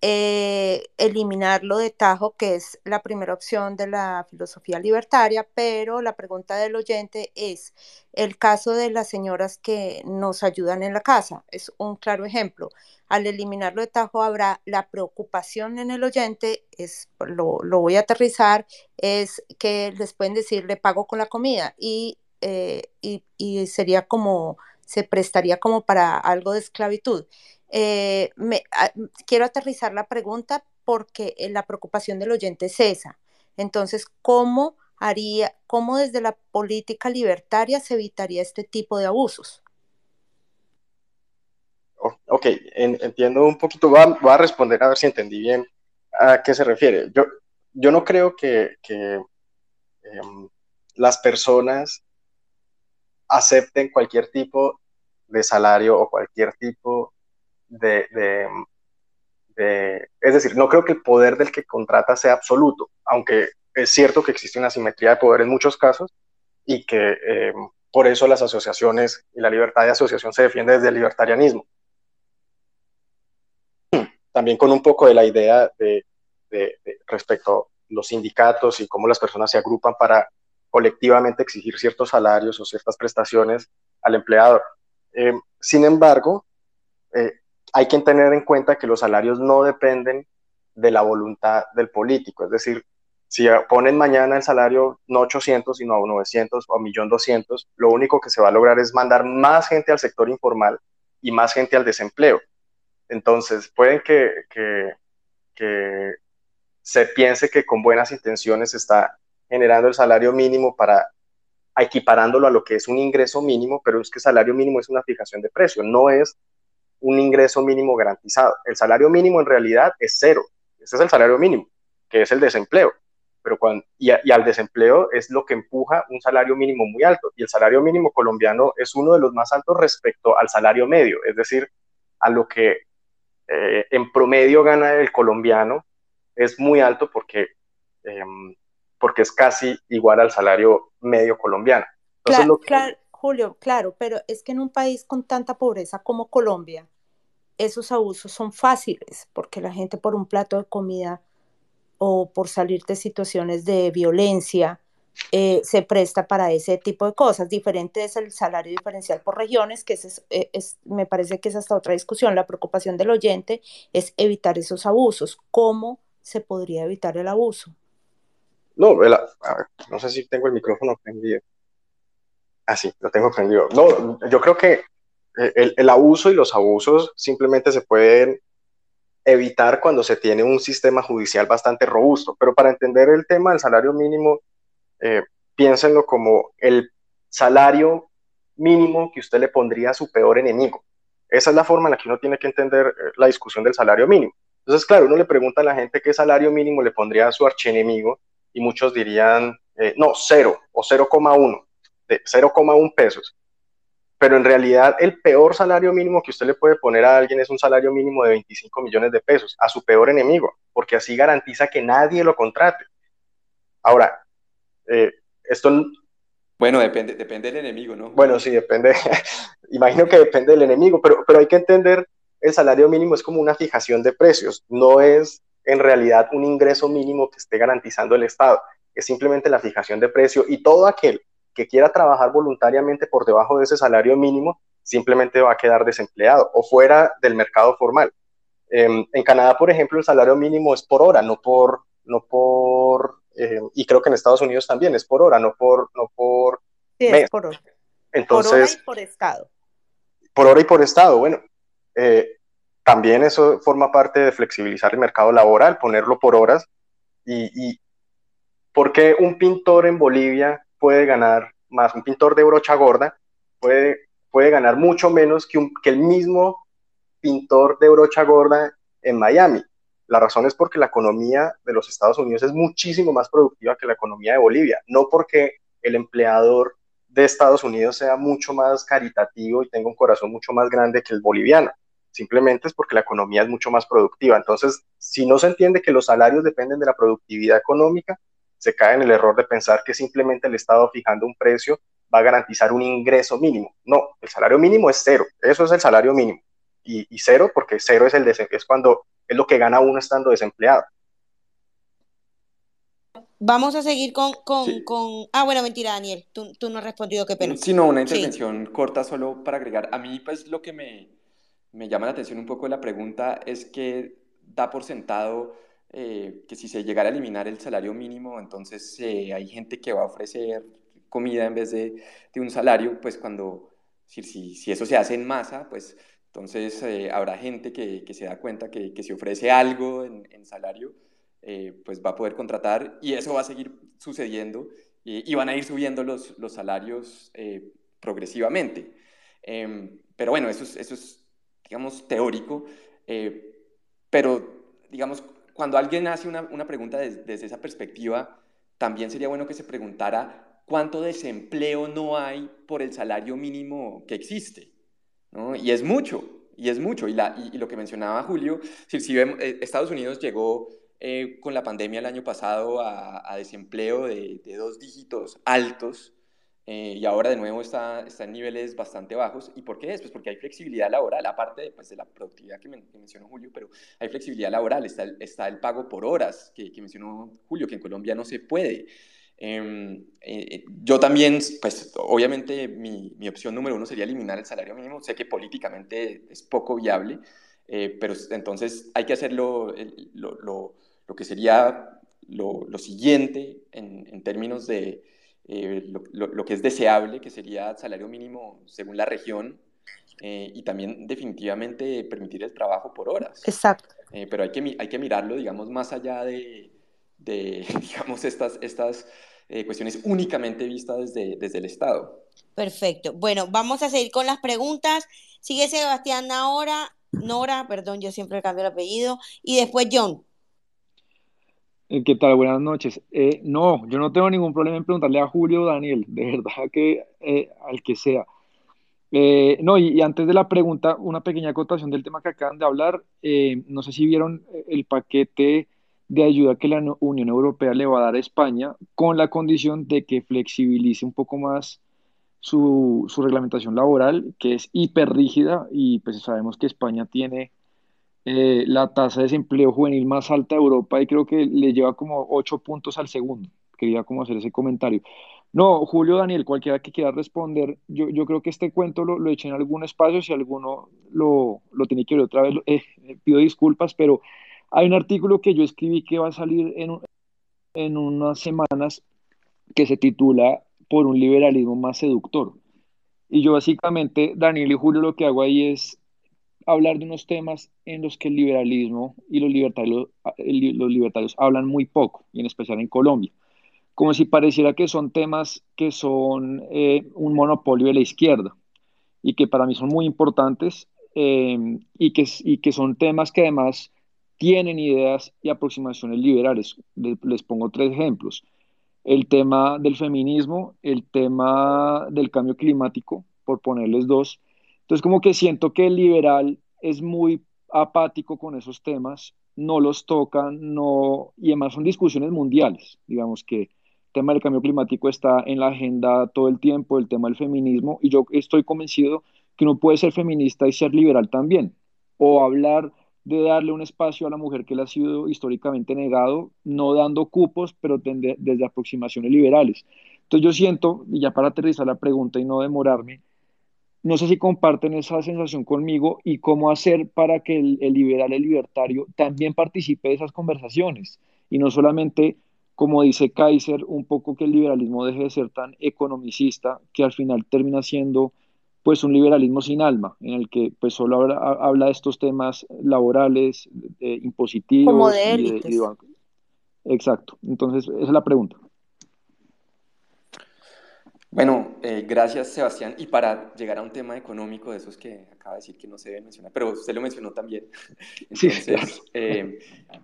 eh, eliminarlo de tajo, que es la primera opción de la filosofía libertaria, pero la pregunta del oyente es el caso de las señoras que nos ayudan en la casa. Es un claro ejemplo. Al eliminarlo de tajo habrá la preocupación en el oyente, es, lo, lo voy a aterrizar, es que les pueden decir, le pago con la comida y, eh, y, y sería como, se prestaría como para algo de esclavitud. Eh, me, a, quiero aterrizar la pregunta porque eh, la preocupación del oyente es esa. Entonces, ¿cómo haría, cómo desde la política libertaria se evitaría este tipo de abusos? Oh, ok, en, entiendo un poquito, voy a, a, responder a ver si entendí bien a qué se refiere. Yo, yo no creo que, eh, las personas acepten cualquier tipo de salario o cualquier tipo de, es decir, no creo que el poder del que contrata sea absoluto, aunque es cierto que existe una asimetría de poder en muchos casos y que eh, por eso las asociaciones y la libertad de asociación se defiende desde el libertarianismo. También con un poco de la idea de, de, de respecto a los sindicatos y cómo las personas se agrupan para colectivamente exigir ciertos salarios o ciertas prestaciones al empleador. Eh, sin embargo, eh, hay que tener en cuenta que los salarios no dependen de la voluntad del político. Es decir, si ponen mañana el salario no 800, sino a 900 o a 1.200.000, lo único que se va a lograr es mandar más gente al sector informal y más gente al desempleo. Entonces, pueden que, que, que se piense que con buenas intenciones se está generando el salario mínimo para equiparándolo a lo que es un ingreso mínimo, pero es que el salario mínimo es una fijación de precio, no es un ingreso mínimo garantizado. El salario mínimo en realidad es cero. Ese es el salario mínimo, que es el desempleo. Pero cuando, y, y, al desempleo es lo que empuja un salario mínimo muy alto. Y el salario mínimo colombiano es uno de los más altos respecto al salario medio, es decir, a lo que eh, en promedio gana el colombiano es muy alto porque, eh, porque es casi igual al salario medio colombiano. Entonces, claro, lo que, claro Julio, claro, pero es que en un país con tanta pobreza como Colombia, esos abusos son fáciles, porque la gente por un plato de comida o por salir de situaciones de violencia eh, se presta para ese tipo de cosas. Diferente es el salario diferencial por regiones, que es, eh, es, me parece que es hasta otra discusión. La preocupación del oyente es evitar esos abusos. ¿Cómo se podría evitar el abuso? No, el, no sé si tengo el micrófono prendido. Ah, sí, lo tengo prendido. No, yo creo que el, el, abuso y los abusos simplemente se pueden evitar cuando se tiene un sistema judicial bastante robusto. Pero para entender el tema del salario mínimo, eh, piénsenlo como el salario mínimo que usted le pondría a su peor enemigo. Esa es la forma en la que uno tiene que entender eh, la discusión del salario mínimo. Entonces, claro, uno le pregunta a la gente qué salario mínimo le pondría a su archienemigo y muchos dirían, eh, no, cero o 0,1, de 0,1 pesos. Pero en realidad el peor salario mínimo que usted le puede poner a alguien es un salario mínimo de 25 millones de pesos, a su peor enemigo, porque así garantiza que nadie lo contrate. Ahora, eh, esto... Bueno, depende, depende del enemigo, ¿no? Bueno, sí, depende. Imagino que depende del enemigo, pero, pero hay que entender, el salario mínimo es como una fijación de precios, no es en realidad un ingreso mínimo que esté garantizando el Estado, es simplemente la fijación de precio y todo aquel que quiera trabajar voluntariamente por debajo de ese salario mínimo simplemente va a quedar desempleado o fuera del mercado formal. Em, en Canadá, por ejemplo, el salario mínimo es por hora, no por, no por eh, y creo que en Estados Unidos también es por hora, no por, no por sí, mes. Es por hora. Entonces, por hora y por estado. Por hora y por estado, bueno, eh, también eso forma parte de flexibilizar el mercado laboral, ponerlo por horas. Y, y ¿por qué un pintor en Bolivia puede ganar más? Un pintor de brocha gorda puede, puede ganar mucho menos que, que el mismo pintor de brocha gorda en Miami. La razón es porque la economía de los Estados Unidos es muchísimo más productiva que la economía de Bolivia, no porque el empleador de Estados Unidos sea mucho más caritativo y tenga un corazón mucho más grande que el boliviano simplemente es porque la economía es mucho más productiva. Entonces, si no se entiende que los salarios dependen de la productividad económica, se cae en el error de pensar que simplemente el Estado fijando un precio va a garantizar un ingreso mínimo. No, el salario mínimo es cero, eso es el salario mínimo. Y, cero porque cero es, el es cuando es lo que gana uno estando desempleado. Vamos a seguir con... con, con... Ah, bueno, mentira, Daniel, tú, tú, no has respondido, qué pena. Sí, no, una intervención corta solo para agregar. A mí, pues, lo que me, me llama la atención un poco la pregunta es que da por sentado eh, que si se llegara a eliminar el salario mínimo, entonces eh, hay gente que va a ofrecer comida en vez de, de un salario, pues cuando, si, si, si, eso se hace en masa, pues entonces eh, habrá gente que, que, se da cuenta que, que si ofrece algo en, en salario, pues va a poder contratar y eso va a seguir sucediendo y, van a ir subiendo los, los salarios progresivamente. Em, pero bueno, eso es, eso es digamos, teórico, eh, pero, digamos, cuando alguien hace una, una pregunta desde, esa perspectiva, también sería bueno que se preguntara cuánto desempleo no hay por el salario mínimo que existe, ¿no? Y es mucho, y es mucho. Y, la, y, lo que mencionaba Julio, si, si vemos, eh, Estados Unidos llegó eh, con la pandemia el año pasado a, a desempleo de, de, dos dígitos altos, eh, y ahora de nuevo está, está en niveles bastante bajos. ¿Y por qué es? Pues porque hay flexibilidad laboral, aparte pues, de la productividad que, mencionó Julio, pero hay flexibilidad laboral, está el, está el pago por horas que, que, mencionó Julio, que en Colombia no se puede. Eh, eh, yo también, pues obviamente mi, mi, opción número uno sería eliminar el salario mínimo, sé que políticamente es poco viable, pero entonces hay que hacerlo lo, lo, lo, que sería lo, siguiente en, en términos de eh, lo, que es deseable, que sería salario mínimo según la región, eh, y también definitivamente permitir el trabajo por horas. Exacto. Eh, pero hay que, hay que mirarlo, digamos, más allá de, de digamos, estas, estas cuestiones únicamente vistas desde, desde el Estado. Perfecto. Bueno, vamos a seguir con las preguntas. Sigue Sebastián ahora, Nora, perdón, yo siempre cambio el apellido, y después John. Eh, ¿Qué tal? Buenas noches. Eh, no, yo no tengo ningún problema en preguntarle a Julio o Daniel, de verdad que eh, al que sea. no, y, antes de la pregunta, una pequeña acotación del tema que acaban de hablar. no sé si vieron el paquete de ayuda que la Unión Europea le va a dar a España con la condición de que flexibilice un poco más su, su reglamentación laboral, que es hiper rígida y pues sabemos que España tiene eh, la tasa de desempleo juvenil más alta de Europa y creo que le lleva como ocho puntos al segundo. Quería como hacer ese comentario. No, Julio, Daniel, cualquiera que quiera responder, yo, yo creo que este cuento lo, lo eché en algún espacio, si alguno lo, lo tiene que ver otra vez, eh, pido disculpas, pero hay un artículo que yo escribí que va a salir en, en unas semanas que se titula Por un liberalismo más seductor. Y yo básicamente, Daniel y Julio, lo que hago ahí es hablar de unos temas en los que el liberalismo y los libertarios, los libertarios hablan muy poco, y en especial en Colombia, como si pareciera que son temas que son eh, un monopolio de la izquierda y que para mí son muy importantes, em, y, que, y que son temas que además tienen ideas y aproximaciones liberales. Les, pongo tres ejemplos. El tema del feminismo, el tema del cambio climático, por ponerles dos. Entonces, como que siento que el liberal es muy apático con esos temas, no los tocan, no, y además son discusiones mundiales, digamos que el tema del cambio climático está en la agenda todo el tiempo, el tema del feminismo, y yo estoy convencido que uno puede ser feminista y ser liberal también, o hablar de darle un espacio a la mujer que le ha sido históricamente negado, no dando cupos, pero desde aproximaciones liberales. Entonces yo siento, y ya para aterrizar la pregunta y no demorarme, no sé si comparten esa sensación conmigo y cómo hacer para que el, liberal, el libertario, también participe de esas conversaciones y no solamente, como dice Kaiser, un poco que el liberalismo deje de ser tan economicista, que al final termina siendo pues un liberalismo sin alma, en el que pues solo habla, de estos temas laborales, impositivos. Como de Exacto. Entonces, esa es la pregunta. Bueno, eh, gracias Sebastián. Y para llegar a un tema económico de esos que acaba de decir que no se debe mencionar, pero usted lo mencionó también. Entonces, eh,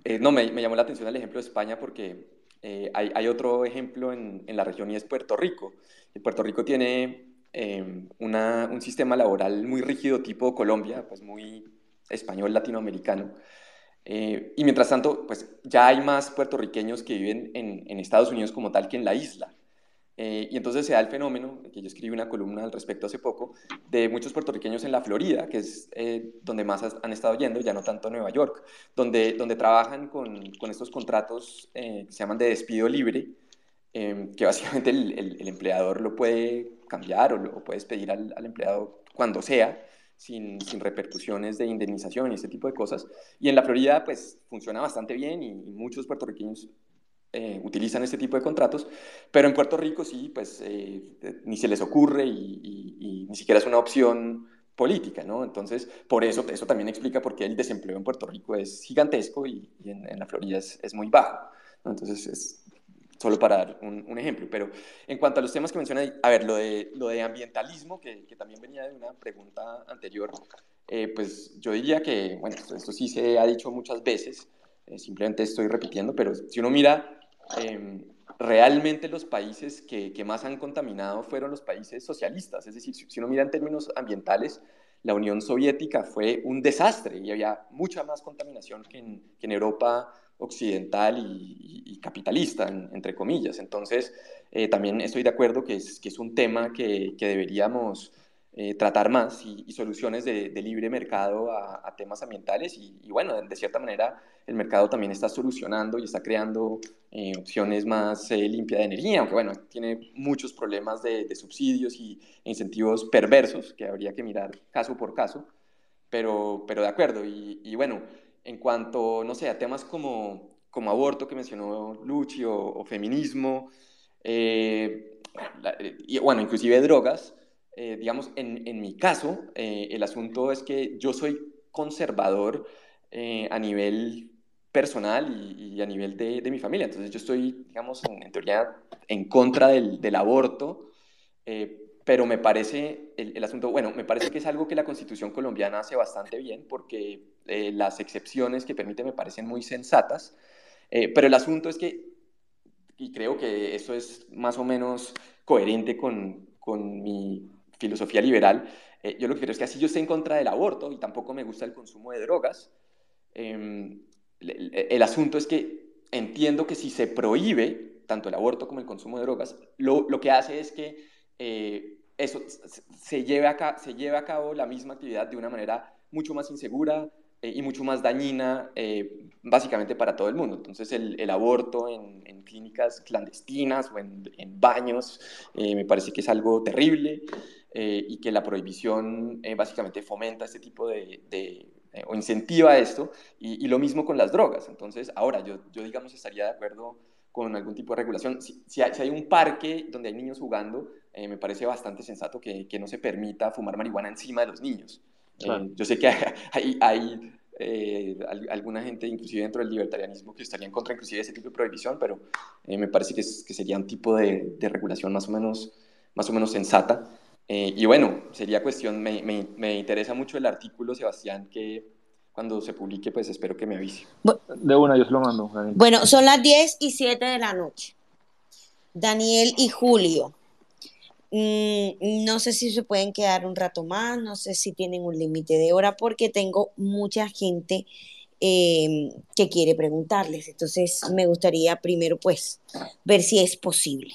eh, no, me, llamó la atención el ejemplo de España porque hay, otro ejemplo en, en, la región y es Puerto Rico. Y Puerto Rico tiene Em, un sistema laboral muy rígido tipo Colombia, pues muy español latinoamericano. Y mientras tanto, pues ya hay más puertorriqueños que viven en, Estados Unidos como tal que en la isla. Eh, y entonces se da el fenómeno, que yo escribí una columna al respecto hace poco, de muchos puertorriqueños en la Florida, que es eh, donde más han estado yendo, ya no tanto Nueva York, donde, donde trabajan con, con estos contratos que se llaman de despido libre, Em, que básicamente el, el, empleador lo puede cambiar o lo puedes pedir al, al empleado cuando sea, sin, sin, repercusiones de indemnización y ese tipo de cosas. Y en la Florida, pues funciona bastante bien y, muchos puertorriqueños eh, utilizan este tipo de contratos, pero en Puerto Rico sí, pues eh, ni se les ocurre y, y, ni siquiera es una opción política, ¿no? Entonces, por eso, eso también explica por qué el desempleo en Puerto Rico es gigantesco y, en, en, la Florida es, es muy bajo. ¿no? Entonces, es, solo para dar un, ejemplo. Pero en cuanto a los temas que menciona, a ver, lo de, lo de ambientalismo, que, que también venía de una pregunta anterior, eh, pues yo diría que, bueno, esto, sí se ha dicho muchas veces, eh, simplemente estoy repitiendo, pero si uno mira, em, realmente los países que, que, más han contaminado fueron los países socialistas, es decir, si, uno mira en términos ambientales, la Unión Soviética fue un desastre y había mucha más contaminación que en, que en Europa occidental y, capitalista, entre comillas. Entonces, eh, también estoy de acuerdo que es, que es un tema que, que deberíamos eh, tratar más y, soluciones de, libre mercado a, temas ambientales. Y, bueno, de, cierta manera, el mercado también está solucionando y está creando eh, opciones más limpias de energía, aunque bueno, tiene muchos problemas de, de subsidios y incentivos perversos que habría que mirar caso por caso. Pero, pero de acuerdo. y bueno, en cuanto, no sé, a temas como, como aborto que mencionó Luchi o, feminismo, eh, y, bueno, inclusive drogas, eh, digamos, en, en, mi caso, eh, el asunto es que yo soy conservador a nivel personal y, a nivel de, de, mi familia. Entonces yo estoy, digamos, en, teoría en contra del, del aborto, pero me parece el, asunto, bueno, me parece que es algo que la constitución colombiana hace bastante bien porque eh, las excepciones que permite me parecen muy sensatas, eh, pero el asunto es que, y creo que eso es más o menos coherente con, con mi filosofía liberal, eh, yo lo que creo es que así yo estoy en contra del aborto y tampoco me gusta el consumo de drogas, em, el, asunto es que entiendo que si se prohíbe tanto el aborto como el consumo de drogas, lo, lo que hace es que eh, eso se lleve, a, se lleve a cabo la misma actividad de una manera mucho más insegura eh, y mucho más dañina, eh, básicamente para todo el mundo. Entonces, el, aborto en, clínicas clandestinas o en, baños me parece que es algo terrible y que la prohibición básicamente fomenta este tipo de, o incentiva esto, y, lo mismo con las drogas. Entonces, ahora yo, yo digamos, estaría de acuerdo con algún tipo de regulación. Si, si, hay, un parque donde hay niños jugando, eh, me parece bastante sensato que, que, no se permita fumar marihuana encima de los niños. Eh, yo sé que hay, hay eh, alguna gente, inclusive dentro del libertarianismo, que estaría en contra inclusive de ese tipo de prohibición, pero me parece que, que, sería un tipo de, de, regulación más o, menos, más o menos sensata. Eh, y bueno, sería cuestión, me, me, me, interesa mucho el artículo, Sebastián, que cuando se publique, pues espero que me avise. De una, yo se lo mando. Bueno, son las 10 y 7 de la noche. Daniel y Julio. Mm, no sé si se pueden quedar un rato más, no sé si tienen un límite de hora, porque tengo mucha gente eh, que quiere preguntarles. Entonces, me gustaría primero, pues, ver si es posible.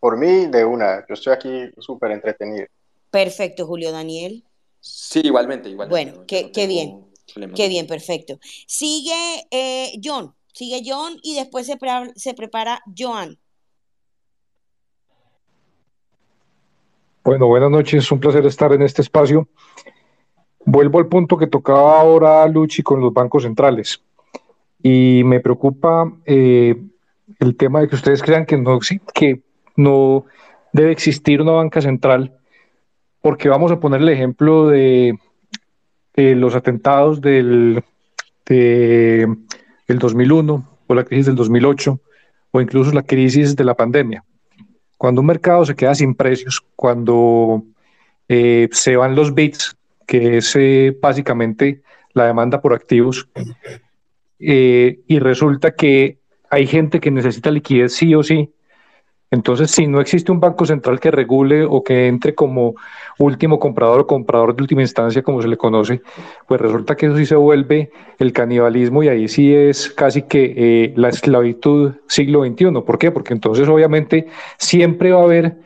Por mí, de una. Yo estoy aquí súper entretenido. Perfecto, Julio Daniel. Sí, igualmente, igualmente. Bueno, qué, qué bien. Qué bien, perfecto. Sigue eh, John, sigue John y después se, se prepara Joan. Bueno, buenas noches, es un placer estar en este espacio. Vuelvo al punto que tocaba ahora Luchi con los bancos centrales. Y me preocupa eh, el tema de que ustedes crean que no, que no debe existir una banca central, porque vamos a poner el ejemplo de, los atentados del, de, 2001 o la crisis del 2008 o incluso la crisis de la pandemia. Cuando un mercado se queda sin precios, cuando eh, se van los bits, que es eh, básicamente la demanda por activos, eh, y resulta que hay gente que necesita liquidez sí o sí, entonces, si no existe un banco central que regule o que entre como último comprador o comprador de última instancia, como se le conoce, pues resulta que eso sí se vuelve el canibalismo y ahí sí es casi que eh, la esclavitud siglo XXI. ¿Por qué? Porque entonces obviamente siempre va a haber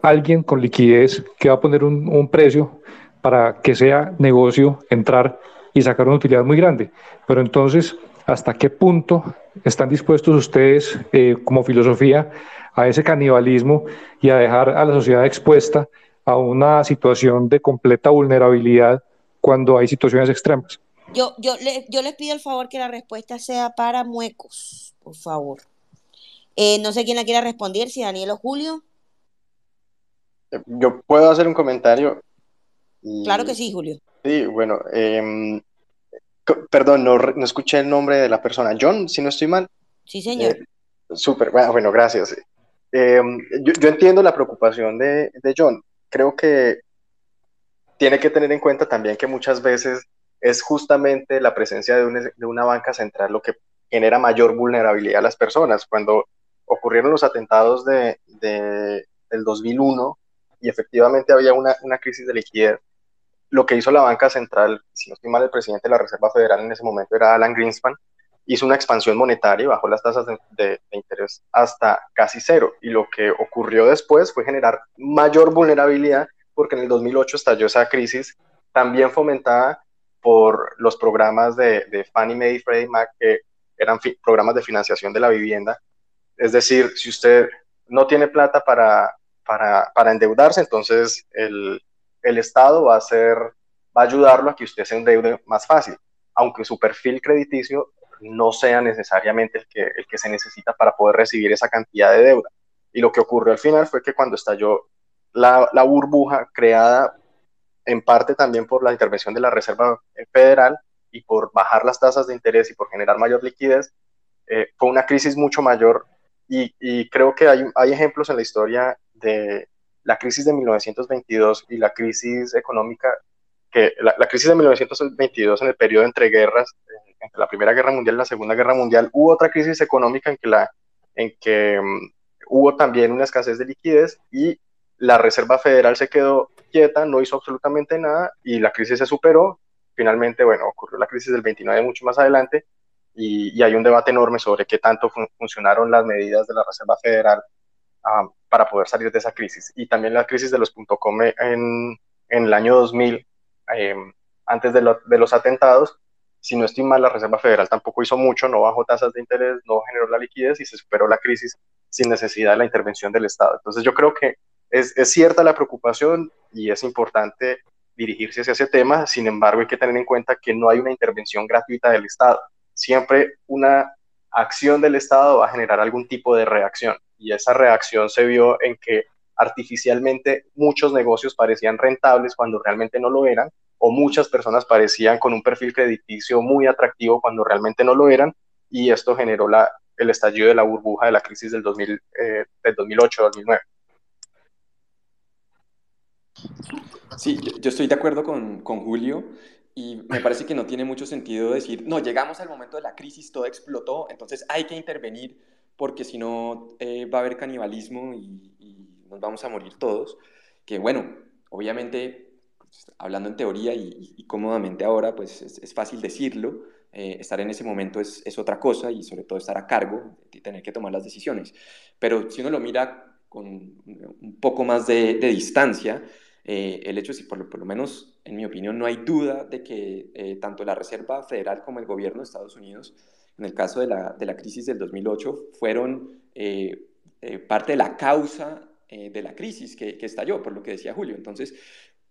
alguien con liquidez que va a poner un, precio para que sea negocio entrar y sacar una utilidad muy grande. Pero entonces, ¿hasta qué punto están dispuestos ustedes eh, como filosofía a ese canibalismo y a dejar a la sociedad expuesta a una situación de completa vulnerabilidad cuando hay situaciones extremas. Yo, yo, yo les pido el favor que la respuesta sea para muecos, por favor. Eh, no sé quién la quiera responder, si Daniel o Julio. Yo puedo hacer un comentario. Claro que sí, Julio. Sí, bueno, em, perdón, no, no, escuché el nombre de la persona. John, si no estoy mal. Sí, señor. Eh, súper, bueno, bueno, gracias. Em, yo, entiendo la preocupación de, John. Creo que tiene que tener en cuenta también que muchas veces es justamente la presencia de, una banca central lo que genera mayor vulnerabilidad a las personas. Cuando ocurrieron los atentados de, del 2001 y efectivamente había una, una, crisis de liquidez, lo que hizo la banca central, si no estoy mal, el presidente de la Reserva Federal en ese momento era Alan Greenspan, hizo una expansión monetaria y bajó las tasas de, interés hasta casi cero. Y lo que ocurrió después fue generar mayor vulnerabilidad porque en el 2008 estalló esa crisis también fomentada por los programas de, de Fannie Mae y Freddie Mac, que eran programas de financiación de la vivienda. Es decir, si usted no tiene plata para, para, para endeudarse, entonces el, el Estado va a, hacer, va a ayudarlo a que usted se endeude más fácil, aunque su perfil crediticio no sea necesariamente el que, el que se necesita para poder recibir esa cantidad de deuda. Y lo que ocurrió al final fue que cuando estalló la, la burbuja creada en parte también por la intervención de la Reserva Federal y por bajar las tasas de interés y por generar mayor liquidez, eh, fue una crisis mucho mayor y, y, creo que hay, hay ejemplos en la historia de la crisis de 1922 y la crisis económica, que la, la crisis de 1922 en el periodo entre guerras entre la Primera Guerra Mundial y la Segunda Guerra Mundial, hubo otra crisis económica en que, la, en que mm, hubo también una escasez de liquidez y la Reserva Federal se quedó quieta, no hizo absolutamente nada y la crisis se superó. Finalmente, bueno, ocurrió la crisis del 29 mucho más adelante y, hay un debate enorme sobre qué tanto funcionaron las medidas de la Reserva Federal ah, para poder salir de esa crisis. Y también la crisis de los .com en, en el año 2000, eh, antes de, de los atentados, si no estoy mal, la Reserva Federal tampoco hizo mucho, no bajó tasas de interés, no generó la liquidez y se superó la crisis sin necesidad de la intervención del Estado. Entonces yo creo que es, es cierta la preocupación y es importante dirigirse hacia ese tema, sin embargo hay que tener en cuenta que no hay una intervención gratuita del Estado. Siempre una acción del Estado va a generar algún tipo de reacción y esa reacción se vio en que artificialmente muchos negocios parecían rentables cuando realmente no lo eran o muchas personas parecían con un perfil crediticio muy atractivo cuando realmente no lo eran, y esto generó la, el estallido de la burbuja de la crisis del, 2000, eh, del 2008-2009. Sí, yo, estoy de acuerdo con, con Julio y me parece que no tiene mucho sentido decir, no, llegamos al momento de la crisis, todo explotó, entonces hay que intervenir porque si no eh, va a haber canibalismo y, nos vamos a morir todos. Que bueno, obviamente, hablando en teoría y, cómodamente ahora, pues es, fácil decirlo, eh, estar en ese momento es, es, otra cosa y sobre todo estar a cargo y tener que tomar las decisiones. Pero si uno lo mira con un poco más de, distancia, eh, el hecho es que, por lo, menos en mi opinión, no hay duda de que eh, tanto la Reserva Federal como el gobierno de Estados Unidos, en el caso de la, de la crisis del 2008, fueron parte de la causa de la crisis que, que, estalló, por lo que decía Julio. Entonces,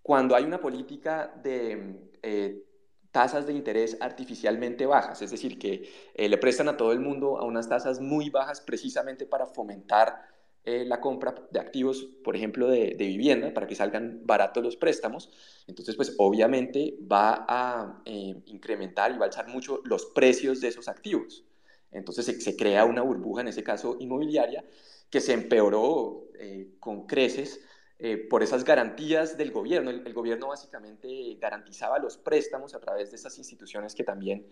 cuando hay una política de tasas de interés artificialmente bajas, es decir, que le prestan a todo el mundo a unas tasas muy bajas precisamente para fomentar eh, la compra de activos, por ejemplo, de, vivienda, para que salgan baratos los préstamos. Entonces, pues obviamente va a eh, incrementar y va a alzar mucho los precios de esos activos. Entonces se, crea una burbuja, en ese caso inmobiliaria, que se empeoró eh, con creces por esas garantías del gobierno. El, gobierno básicamente garantizaba los préstamos a través de esas instituciones que también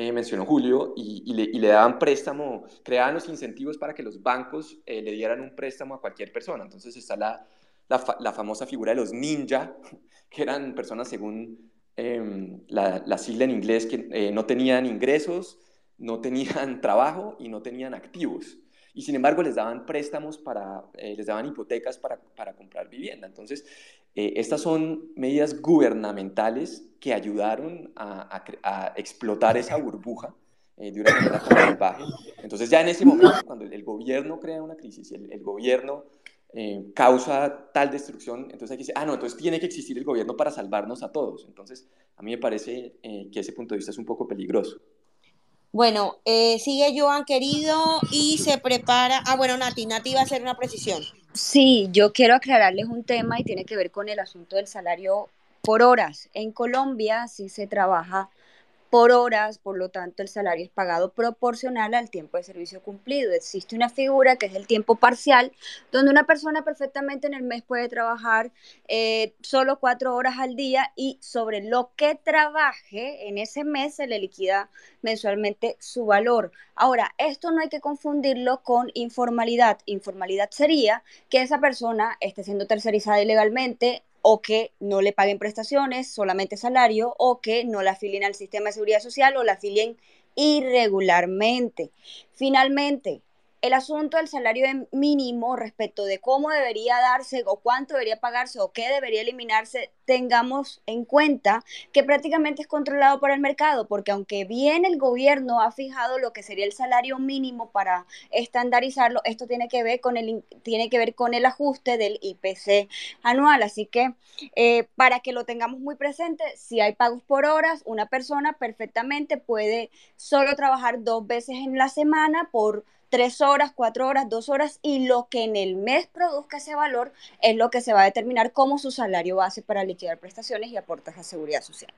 eh, mencionó Julio, y, le, daban préstamo, creaban los incentivos para que los bancos eh, le dieran un préstamo a cualquier persona. Entonces está la, la, famosa figura de los ninja, que eran personas según em, la, sigla en inglés que eh, no tenían ingresos, no tenían trabajo y no tenían activos y sin embargo les daban préstamos para, les daban hipotecas para, para comprar vivienda. Entonces, eh, estas son medidas gubernamentales que ayudaron a, explotar esa burbuja eh, de una manera salvaje. Entonces ya en ese momento, cuando el, gobierno crea una crisis, el, el gobierno eh, causa tal destrucción, entonces hay que decir, ah, no, entonces tiene que existir el gobierno para salvarnos a todos. Entonces, a mí me parece que ese punto de vista es un poco peligroso. Bueno, sigue Joan querido y se prepara. Ah, bueno, Nati, Nati va a hacer una precisión. Sí, yo quiero aclararles un tema y tiene que ver con el asunto del salario por horas. En Colombia sí se trabaja por horas, por lo tanto el salario es pagado proporcional al tiempo de servicio cumplido. Existe una figura que es el tiempo parcial, donde una persona perfectamente en el mes puede trabajar eh, solo cuatro horas al día y sobre lo que trabaje en ese mes se le liquida mensualmente su valor. Ahora, esto no hay que confundirlo con informalidad. Informalidad sería que esa persona esté siendo tercerizada ilegalmente, o que no le paguen prestaciones, solamente salario, o que no la afilien al sistema de seguridad social o la afilien irregularmente. Finalmente, el asunto del salario mínimo respecto de cómo debería darse o cuánto debería pagarse o qué debería eliminarse, tengamos en cuenta que prácticamente es controlado por el mercado, porque aunque bien el gobierno ha fijado lo que sería el salario mínimo para estandarizarlo, esto tiene que ver con el, tiene que ver con el ajuste del IPC anual. Así que eh, para que lo tengamos muy presente, si hay pagos por horas, una persona perfectamente puede solo trabajar dos veces en la semana por tres horas, cuatro horas, dos horas y lo que en el mes produzca ese valor es lo que se va a determinar como su salario base para liquidar prestaciones y aportes a seguridad social.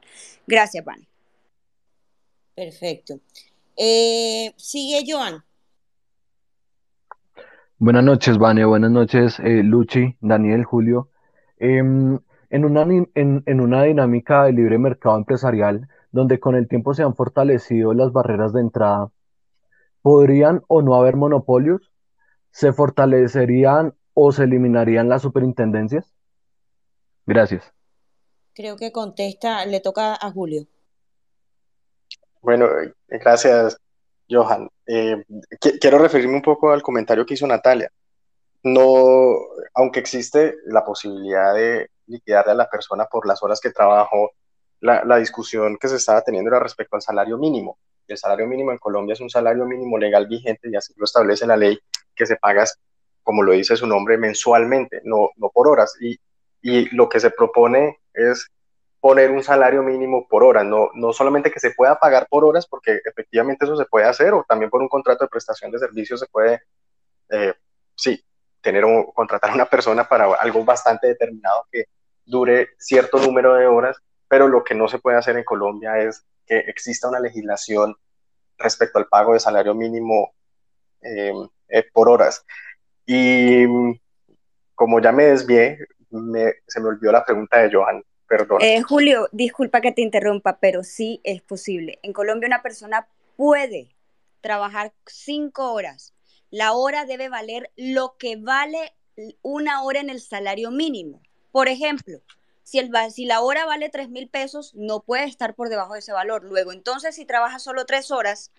Gracias, Vani. Perfecto. Eh, sigue Joan. Buenas noches, Vania. Buenas noches, eh, Luchi, Daniel, Julio. Em, en, una, en una dinámica de libre mercado empresarial, donde con el tiempo se han fortalecido las barreras de entrada ¿Podrían o no haber monopolios? ¿Se fortalecerían o se eliminarían las superintendencias? Gracias. Creo que contesta, le toca a Julio. Bueno, eh, gracias, Johan. Eh, quiero referirme un poco al comentario que hizo Natalia. No, aunque existe la posibilidad de liquidarle a la persona por las horas que trabajó, la, la discusión que se estaba teniendo era respecto al salario mínimo el salario mínimo en Colombia es un salario mínimo legal vigente y así lo establece la ley, que se paga, como lo dice su nombre, mensualmente, no, no por horas. Y, y lo que se propone es poner un salario mínimo por hora, no, no solamente que se pueda pagar por horas, porque efectivamente eso se puede hacer, o también por un contrato de prestación de servicios se puede, eh, sí, tener un, contratar a una persona para algo bastante determinado que dure cierto número de horas, pero lo que no se puede hacer en Colombia es que exista una legislación respecto al pago de salario mínimo eh, eh, por horas. Y como ya me desvié, se me olvidó la pregunta de Johan. Perdón. Eh, Julio, disculpa que te interrumpa, pero sí es posible. En Colombia una persona puede trabajar cinco horas. La hora debe valer lo que vale una hora en el salario mínimo. Por ejemplo, si, el, si la hora vale 3 mil pesos, no puede estar por debajo de ese valor. Luego, entonces, si trabaja solo tres horas,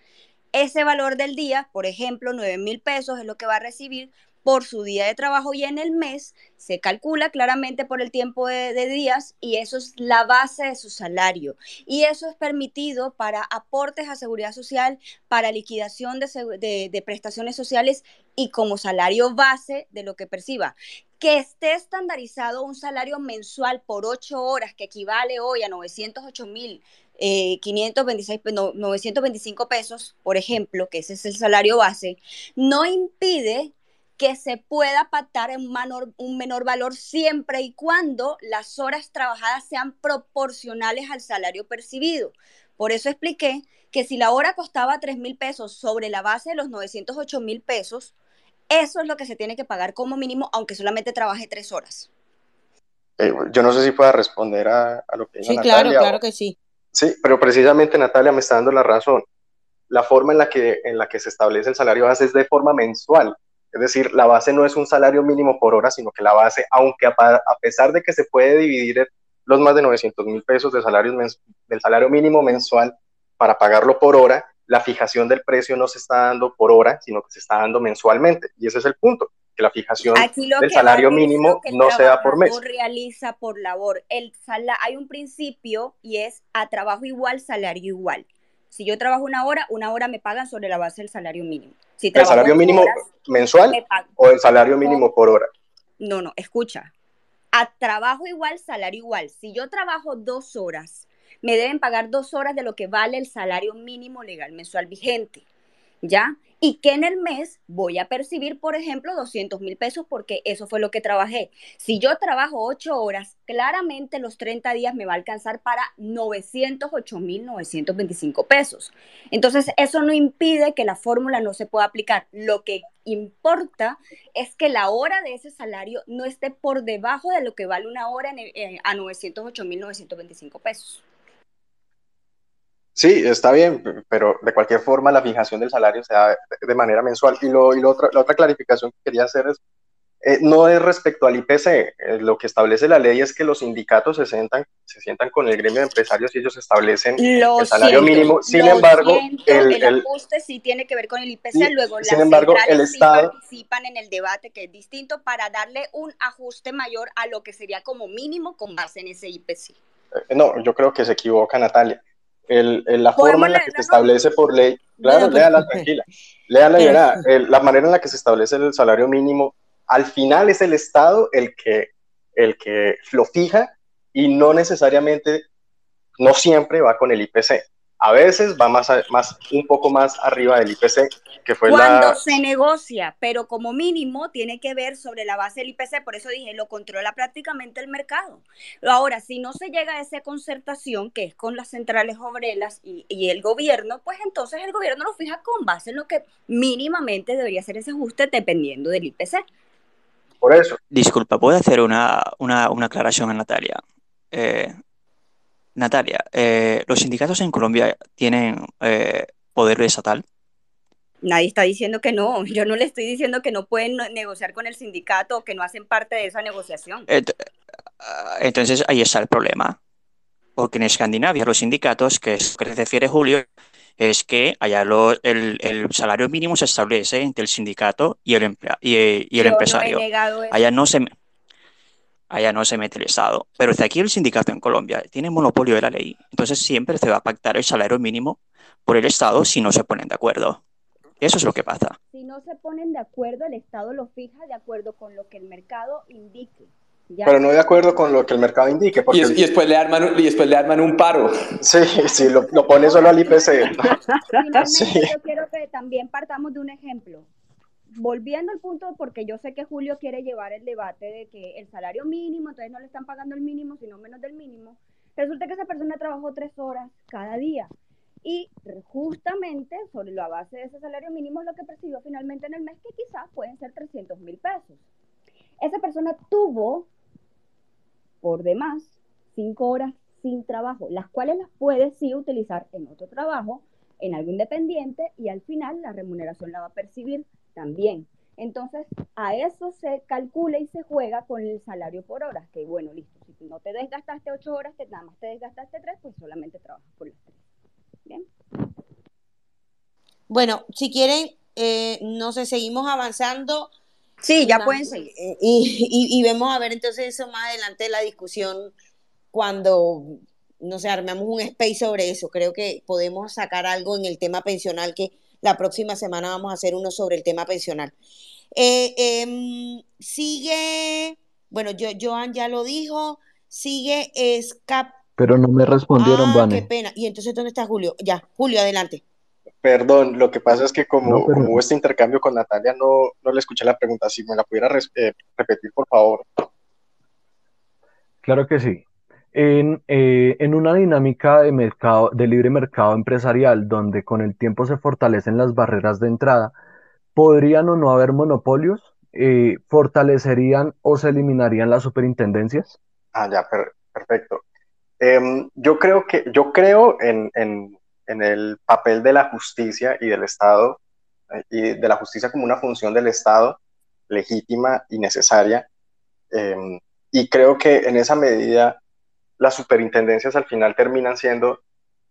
ese valor del día, por ejemplo, 9 mil pesos es lo que va a recibir por su día de trabajo y en el mes se calcula claramente por el tiempo de, días y eso es la base de su salario. Y eso es permitido para aportes a seguridad social, para liquidación de, de prestaciones sociales y como salario base de lo que perciba que esté estandarizado un salario mensual por ocho horas, que equivale hoy a 908 mil 526, eh, 925 pesos, por ejemplo, que ese es el salario base, no impide que se pueda pactar en un menor valor siempre y cuando las horas trabajadas sean proporcionales al salario percibido. Por eso expliqué que si la hora costaba 3 mil pesos sobre la base de los 908 mil pesos, eso es lo que se tiene que pagar como mínimo, aunque solamente trabaje tres horas. Eh, yo no sé si pueda responder a, lo que dice Sí, claro, claro que sí. Sí, pero precisamente Natalia me está dando la razón. La forma en la que, en la que se establece el salario base es de forma mensual. Es decir, la base no es un salario mínimo por hora, sino que la base, aunque a, pesar de que se puede dividir los más de 900 mil pesos de salario del salario mínimo mensual para pagarlo por hora, la fijación del precio no se está dando por hora, sino que se está dando mensualmente. Y ese es el punto, que la fijación del salario mínimo no se da por mes. realiza por labor. El hay un principio y es a trabajo igual, salario igual. Si yo trabajo una hora, una hora me pagan sobre la base del salario mínimo. Si ¿El salario mínimo mensual o el salario mínimo por hora? No, no, escucha. A trabajo igual, salario igual. Si yo trabajo dos horas me deben pagar dos horas de lo que vale el salario mínimo legal mensual vigente, ¿ya? Y que en el mes voy a percibir, por ejemplo, 200 mil pesos porque eso fue lo que trabajé. Si yo trabajo ocho horas, claramente los 30 días me va a alcanzar para 908 mil 925 pesos. Entonces, eso no impide que la fórmula no se pueda aplicar. Lo que importa es que la hora de ese salario no esté por debajo de lo que vale una hora eh, a 908 mil 925 pesos. Sí, está bien, pero de cualquier forma la fijación del salario se da de manera mensual. Y, lo, y lo la otra clarificación que quería hacer es, eh, no es respecto al IPC, eh, lo que establece la ley es que los sindicatos se sientan, se sientan con el gremio de empresarios y ellos establecen el salario mínimo. Sin embargo, el, ajuste sí tiene que ver con el IPC, luego sin embargo, el Estado, participan en el debate que es distinto para darle un ajuste mayor a lo que sería como mínimo con base en ese IPC. Eh, no, yo creo que se equivoca Natalia el, la forma en la que se establece por ley, claro, léala tranquila, léala y verá, la manera en la que se establece el salario mínimo, al final es el Estado el que, el que lo fija y no necesariamente, no siempre va con el IPC a veces va más, más un poco más arriba del IPC, que fue Cuando se negocia, pero como mínimo tiene que ver sobre la base del IPC, por eso dije, lo controla prácticamente el mercado. Ahora, si no se llega a esa concertación, que es con las centrales obreras y, y el gobierno, pues entonces el gobierno lo fija con base en lo que mínimamente debería ser ese ajuste dependiendo del IPC. Por eso. Disculpa, ¿puedo hacer una, una, una aclaración a Natalia? Eh, Natalia, eh, ¿los sindicatos en Colombia tienen eh, poder estatal? Nadie está diciendo que no. Yo no le estoy diciendo que no pueden negociar con el sindicato o que no hacen parte de esa negociación. Ah, entonces ahí está el problema. Porque en Escandinavia los sindicatos, que es lo que se refiere Julio, es que allá el, salario mínimo se establece entre el sindicato y el, y, el empresario. allá no se allá no se mete el Estado. Pero desde aquí el sindicato en Colombia tiene monopolio de la ley, entonces siempre se va a pactar el salario mínimo por el Estado si no se ponen de acuerdo. Eso es lo que pasa. Si no se ponen de acuerdo, el Estado lo fija de acuerdo con lo que el mercado indique. Pero no de acuerdo con lo que el mercado indique. Y, después le arman, y después le arman un paro. Sí, sí, lo, lo pone solo al IPC. Finalmente, yo quiero que también partamos de un ejemplo volviendo al punto, porque yo sé que Julio quiere llevar el debate de que el salario mínimo, entonces no le están pagando el mínimo, sino menos del mínimo, resulta que esa persona trabajó tres horas cada día. Y justamente sobre la base de ese salario mínimo es lo que percibió finalmente en el mes, que quizás pueden ser 300 mil pesos. Esa persona tuvo por demás cinco horas sin trabajo, las cuales las puedes sí utilizar en otro trabajo, en algo independiente y al final la remuneración la va a percibir también. Entonces, a eso se calcula y se juega con el salario por horas, que bueno, listo, si no te desgastaste ocho horas, te, nada más te desgastaste tres, pues solamente trabajas por las tres. Bien. Bueno, si quieren, eh, no sé, seguimos avanzando. Sí, ya pueden seguir. Y, y, y, vemos a ver entonces eso más adelante de la discusión cuando, no sé, armamos un space sobre eso. Creo que podemos sacar algo en el tema pensional que la próxima semana vamos a hacer uno sobre el tema pensional. Eh, em, sigue, bueno, yo, Joan ya lo dijo, sigue Escap. Pero no me respondieron, ah, Vane. Qué pena. ¿Y entonces dónde está Julio? Ya, Julio, adelante. Perdón, lo que pasa es que como, como hubo este intercambio con Natalia, no, no le escuché la pregunta. Si me la pudiera eh, repetir, por favor. Claro que sí. En, eh, en, una dinámica de, mercado, de libre mercado empresarial donde con el tiempo se fortalecen las barreras de entrada, ¿podrían o no haber monopolios? Eh, ¿Fortalecerían o se eliminarían las superintendencias? Ah, ya, per perfecto. Eh, yo creo que yo creo en, en, en, el papel de la justicia y del Estado eh, y de la justicia como una función del Estado legítima y necesaria. Em, y creo que en esa medida las superintendencias al final terminan siendo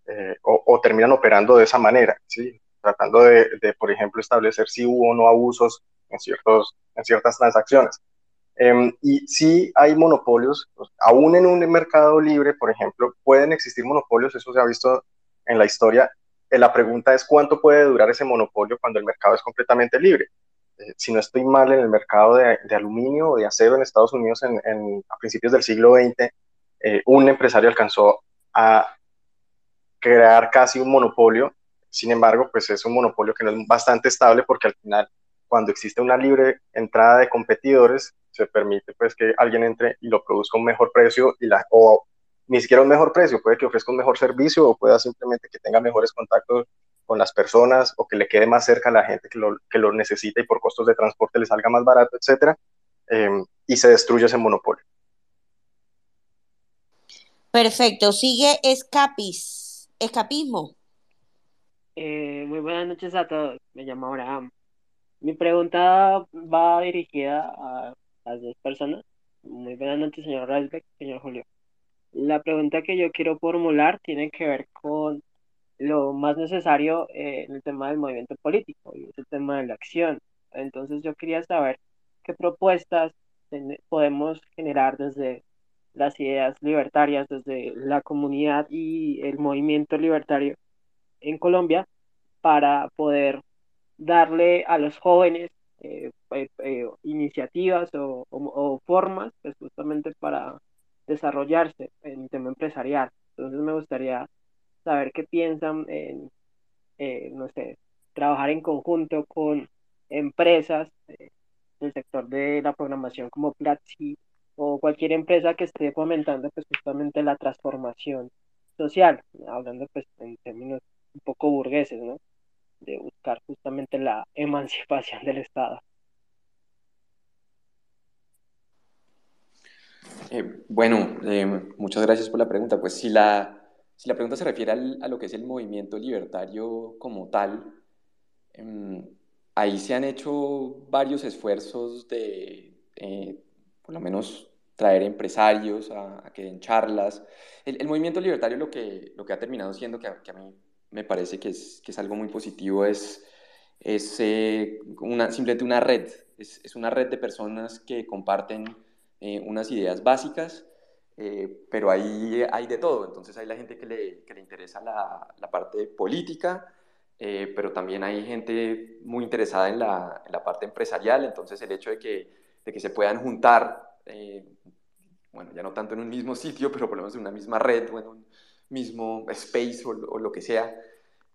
eh, o, terminan operando de esa manera, ¿sí? tratando de, por ejemplo, establecer si hubo o no abusos en, ciertos, en ciertas transacciones. Eh, y si hay monopolios, pues, aún en un mercado libre, por ejemplo, pueden existir monopolios, eso se ha visto en la historia. Eh, la pregunta es cuánto puede durar ese monopolio cuando el mercado es completamente libre. Eh, si no estoy mal, en el mercado de, aluminio o de acero en Estados Unidos en, a principios del siglo XX, eh, un empresario alcanzó a crear casi un monopolio. Sin embargo, pues es un monopolio que no es bastante estable porque al final, cuando existe una libre entrada de competidores, se permite pues que alguien entre y lo produzca a un mejor precio y la, o ni siquiera un mejor precio, puede que ofrezca un mejor servicio o pueda simplemente que tenga mejores contactos con las personas o que le quede más cerca a la gente que lo, que lo necesita y por costos de transporte le salga más barato, etcétera, eh, y se destruye ese monopolio. Perfecto, sigue escapis, escapismo. Eh, muy buenas noches a todos, me llamo Abraham. Mi pregunta va dirigida a las dos personas. Muy buenas noches, señor Reisbeck, señor Julio. La pregunta que yo quiero formular tiene que ver con lo más necesario eh, en el tema del movimiento político y es el tema de la acción. Entonces yo quería saber qué propuestas podemos generar desde las ideas libertarias, desde la comunidad y el movimiento libertario en Colombia para poder darle a los jóvenes eh, eh, eh, iniciativas o, formas pues justamente para desarrollarse en el tema empresarial. Entonces me gustaría saber qué piensan en, no sé, trabajar en conjunto con empresas del sector de la programación como Platzi o cualquier empresa que esté fomentando pues justamente la transformación social, hablando pues en términos un poco burgueses, ¿no? De buscar justamente la emancipación del Estado. Eh, bueno, eh, muchas gracias por la pregunta. Pues si la, si la pregunta se refiere al, a lo que es el movimiento libertario como tal, eh, ahí se han hecho varios esfuerzos de, eh, por lo menos, traer empresarios a, a que den charlas. El, el, movimiento libertario lo que, lo que ha terminado siendo, que a, que a mí me parece que es, que es algo muy positivo, es, es eh, una, simplemente una red, es, es, una red de personas que comparten eh, unas ideas básicas, eh, pero ahí hay de todo, entonces hay la gente que le, que le interesa la, la, parte política, eh, pero también hay gente muy interesada en la, en la, parte empresarial, entonces el hecho de que, de que se puedan juntar, bueno, ya no tanto en un mismo sitio, pero por lo menos en una misma red o en un mismo space o, o lo que sea,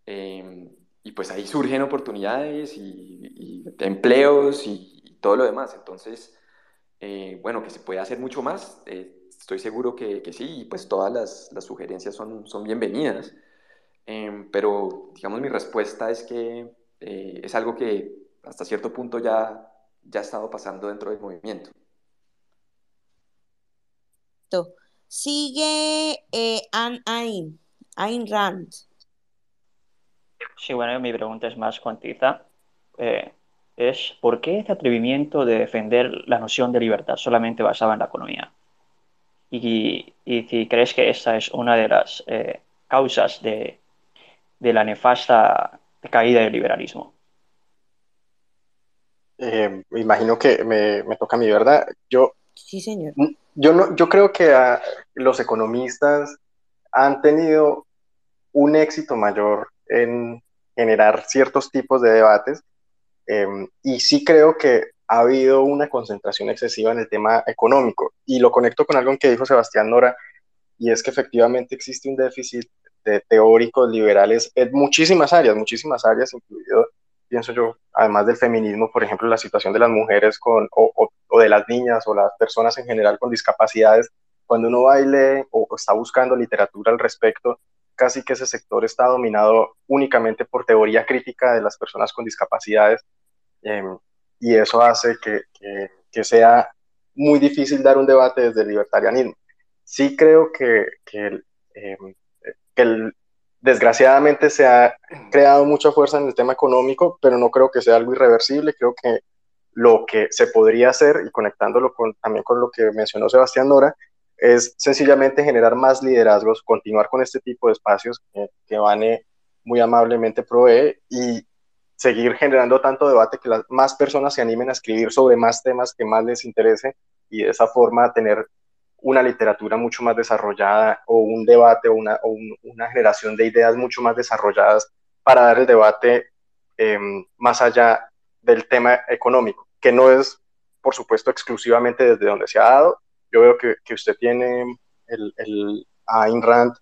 y pues ahí surgen oportunidades y, y empleos y, y, todo lo demás, entonces eh, bueno, que se puede hacer mucho más, eh, estoy seguro que, que, sí, y pues todas las, las sugerencias son, son bienvenidas. Eh, pero, digamos, mi respuesta es que eh, es algo que hasta cierto punto ya, ya ha estado pasando dentro del movimiento. Sigue eh, Anne Ayn, Ayn Rand. Sí, bueno, mi pregunta es más cuantiza. Eh, es ¿por qué este atrevimiento de defender la noción de libertad solamente basada en la economía? Y, y si crees que esa es una de las eh, causas de, de, la nefasta caída del liberalismo. Eh, imagino que me, me, toca a mí, ¿verdad? Yo, sí, señor. Yo, no, yo creo que a, los economistas han tenido un éxito mayor en generar ciertos tipos de debates eh, y sí creo que ha habido una concentración excesiva en el tema económico. Y lo conecto con algo que dijo Sebastián Nora, y es que efectivamente existe un déficit de teóricos liberales en muchísimas áreas, muchísimas áreas, incluido, pienso yo, además del feminismo, por ejemplo, la situación de las mujeres con, o, o, de las niñas o las personas en general con discapacidades. Cuando uno baile o está buscando literatura al respecto, casi que ese sector está dominado únicamente por teoría crítica de las personas con discapacidades. Eh, y eso hace que, que, sea muy difícil dar un debate desde el libertarianismo. Sí creo que, que, em, el, desgraciadamente se ha creado mucha fuerza en el tema económico, pero no creo que sea algo irreversible, creo que lo que se podría hacer, y conectándolo con, también con lo que mencionó Sebastián Nora, es sencillamente generar más liderazgos, continuar con este tipo de espacios que, que Vane muy amablemente provee y seguir generando tanto debate que las más personas se animen a escribir sobre más temas que más les interese y de esa forma tener una literatura mucho más desarrollada o un debate o una, una generación de ideas mucho más desarrolladas para dar el debate eh, más allá del tema económico, que no es, por supuesto, exclusivamente desde donde se ha dado. Yo veo que, que usted tiene el, el Ayn Rand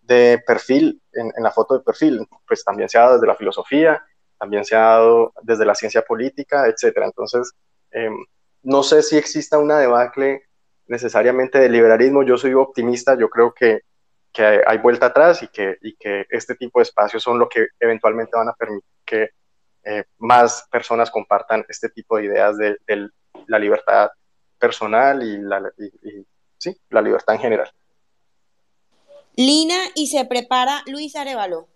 de perfil, en, en, la foto de perfil, pues también se ha dado desde la filosofía, también se ha dado desde la ciencia política, etcétera. Entonces, eh, no sé si exista una debacle necesariamente de liberalismo. Yo soy optimista, yo creo que, que hay vuelta atrás y que, y que este tipo de espacios son lo que eventualmente van a permitir que eh, más personas compartan este tipo de ideas de, de la libertad personal y la, y, y, sí, la libertad en general. Lina y se prepara Luis Arevalo.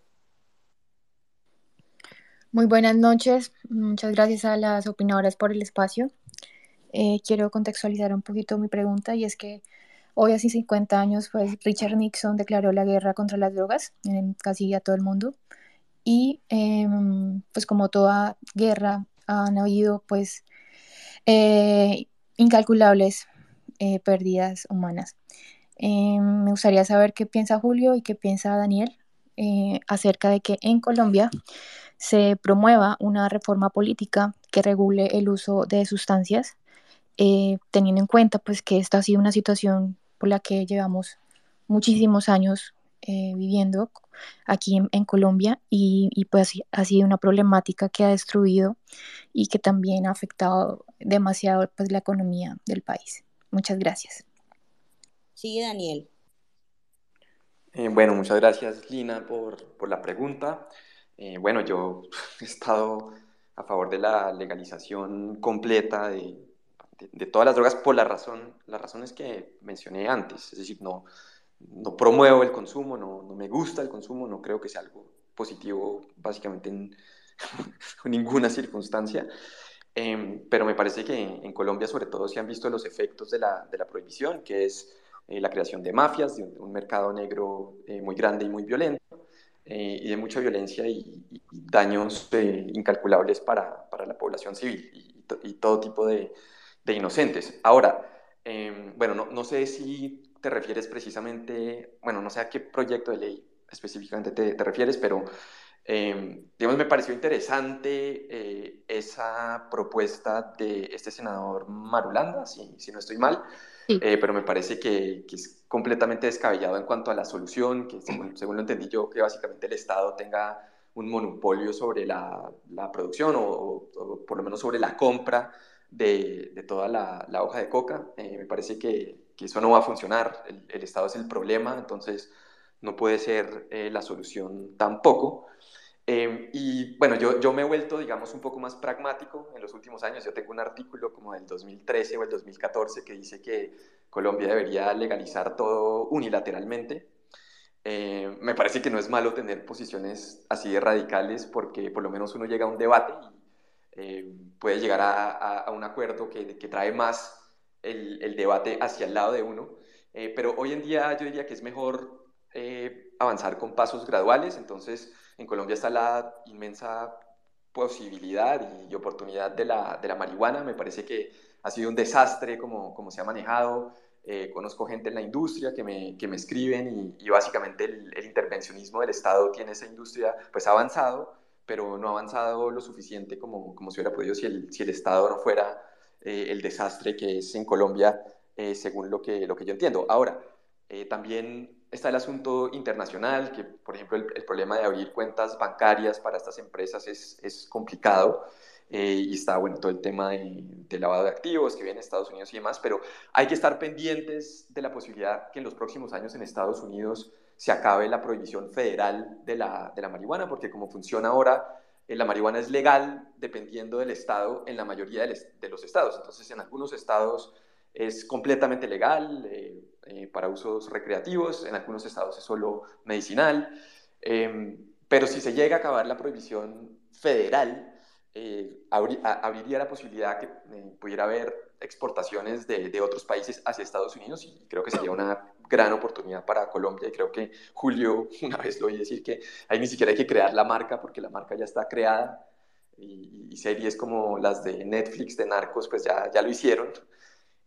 Muy buenas noches, muchas gracias a las opinadoras por el espacio. Eh, quiero contextualizar un poquito mi pregunta y es que hoy hace 50 años pues Richard Nixon declaró la guerra contra las drogas en casi a todo el mundo y eh, pues como toda guerra han habido pues eh, incalculables eh, pérdidas humanas. me gustaría saber qué piensa Julio y qué piensa Daniel acerca de que en Colombia se promueva una reforma política que regule el uso de sustancias, eh, teniendo en cuenta pues que esta ha sido una situación por la que llevamos muchísimos años eh, viviendo aquí en, en Colombia y, y, pues ha sido una problemática que ha destruido y que también ha afectado demasiado pues la economía del país. Muchas gracias. Sigue Daniel. Eh, bueno, muchas gracias Lina por, por la pregunta. Eh, bueno, yo he estado a favor de la legalización completa de, de, todas las drogas por la razón, las razones que mencioné antes. Es decir, no, no promuevo el consumo, no, no, me gusta el consumo, no creo que sea algo positivo básicamente en ninguna circunstancia. Eh, pero me parece que en Colombia sobre todo se han visto los efectos de la, de la prohibición, que es eh, la creación de mafias, de un, mercado negro eh, muy grande y muy violento eh, y de mucha violencia y, daños incalculables para, para, la población civil y todo tipo de, de, inocentes. Ahora, eh, bueno, no, no, sé si te refieres precisamente, bueno, no sé a qué proyecto de ley específicamente te, te refieres, pero digamos, me pareció interesante esa propuesta de este senador Marulanda, si, si no estoy mal, Sí. Eh, pero me parece que, que, es completamente descabellado en cuanto a la solución, que según, según, lo entendí yo, que básicamente el Estado tenga un monopolio sobre la, la producción o, o, o, por lo menos sobre la compra de, toda la, hoja de coca. Eh, me parece que, que, eso no va a funcionar, el, Estado es el problema, entonces no puede ser eh, la solución tampoco. Em, y bueno, yo, yo me he vuelto, digamos, un poco más pragmático en los últimos años. Yo tengo un artículo como del 2013 o el 2014 que dice que Colombia debería legalizar todo unilateralmente. Eh, me parece que no es malo tener posiciones así de radicales porque por lo menos uno llega a un debate eh, puede llegar a, un acuerdo que, que trae más el, debate hacia el lado de uno. Eh, pero hoy en día yo diría que es mejor avanzar con pasos graduales. Entonces, en Colombia está la inmensa posibilidad y, oportunidad de la, de la, marihuana. Me parece que ha sido un desastre como, como se ha manejado. Eh, conozco gente en la industria que me, que me escriben y, y básicamente el, el, intervencionismo del Estado tiene esa industria pues avanzado, pero no ha avanzado lo suficiente como, como se hubiera podido si el, si el Estado no fuera eh, el desastre que es en Colombia, eh, según lo que, lo que yo entiendo. Ahora, eh, también está el asunto internacional, que por ejemplo el, el, problema de abrir cuentas bancarias para estas empresas es, es complicado. Eh, y está bueno todo el tema de, de, lavado de activos que viene en Estados Unidos y demás, pero hay que estar pendientes de la posibilidad que en los próximos años en Estados Unidos se acabe la prohibición federal de la, de la marihuana, porque como funciona ahora, eh, la marihuana es legal dependiendo del estado en la mayoría de, los estados. Entonces, en algunos estados es completamente legal eh, eh, para usos recreativos, en algunos estados es solo medicinal, eh, pero si se llega a acabar la prohibición federal, eh, abri abriría la posibilidad que pudiera haber exportaciones de, de, otros países hacia Estados Unidos y creo que sería una gran oportunidad para Colombia y creo que Julio una vez lo oí decir que ahí ni siquiera hay que crear la marca porque la marca ya está creada y, series como las de Netflix de Narcos pues ya, ya lo hicieron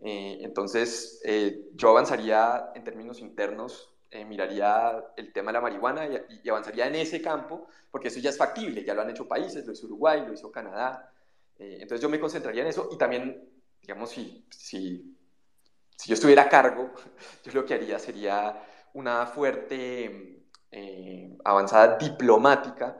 eh, entonces, eh, yo avanzaría en términos internos, eh, miraría el tema de la marihuana y, avanzaría en ese campo, porque eso ya es factible, ya lo han hecho países, lo hizo Uruguay, lo hizo Canadá. entonces, yo me concentraría en eso y también, digamos, si, si yo estuviera a cargo, yo lo que haría sería una fuerte avanzada diplomática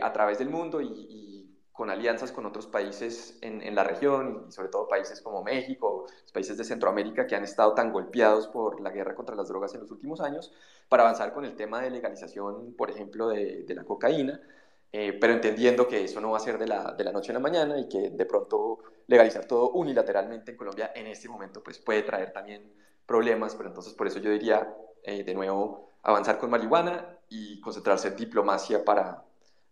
a través del mundo y, con alianzas con otros países en, en, la región y sobre todo países como México, países de Centroamérica que han estado tan golpeados por la guerra contra las drogas en los últimos años, para avanzar con el tema de legalización, por ejemplo, de la cocaína, eh, pero entendiendo que eso no va a ser de la, de la noche a la mañana y que de pronto legalizar todo unilateralmente en Colombia en este momento pues puede traer también problemas, pero entonces por eso yo diría eh, de nuevo avanzar con marihuana y concentrarse en diplomacia para,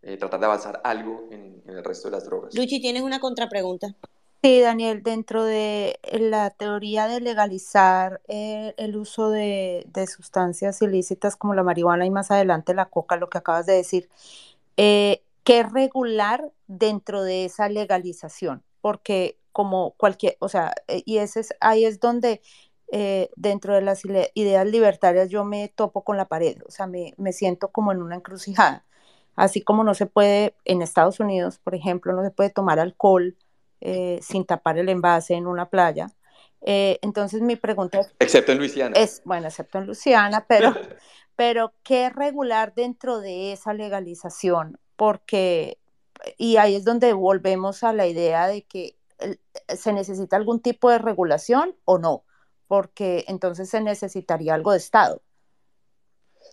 eh, tratar de avanzar algo en, en, el resto de las drogas. Luchi, ¿tienes una contrapregunta? Sí, Daniel, dentro de la teoría de legalizar eh, el uso de, de, sustancias ilícitas como la marihuana y más adelante la coca, lo que acabas de decir, eh, ¿qué regular dentro de esa legalización? Porque como cualquier, o sea, eh, y ese es, ahí es donde eh, dentro de las ideas libertarias yo me topo con la pared, o sea, me, me siento como en una encrucijada Así como no se puede, en Estados Unidos, por ejemplo, no se puede tomar alcohol eh, sin tapar el envase en una playa. Eh, entonces mi pregunta es... Excepto en Luisiana. Es, bueno, excepto en Luisiana, pero, pero ¿qué regular dentro de esa legalización? Porque, y ahí es donde volvemos a la idea de que se necesita algún tipo de regulación o no, porque entonces se necesitaría algo de Estado.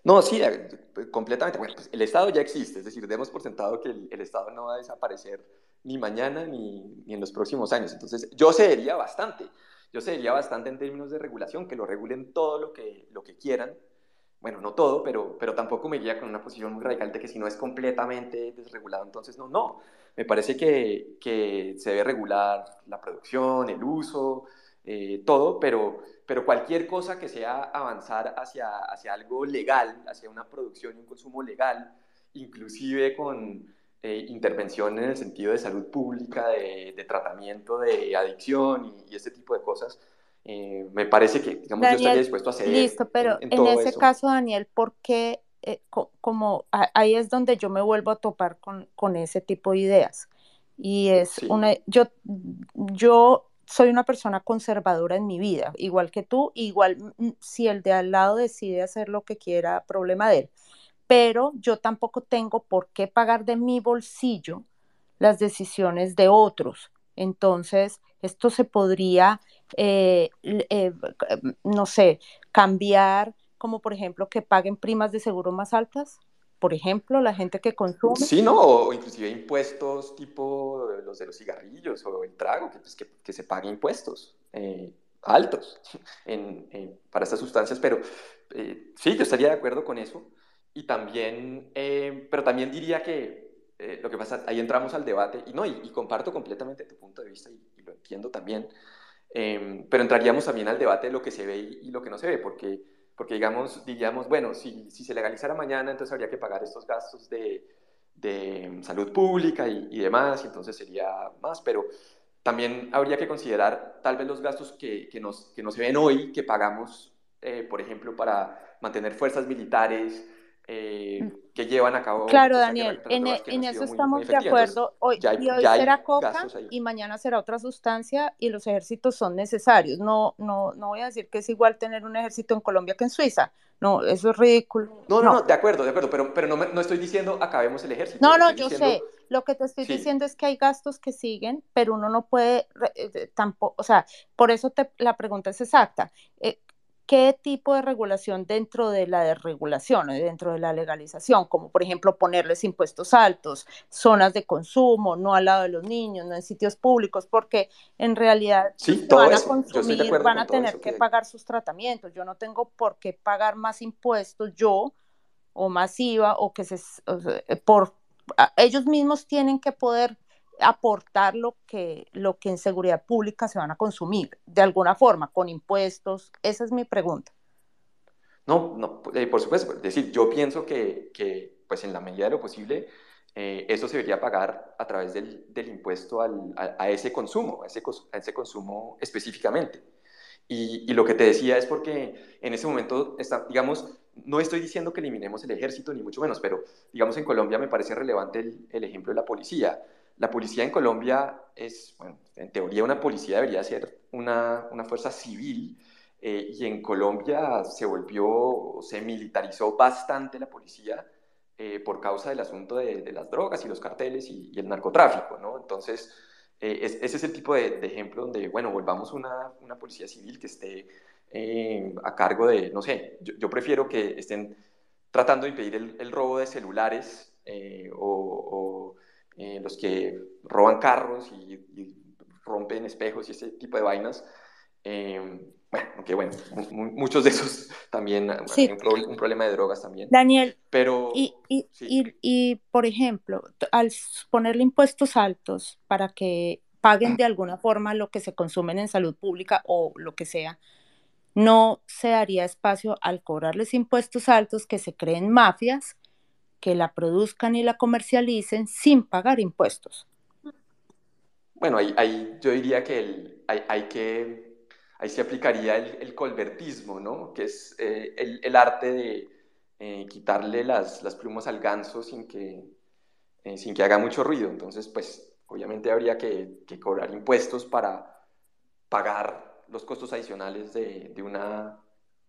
No, sí, eh, completamente. Bueno, pues el Estado ya existe, es decir, demos por sentado que el, el Estado no va a desaparecer ni mañana ni, ni, en los próximos años. Entonces, yo cedería bastante, yo cedería bastante en términos de regulación, que lo regulen todo lo que, lo que quieran. Bueno, no todo, pero, pero tampoco me guía con una posición muy radical de que si no es completamente desregulado, entonces no, no. Me parece que, que se debe regular la producción, el uso, eh, todo, pero, pero cualquier cosa que sea avanzar hacia, hacia algo legal, hacia una producción y un consumo legal, inclusive con eh, intervención en el sentido de salud pública, de, de tratamiento de adicción y, y, este tipo de cosas, eh, me parece que, digamos, Daniel, yo estaría dispuesto a hacer. Listo, pero en, en, en ese eso. caso, Daniel, ¿por qué? Eh, co como ahí es donde yo me vuelvo a topar con, con ese tipo de ideas. Y es sí. una, yo, yo soy una persona conservadora en mi vida, igual que tú, igual mm, si el de al lado decide hacer lo que quiera, problema de él. Pero yo tampoco tengo por qué pagar de mi bolsillo las decisiones de otros. Entonces, esto se podría, eh, eh, no sé, cambiar, como por ejemplo que paguen primas de seguro más altas. por ejemplo, la gente que consume. Sí, no, o inclusive impuestos tipo los de los cigarrillos o el trago, que, pues, que, que se paguen impuestos eh, altos en, para estas sustancias, pero eh, sí, yo estaría de acuerdo con eso. Y también, eh, pero también diría que lo que pasa, ahí entramos al debate, y no, y, comparto completamente tu punto de vista y, lo entiendo también, pero entraríamos también al debate de lo que se ve y, y lo que no se ve, porque porque digamos, diríamos, bueno, si, si se legalizara mañana, entonces habría que pagar estos gastos de, de salud pública y, y, demás, y entonces sería más, pero también habría que considerar tal vez los gastos que, que, nos, que no se ven hoy, que pagamos, eh, por ejemplo, para mantener fuerzas militares, eh, mm. que llevan a cabo. Claro, Daniel, en, e, en eso estamos de acuerdo. Hoy, y hoy será coca y mañana será otra sustancia y los ejércitos son necesarios. No, no, no voy a decir que es igual tener un ejército en Colombia que en Suiza. No, eso es ridículo. No, no, no, de acuerdo, de acuerdo, pero, pero no, no estoy diciendo acabemos el ejército. No, no, yo sé. Lo que te estoy diciendo es que hay gastos que siguen, pero uno no puede eh, tampoco, o sea, por eso te, la pregunta es exacta. Eh, qué tipo de regulación dentro de la desregulación, dentro de la legalización, como por ejemplo ponerles impuestos altos, zonas de consumo, no al lado de los niños, no en sitios públicos, porque en realidad van a consumir, van a tener que, pagar sus tratamientos. Yo no tengo por qué pagar más impuestos yo o más IVA o que se por ellos mismos tienen que poder aportar lo que, lo que en seguridad pública se van a consumir, de alguna forma, con impuestos? Esa es mi pregunta. No, no, eh, por supuesto. Es decir, yo pienso que, que, pues en la medida de lo posible, eh, eso se debería pagar a través del, del impuesto al, a, ese consumo, a ese, a ese consumo específicamente. Y, y, lo que te decía es porque en ese momento, está, digamos, no estoy diciendo que eliminemos el ejército, ni mucho menos, pero digamos en Colombia me parece relevante el, el ejemplo de la policía la policía en Colombia es, bueno, en teoría una policía debería ser una, una fuerza civil eh, y en Colombia se volvió, se militarizó bastante la policía eh, por causa del asunto de, las drogas y los carteles y, el narcotráfico, ¿no? Entonces, eh, ese es el tipo de, ejemplo donde, bueno, volvamos una, una policía civil que esté a cargo de, no sé, yo, prefiero que estén tratando de impedir el, robo de celulares o eh, los que roban carros y, rompen espejos y ese tipo de vainas. Eh, bueno, aunque bueno, muchos de esos también, hay un, problema de drogas también. Daniel, pero, y, y, y, por ejemplo, al ponerle impuestos altos para que paguen de alguna forma lo que se consumen en salud pública o lo que sea, no se daría espacio al cobrarles impuestos altos que se creen mafias que la produzcan y la comercialicen sin pagar impuestos. Bueno, ahí, yo diría que hay, que, ahí se aplicaría el, colbertismo, ¿no? Que es eh, el, arte de eh, quitarle las, las, plumas al ganso sin que, eh, sin que haga mucho ruido. Entonces, pues, obviamente habría que, cobrar impuestos para pagar los costos adicionales de, de una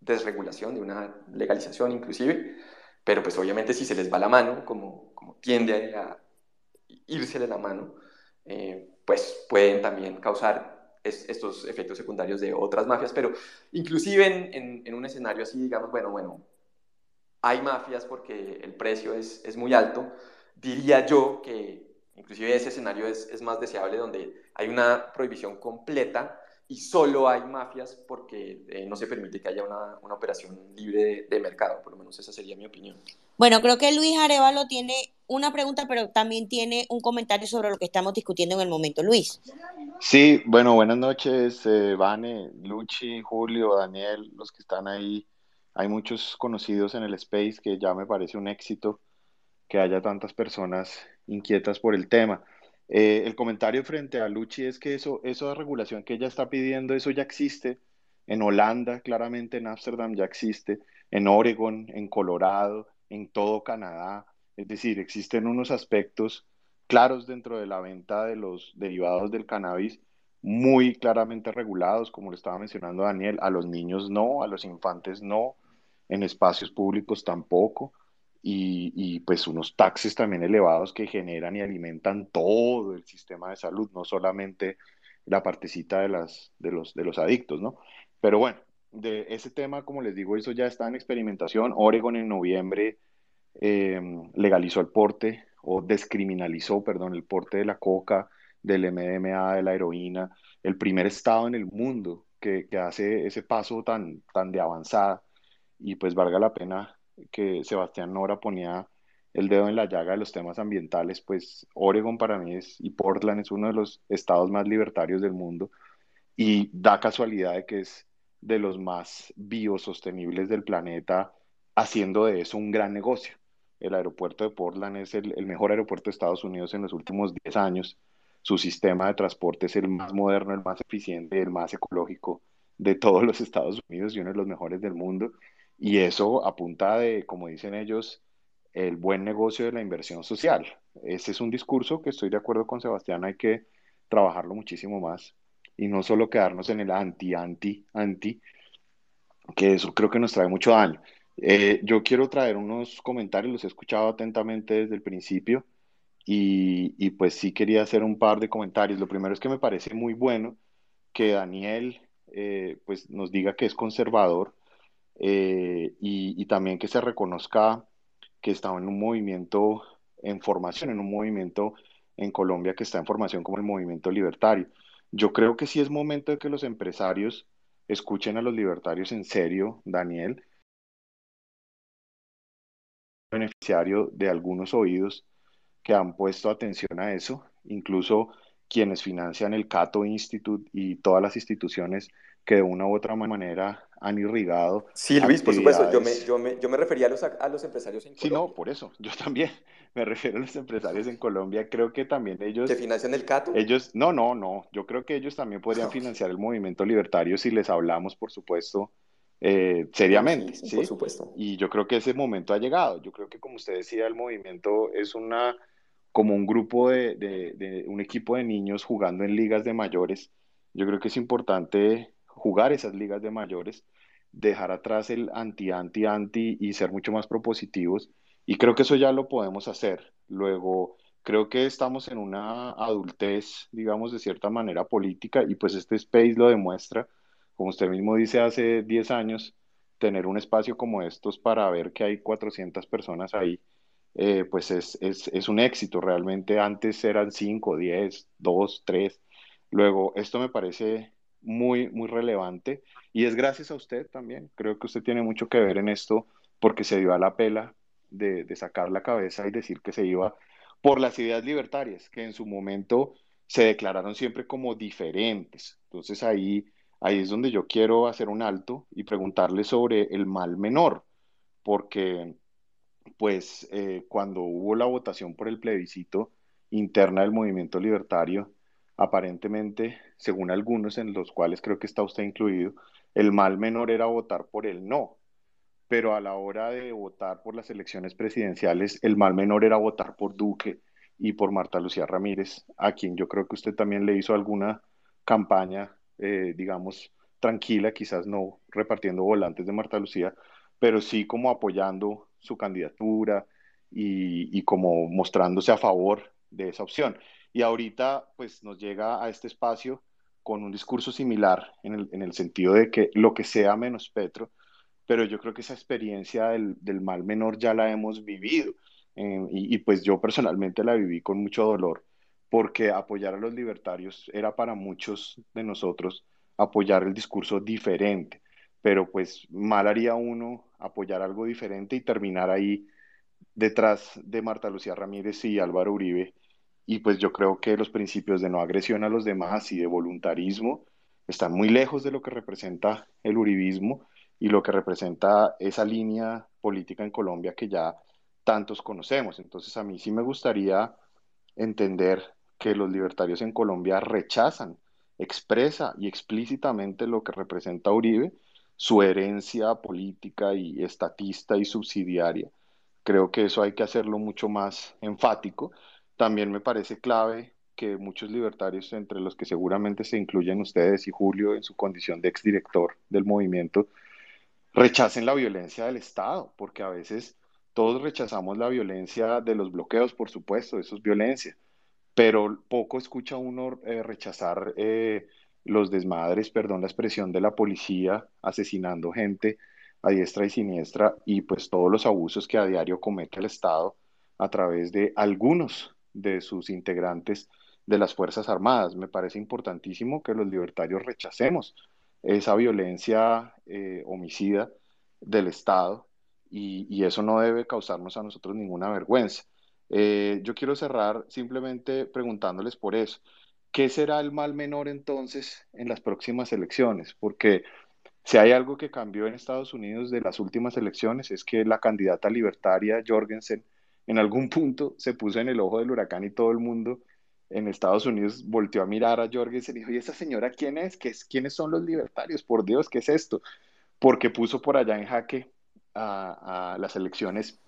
desregulación, de una legalización inclusive. Pero pues obviamente si se les va la mano, como, como tiende a irse de la mano, eh, pues pueden también causar estos efectos secundarios de otras mafias. Pero inclusive en, en, un escenario así, digamos, bueno, bueno, hay mafias porque el precio es, es muy alto, diría yo que inclusive ese escenario es, es, más deseable donde hay una prohibición completa y solo hay mafias porque eh, no se permite que haya una, una operación libre de, mercado, por lo menos esa sería mi opinión. Bueno, creo que Luis Arevalo tiene una pregunta, pero también tiene un comentario sobre lo que estamos discutiendo en el momento. Luis. Sí, bueno, buenas noches, eh, Vane, Luchi, Julio, Daniel, los que están ahí. Hay muchos conocidos en el space que ya me parece un éxito que haya tantas personas inquietas por el tema. Eh, el comentario frente a Luchi es que eso, de regulación que ella está pidiendo, eso ya existe. En Holanda, claramente en Ámsterdam ya existe, en Oregon, en Colorado, en todo Canadá. Es decir, existen unos aspectos claros dentro de la venta de los derivados del cannabis muy claramente regulados, como lo estaba mencionando Daniel, a los niños no, a los infantes no, en espacios públicos tampoco y, pues unos taxes también elevados que generan y alimentan todo el sistema de salud, no solamente la partecita de, las, de, los, de los adictos, ¿no? Pero bueno, de ese tema, como les digo, eso ya está en experimentación. Oregon en noviembre eh, legalizó el porte o descriminalizó, perdón, el porte de la coca, del MDMA, de la heroína, el primer estado en el mundo que, que hace ese paso tan, tan de avanzada y pues valga la pena que Sebastián Nora ponía el dedo en la llaga de los temas ambientales, pues Oregon para mí es, y Portland es uno de los estados más libertarios del mundo y da casualidad de que es de los más biosostenibles del planeta, haciendo de eso un gran negocio. El aeropuerto de Portland es el, el mejor aeropuerto de Estados Unidos en los últimos 10 años. Su sistema de transporte es el más moderno, el más eficiente, el más ecológico de todos los Estados Unidos y uno de los mejores del mundo. Y eso apunta de, como dicen ellos, el buen negocio de la inversión social. Ese es un discurso que estoy de acuerdo con Sebastián, hay que trabajarlo muchísimo más y no solo quedarnos en el anti, anti, anti, que eso creo que nos trae mucho daño. Eh, yo quiero traer unos comentarios, los he escuchado atentamente desde el principio y, y, pues sí quería hacer un par de comentarios. Lo primero es que me parece muy bueno que Daniel eh, pues nos diga que es conservador eh, y, y, también que se reconozca que está en un movimiento en formación, en un movimiento en Colombia que está en formación como el movimiento libertario. Yo creo que sí es momento de que los empresarios escuchen a los libertarios en serio, Daniel, beneficiario de algunos oídos que han puesto atención a eso, incluso quienes financian el Cato Institute y todas las instituciones que de una u otra manera han irrigado. Sí, Luis, por supuesto, yo me, yo me, yo me refería a los, a los empresarios en Colombia. Sí, no, por eso, yo también me refiero a los empresarios en Colombia, creo que también ellos... ¿Que financian el CATO? Ellos, no, no, no, yo creo que ellos también podrían financiar el movimiento libertario si les hablamos, por supuesto, eh, seriamente, sí, sí, sí, Por supuesto. Y yo creo que ese momento ha llegado, yo creo que como usted decía, el movimiento es una como un grupo de, de, de un equipo de niños jugando en ligas de mayores, yo creo que es importante jugar esas ligas de mayores, dejar atrás el anti, anti, anti y ser mucho más propositivos. Y creo que eso ya lo podemos hacer. Luego, creo que estamos en una adultez, digamos, de cierta manera política y pues este space lo demuestra. Como usted mismo dice, hace 10 años, tener un espacio como estos para ver que hay 400 personas ahí, eh, pues es, es, es un éxito. Realmente antes eran 5, 10, 2, 3. Luego, esto me parece muy, muy relevante y es gracias a usted también. Creo que usted tiene mucho que ver en esto porque se dio a la pela de, de sacar la cabeza y decir que se iba por las ideas libertarias, que en su momento se declararon siempre como diferentes. Entonces ahí, ahí es donde yo quiero hacer un alto y preguntarle sobre el mal menor, porque pues eh, cuando hubo la votación por el plebiscito interna del movimiento libertario, aparentemente, según algunos, en los cuales creo que está usted incluido, el mal menor era votar por el no. Pero a la hora de votar por las elecciones presidenciales, el mal menor era votar por Duque y por Marta Lucía Ramírez, a quien yo creo que usted también le hizo alguna campaña, eh, digamos, tranquila, quizás no repartiendo volantes de Marta Lucía, pero sí como apoyando su candidatura y, y como mostrándose a favor de esa opción. Y ahorita pues nos llega a este espacio con un discurso similar en el, en el sentido de que lo que sea menos Petro, pero yo creo que esa experiencia del, del mal menor ya la hemos vivido eh, y, y, pues yo personalmente la viví con mucho dolor porque apoyar a los libertarios era para muchos de nosotros apoyar el discurso diferente, pero pues mal haría uno apoyar algo diferente y terminar ahí detrás de Marta Lucía Ramírez y Álvaro Uribe y pues yo creo que los principios de no agresión a los demás y de voluntarismo están muy lejos de lo que representa el uribismo y lo que representa esa línea política en Colombia que ya tantos conocemos. Entonces a mí sí me gustaría entender que los libertarios en Colombia rechazan expresa y explícitamente lo que representa Uribe, su herencia política y estatista y subsidiaria. Creo que eso hay que hacerlo mucho más enfático también me parece clave que muchos libertarios, entre los que seguramente se incluyen ustedes y Julio en su condición de exdirector del movimiento, rechacen la violencia del Estado, porque a veces todos rechazamos la violencia de los bloqueos, por supuesto, eso es violencia, pero poco escucha uno eh, rechazar eh, los desmadres, perdón la expresión, de la policía asesinando gente a diestra y siniestra y pues todos los abusos que a diario comete el Estado a través de algunos de sus integrantes de las Fuerzas Armadas. Me parece importantísimo que los libertarios rechacemos esa violencia eh, homicida del Estado y, eso no debe causarnos a nosotros ninguna vergüenza. Eh, yo quiero cerrar simplemente preguntándoles por eso. ¿Qué será el mal menor entonces en las próximas elecciones? Porque si hay algo que cambió en Estados Unidos de las últimas elecciones es que la candidata libertaria Jorgensen en algún punto se puso en el ojo del huracán y todo el mundo en Estados Unidos volteó a mirar a Jorgensen y dijo, ¿y esa señora quién es? ¿Qué es? ¿Quiénes son los libertarios? Por Dios, ¿qué es esto? Porque puso por allá en jaque a, a las elecciones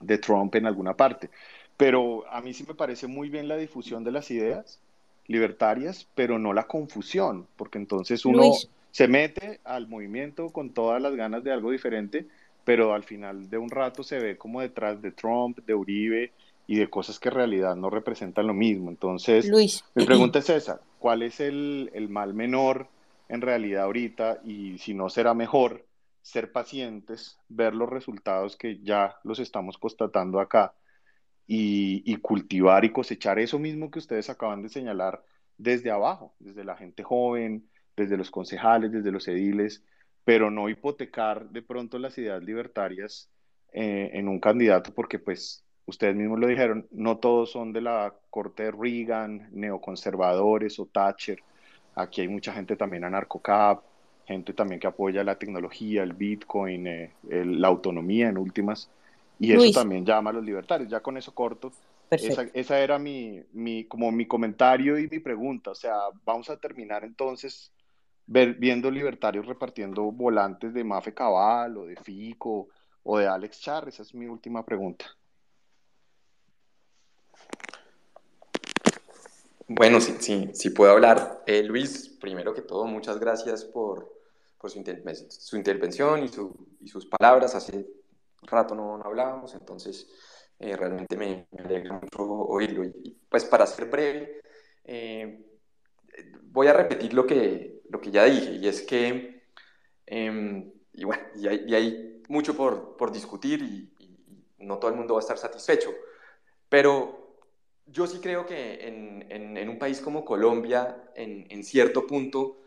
de Trump en alguna parte. Pero a mí sí me parece muy bien la difusión de las ideas libertarias, pero no la confusión, porque entonces uno Luis. se mete al movimiento con todas las ganas de algo diferente, pero al final de un rato se ve como detrás de Trump, de Uribe y de cosas que en realidad no representan lo mismo. Entonces, Luis. mi pregunta es esa, ¿cuál es el, el mal menor en realidad ahorita y si no será mejor ser pacientes, ver los resultados que ya los estamos constatando acá y, y, cultivar y cosechar eso mismo que ustedes acaban de señalar desde abajo, desde la gente joven, desde los concejales, desde los ediles, pero no hipotecar de pronto las ideas libertarias eh, en un candidato porque pues ustedes mismos lo dijeron, no todos son de la corte de Reagan, neoconservadores o Thatcher, aquí hay mucha gente también anarcocap, gente también que apoya la tecnología, el Bitcoin, eh, el, la autonomía en últimas, y Luis. eso también llama a los libertarios. Ya con eso corto. Esa, esa, era mi, mi, como mi comentario y mi pregunta. O sea, vamos a terminar entonces viendo libertarios repartiendo volantes de Mafe Cabal o de Fico o de Alex Char. Esa es mi última pregunta. Bueno, sí, sí, sí puedo hablar. Eh, Luis, primero que todo, muchas gracias por, por su, inter su, intervención y, sus palabras. Hace rato no, no hablábamos, entonces eh, realmente me, me, alegra mucho oírlo. Y, pues para ser breve, eh, voy a repetir lo que, lo que ya dije, y es que, eh, y bueno, y hay, y hay, mucho por, por discutir y, y, no todo el mundo va a estar satisfecho, pero yo sí creo que en, en, en un país como Colombia, en, en cierto punto,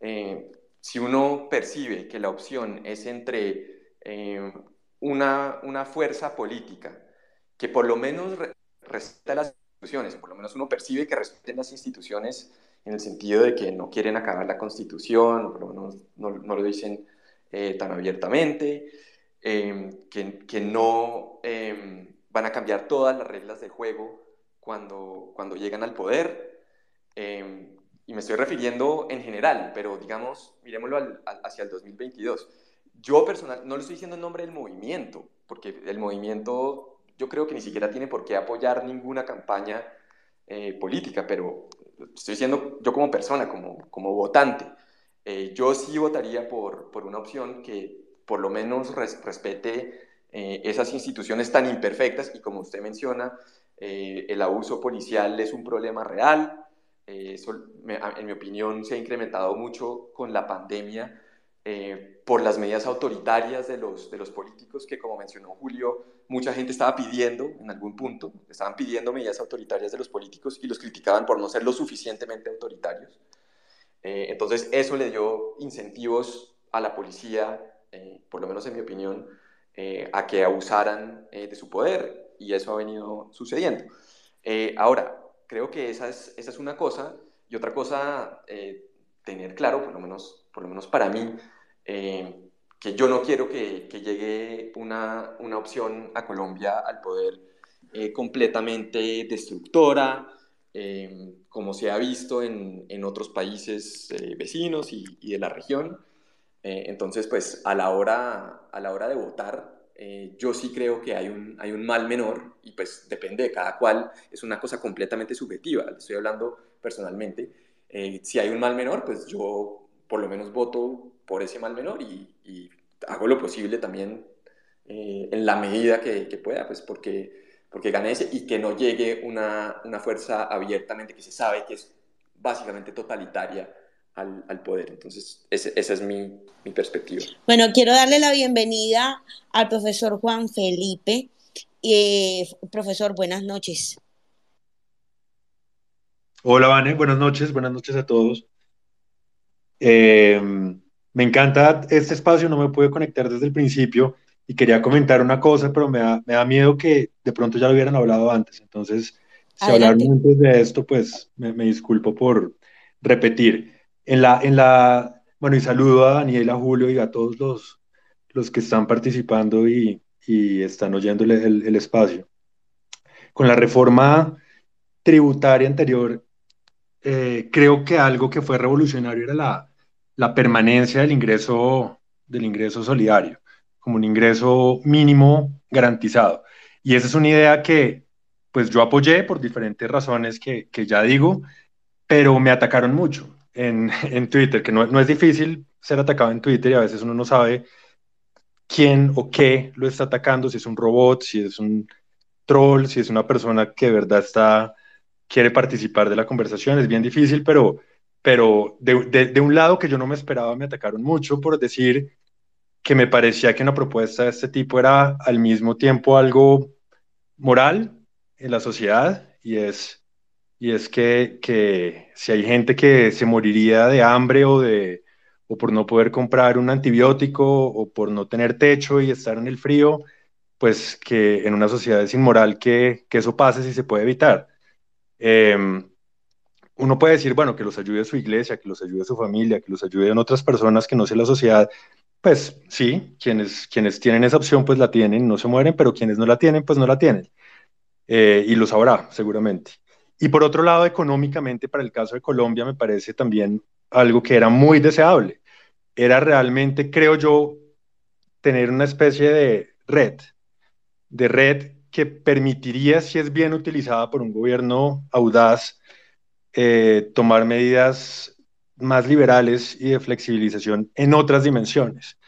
eh, si uno percibe que la opción es entre eh, una, una, fuerza política que por lo menos re respeta las instituciones, por lo menos uno percibe que respeten las instituciones en el sentido de que no quieren acabar la constitución, por lo menos no, no lo dicen eh, tan abiertamente, eh, que, que, no eh, van a cambiar todas las reglas de juego cuando, cuando llegan al poder. Eh, y me estoy refiriendo en general, pero digamos, miremoslo al, al, hacia el 2022. Yo personal, no lo estoy diciendo en nombre del movimiento, porque el movimiento yo creo que ni siquiera tiene por qué apoyar ninguna campaña eh, política, pero estoy diciendo yo como persona, como, como votante, eh, yo sí votaría por, por, una opción que por lo menos res, respete eh, esas instituciones tan imperfectas y como usted menciona, eh, el abuso policial es un problema real, eso, me, en mi opinión, se ha incrementado mucho con la pandemia eh, por las medidas autoritarias de los, de los políticos que, como mencionó Julio, mucha gente estaba pidiendo en algún punto, estaban pidiendo medidas autoritarias de los políticos y los criticaban por no ser lo suficientemente autoritarios. Eh, entonces eso le dio incentivos a la policía, eh, por lo menos en mi opinión, a que abusaran de su poder y eso ha venido sucediendo. ahora, creo que esa es, esa es una cosa y otra cosa, tener claro, por lo menos, por lo menos para mí, que yo no quiero que, que llegue una, una, opción a Colombia al poder eh, completamente destructora, eh, como se ha visto en, en otros países eh, vecinos y, y, de la región. entonces, pues a la hora, a la hora de votar, yo sí creo que hay un, hay un mal menor y pues depende de cada cual, es una cosa completamente subjetiva, estoy hablando personalmente. si hay un mal menor, pues yo por lo menos voto por ese mal menor y, y hago lo posible también eh, en la medida que, que, pueda, pues porque, porque gane ese y que no llegue una, una, fuerza abiertamente que se sabe que es básicamente totalitaria al, al poder. Entonces, ese, esa es mi, mi perspectiva. Bueno, quiero darle la bienvenida al profesor Juan Felipe. Eh, profesor, buenas noches. Hola, Vane, buenas noches, buenas noches a todos. Eh, me encanta este espacio, no me pude conectar desde el principio y quería comentar una cosa, pero me da, me da miedo que de pronto ya lo hubieran hablado antes. Entonces, si Adelante. hablaron antes de esto, pues me, me disculpo por repetir. En la, en la, bueno, y saludo a Daniel, a Julio y a todos los, los que están participando y, y están oyendo el, el- el espacio. Con la reforma tributaria anterior, eh, creo que algo que fue revolucionario era la, la permanencia del ingreso, del ingreso solidario, como un ingreso mínimo garantizado. Y esa es una idea que pues yo apoyé por diferentes razones que, que ya digo, pero me atacaron mucho en, en Twitter, que no, no es difícil ser atacado en Twitter y a veces uno no sabe quién o qué lo está atacando, si es un robot, si es un troll, si es una persona que de verdad está, quiere participar de la conversación, es bien difícil, pero, pero de, de, un lado que yo no me esperaba, me atacaron mucho por decir que me parecía que una propuesta de este tipo era al mismo tiempo algo moral en la sociedad y es, y es que, que si hay gente que se moriría de hambre o, de, o por no poder comprar un antibiótico o por no tener techo y estar en el frío, pues que en una sociedad es inmoral que, que eso pase si se puede evitar. Eh, uno puede decir, bueno, que los ayude su iglesia, que los ayude su familia, que los ayude en otras personas que no sea la sociedad. Pues sí, quienes, quienes tienen esa opción, pues la tienen, no se mueren, pero quienes no la tienen, pues no la tienen. Eh, y lo sabrá, seguramente. Y por otro lado, económicamente, para el caso de Colombia, me parece también algo que era muy deseable. Era realmente, creo yo, tener una especie de red, de red que permitiría, si es bien utilizada por un gobierno audaz, eh, tomar medidas más liberales y de flexibilización en otras dimensiones.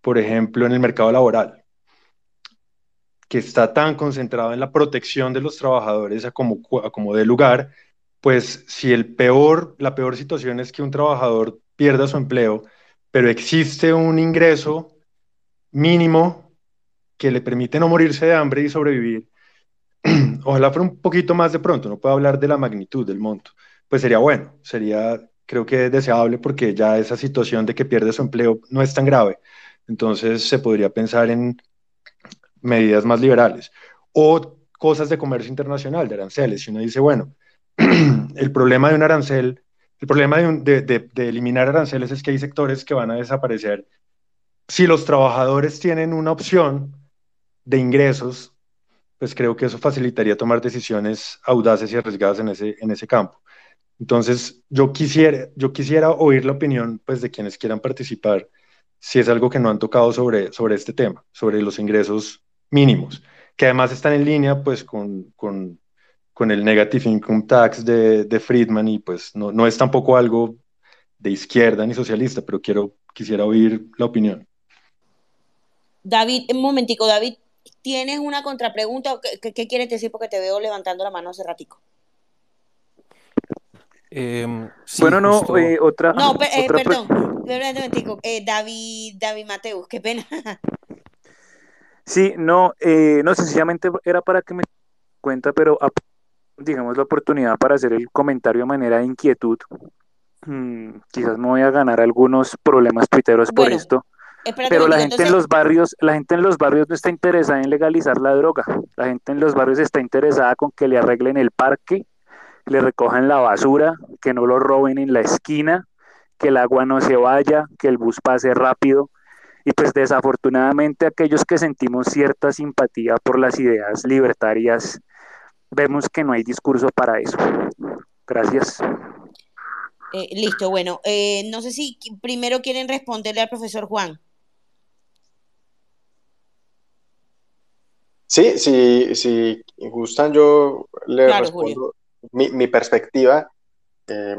Por ejemplo, en el mercado laboral, que está tan concentrado en la protección de los trabajadores a como, a como lugar, pues si el peor, la peor situación es que un trabajador pierda su empleo, pero existe un ingreso mínimo que le permite no morirse de hambre y sobrevivir, ojalá fuera un poquito más de pronto, no puedo hablar de la magnitud del monto, pues sería bueno, sería creo que deseable porque ya esa situación de que pierde su empleo no es tan grave, entonces se podría pensar en medidas más liberales o cosas de comercio internacional, de aranceles, si uno dice, bueno, el problema de un arancel, el problema de, eliminar aranceles es que hay sectores que van a desaparecer. Si los trabajadores tienen una opción de ingresos, pues creo que eso facilitaría tomar decisiones audaces y arriesgadas en ese, en ese campo. Entonces, yo quisiera, yo quisiera oír la opinión pues, de quienes quieran participar, si es algo que no han tocado sobre, sobre este tema, sobre los ingresos mínimos, que además están en línea pues, con, con, con el Negative Income Tax de, de Friedman y pues no, no es tampoco algo de izquierda ni socialista, pero quiero, quisiera oír la opinión. David, un momentico, David, ¿tienes una contrapregunta? ¿Qué, qué, qué quieres decir? Porque te veo levantando la mano hace ratico. Eh, sí, bueno, no, justo... eh, otra. No, per, eh, otra perdón. Eh, David, David Mateus, qué pena. sí, no, eh, no, sencillamente era para que me cuenta, pero digamos la oportunidad para hacer el comentario de manera de inquietud. Hmm, quizás me voy a ganar algunos problemas tuiteros por esto. Espérate Pero la gente en los barrios, la gente en los barrios no está interesada en legalizar la droga. La gente en los barrios está interesada con que le arreglen el parque, le recojan la basura, que no lo roben en la esquina, que el agua no se vaya, que el bus pase rápido. Y pues desafortunadamente aquellos que sentimos cierta simpatía por las ideas libertarias, vemos que no hay discurso para eso. Gracias. eh, listo, bueno, eh, no sé si primero quieren responderle al profesor Juan. Sí, si, si gustan, yo le Claro, respondo mi, mi perspectiva eh,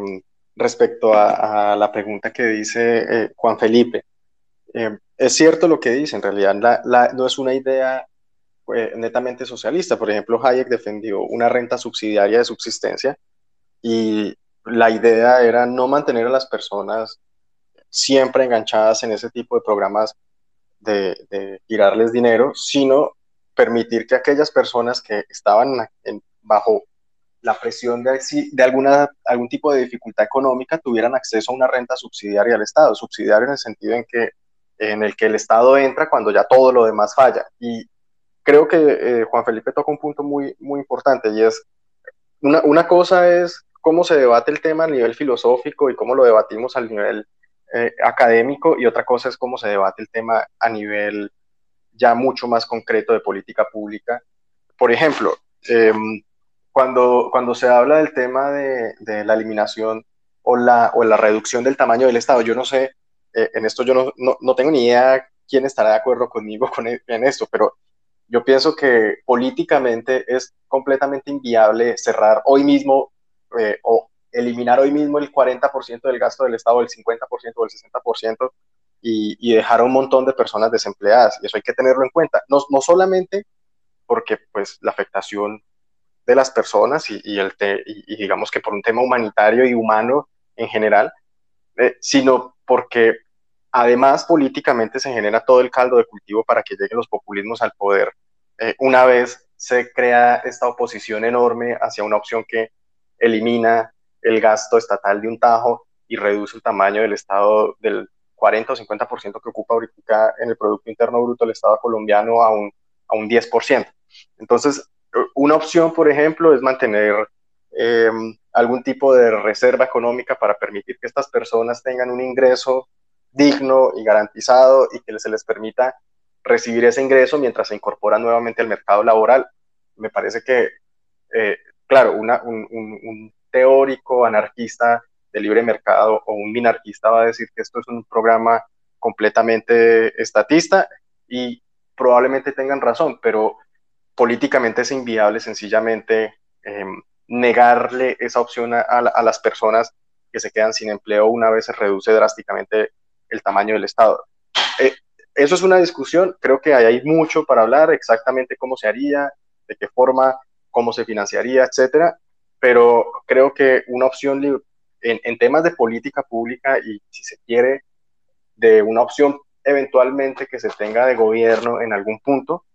respecto a, a, la pregunta que dice eh, Juan Felipe. Eh, es cierto lo que dice, en realidad la, la, no es una idea eh, netamente socialista. Por ejemplo, Hayek defendió una renta subsidiaria de subsistencia y la idea era no mantener a las personas siempre enganchadas en ese tipo de programas de, de girarles dinero, sino permitir que aquellas personas que estaban bajo la presión de, alguna, algún tipo de dificultad económica tuvieran acceso a una renta subsidiaria al Estado, subsidiario en el sentido en, que, en el que el Estado entra cuando ya todo lo demás falla. Y creo que eh, Juan Felipe toca un punto muy, muy importante y es, una, una, cosa es cómo se debate el tema a nivel filosófico y cómo lo debatimos al nivel eh, académico y otra cosa es cómo se debate el tema a nivel ya mucho más concreto de política pública. Por ejemplo, eh, cuando, cuando se habla del tema de, de, la eliminación o la, o la reducción del tamaño del Estado, yo no sé, eh, en esto yo no, no, no, tengo ni idea quién estará de acuerdo conmigo con, e, en esto, pero yo pienso que políticamente es completamente inviable cerrar hoy mismo eh, o eliminar hoy mismo el 40% del gasto del Estado, el 50% o el 60% y, dejar a un montón de personas desempleadas. Y eso hay que tenerlo en cuenta. No, no solamente porque pues la afectación de las personas y, digamos que por un tema humanitario y humano en general, eh, sino porque además políticamente se genera todo el caldo de cultivo para que lleguen los populismos al poder. Eh, una vez se crea esta oposición enorme hacia una opción que elimina el gasto estatal de un tajo y reduce el tamaño del Estado del 40 o 50% que ocupa ahorita en el Producto Interno Bruto del Estado colombiano a un, a un 10%. Entonces, una opción, por ejemplo, es mantener eh, algún tipo de reserva económica para permitir que estas personas tengan un ingreso digno y garantizado y que se les permita recibir ese ingreso mientras se incorporan nuevamente al mercado laboral. Me parece que, eh, claro, un, teórico anarquista de libre mercado o un minarquista va a decir que esto es un programa completamente estatista y probablemente tengan razón, pero políticamente es inviable sencillamente eh, negarle esa opción a, las personas que se quedan sin empleo una vez se reduce drásticamente el tamaño del Estado. Eh, eso es una discusión, creo que hay mucho para hablar, exactamente cómo se haría, de qué forma, cómo se financiaría, etcétera, pero creo que una opción en, en temas de política pública y si se quiere, de una opción eventualmente que se tenga de gobierno en algún punto,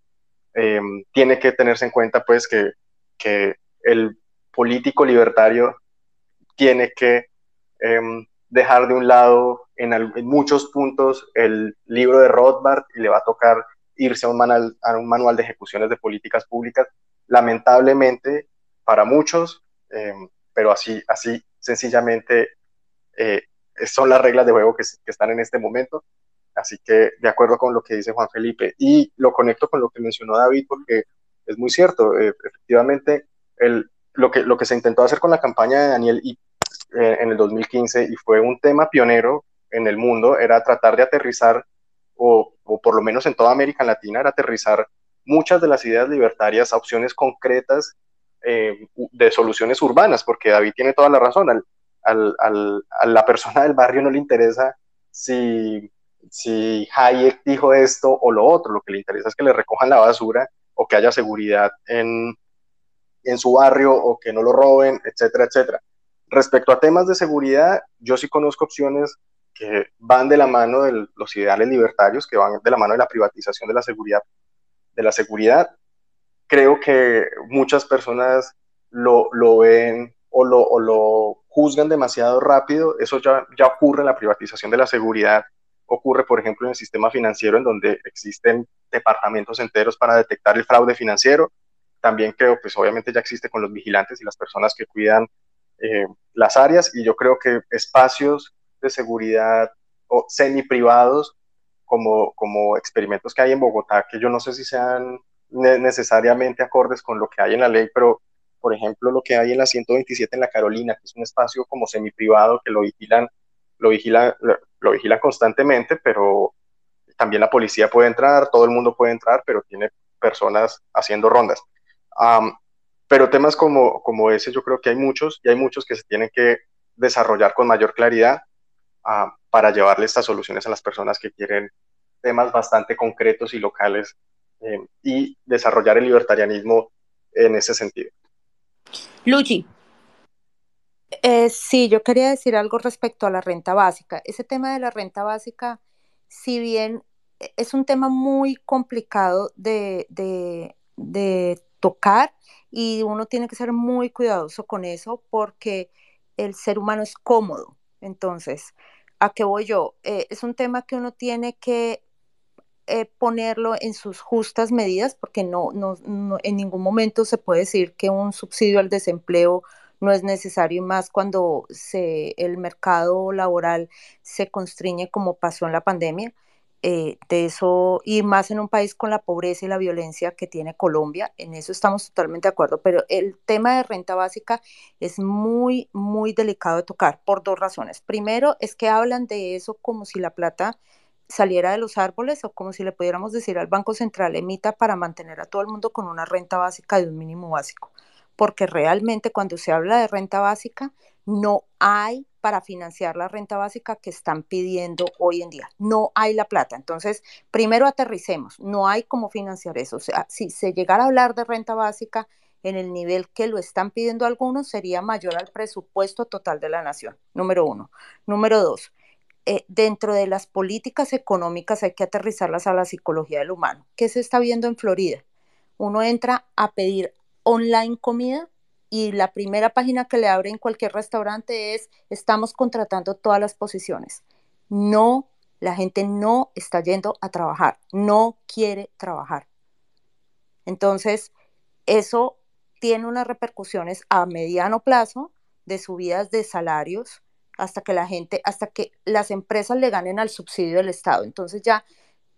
eh, tiene que tenerse en cuenta pues que, que el político libertario tiene que eh, dejar de un lado en, en, muchos puntos el libro de Rothbard y le va a tocar irse a un, manual, a un manual de ejecuciones de políticas públicas, lamentablemente para muchos, eh, pero así, así sencillamente eh, son las reglas de juego que, están en este momento. Así que de acuerdo con lo que dice Juan Felipe y lo conecto con lo que mencionó David porque es muy cierto, eh, efectivamente el, lo, que, lo que se intentó hacer con la campaña de Daniel y, eh, en el 2015 y fue un tema pionero en el mundo era tratar de aterrizar o, o, por lo menos en toda América Latina era aterrizar muchas de las ideas libertarias a opciones concretas eh, de soluciones urbanas porque David tiene toda la razón, al, al, al, a la persona del barrio no le interesa si si Hayek dijo esto o lo otro, lo que le interesa es que le recojan la basura o que haya seguridad en, en su barrio o que no lo roben, etcétera, etcétera. Respecto a temas de seguridad, yo sí conozco opciones que van de la mano de los ideales libertarios, que van de la mano de la privatización de la seguridad. De la seguridad. Creo que muchas personas lo, lo ven o lo, o lo, juzgan demasiado rápido. Eso ya, ya ocurre en la privatización de la seguridad ocurre, por ejemplo, en el sistema financiero, en donde existen departamentos enteros para detectar el fraude financiero. También creo, pues obviamente ya existe con los vigilantes y las personas que cuidan eh, las áreas, y yo creo que espacios de seguridad o semi privados, como, como experimentos que hay en Bogotá, que yo no sé si sean necesariamente acordes con lo que hay en la ley, pero por ejemplo lo que hay en la 127 en la Carolina, que es un espacio como semi privado que lo vigilan lo vigila, lo vigila constantemente, pero también la policía puede entrar, todo el mundo puede entrar, pero tiene personas haciendo rondas. Pero temas como, como ese yo creo que hay muchos y hay muchos que se tienen que desarrollar con mayor claridad para llevarle estas soluciones a las personas que quieren temas bastante concretos y locales eh, y desarrollar el libertarianismo en ese sentido. Luchi, Eh, sí, yo quería decir algo respecto a la renta básica. Ese tema de la renta básica, si bien e, es un tema muy complicado de, de, de tocar y uno tiene que ser muy cuidadoso con eso porque el ser humano es cómodo. Entonces, ¿a qué voy yo? Eh, es un tema que uno tiene que eh, ponerlo en sus justas medidas porque no, no, no, en ningún momento se puede decir que un subsidio al desempleo no es necesario y más cuando se, el mercado laboral se constriñe como pasó en la pandemia. Eh, de eso, y más en un país con la pobreza y la violencia que tiene Colombia, en eso estamos totalmente de acuerdo, pero el tema de renta básica es muy, muy delicado de tocar por dos razones. Primero, es que hablan de eso como si la plata saliera de los árboles o como si le pudiéramos decir al Banco Central emita para mantener a todo el mundo con una renta básica de un mínimo básico, porque realmente cuando se habla de renta básica no hay para financiar la renta básica que están pidiendo hoy en día. No hay la plata. Entonces, primero aterricemos, no hay cómo financiar eso. Si se llegara a hablar de renta básica en el nivel que lo están pidiendo algunos, sería mayor al presupuesto total de la nación, número uno. Número dos, eh, dentro de las políticas económicas hay que aterrizarlas a la psicología del humano. ¿Qué se está viendo en Florida? Uno entra a pedir online comida y la primera página que le abre en cualquier restaurante es estamos contratando todas las posiciones. No, la gente no está yendo a trabajar, no quiere trabajar. Entonces, eso tiene unas repercusiones a mediano plazo de subidas de salarios hasta que la gente, hasta que las empresas le ganen al subsidio del Estado. Entonces ya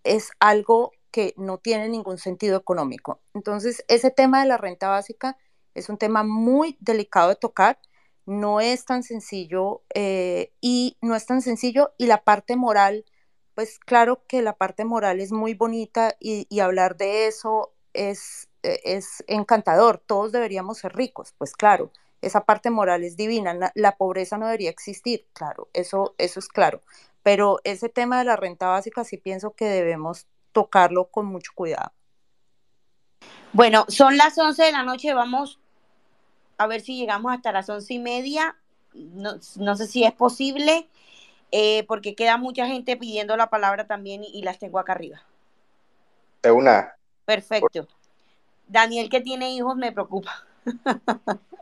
es algo que no tiene ningún sentido económico. Entonces, ese tema de la renta básica es un tema muy delicado de tocar, no es tan sencillo eh, y no es tan sencillo y la parte moral, pues claro que la parte moral es muy bonita y, hablar de eso es, e, es encantador, todos deberíamos ser ricos, pues claro, esa parte moral es divina, la, pobreza no debería existir, claro, eso, eso es claro, pero ese tema de la renta básica sí pienso que debemos tocarlo con mucho cuidado. Bueno, son las 11 de la noche, vamos a ver si llegamos hasta las once y media. No, sé si es posible, eh, porque queda mucha gente pidiendo la palabra también y, las tengo acá arriba. De una. Perfecto. Daniel, que tiene hijos, me preocupa.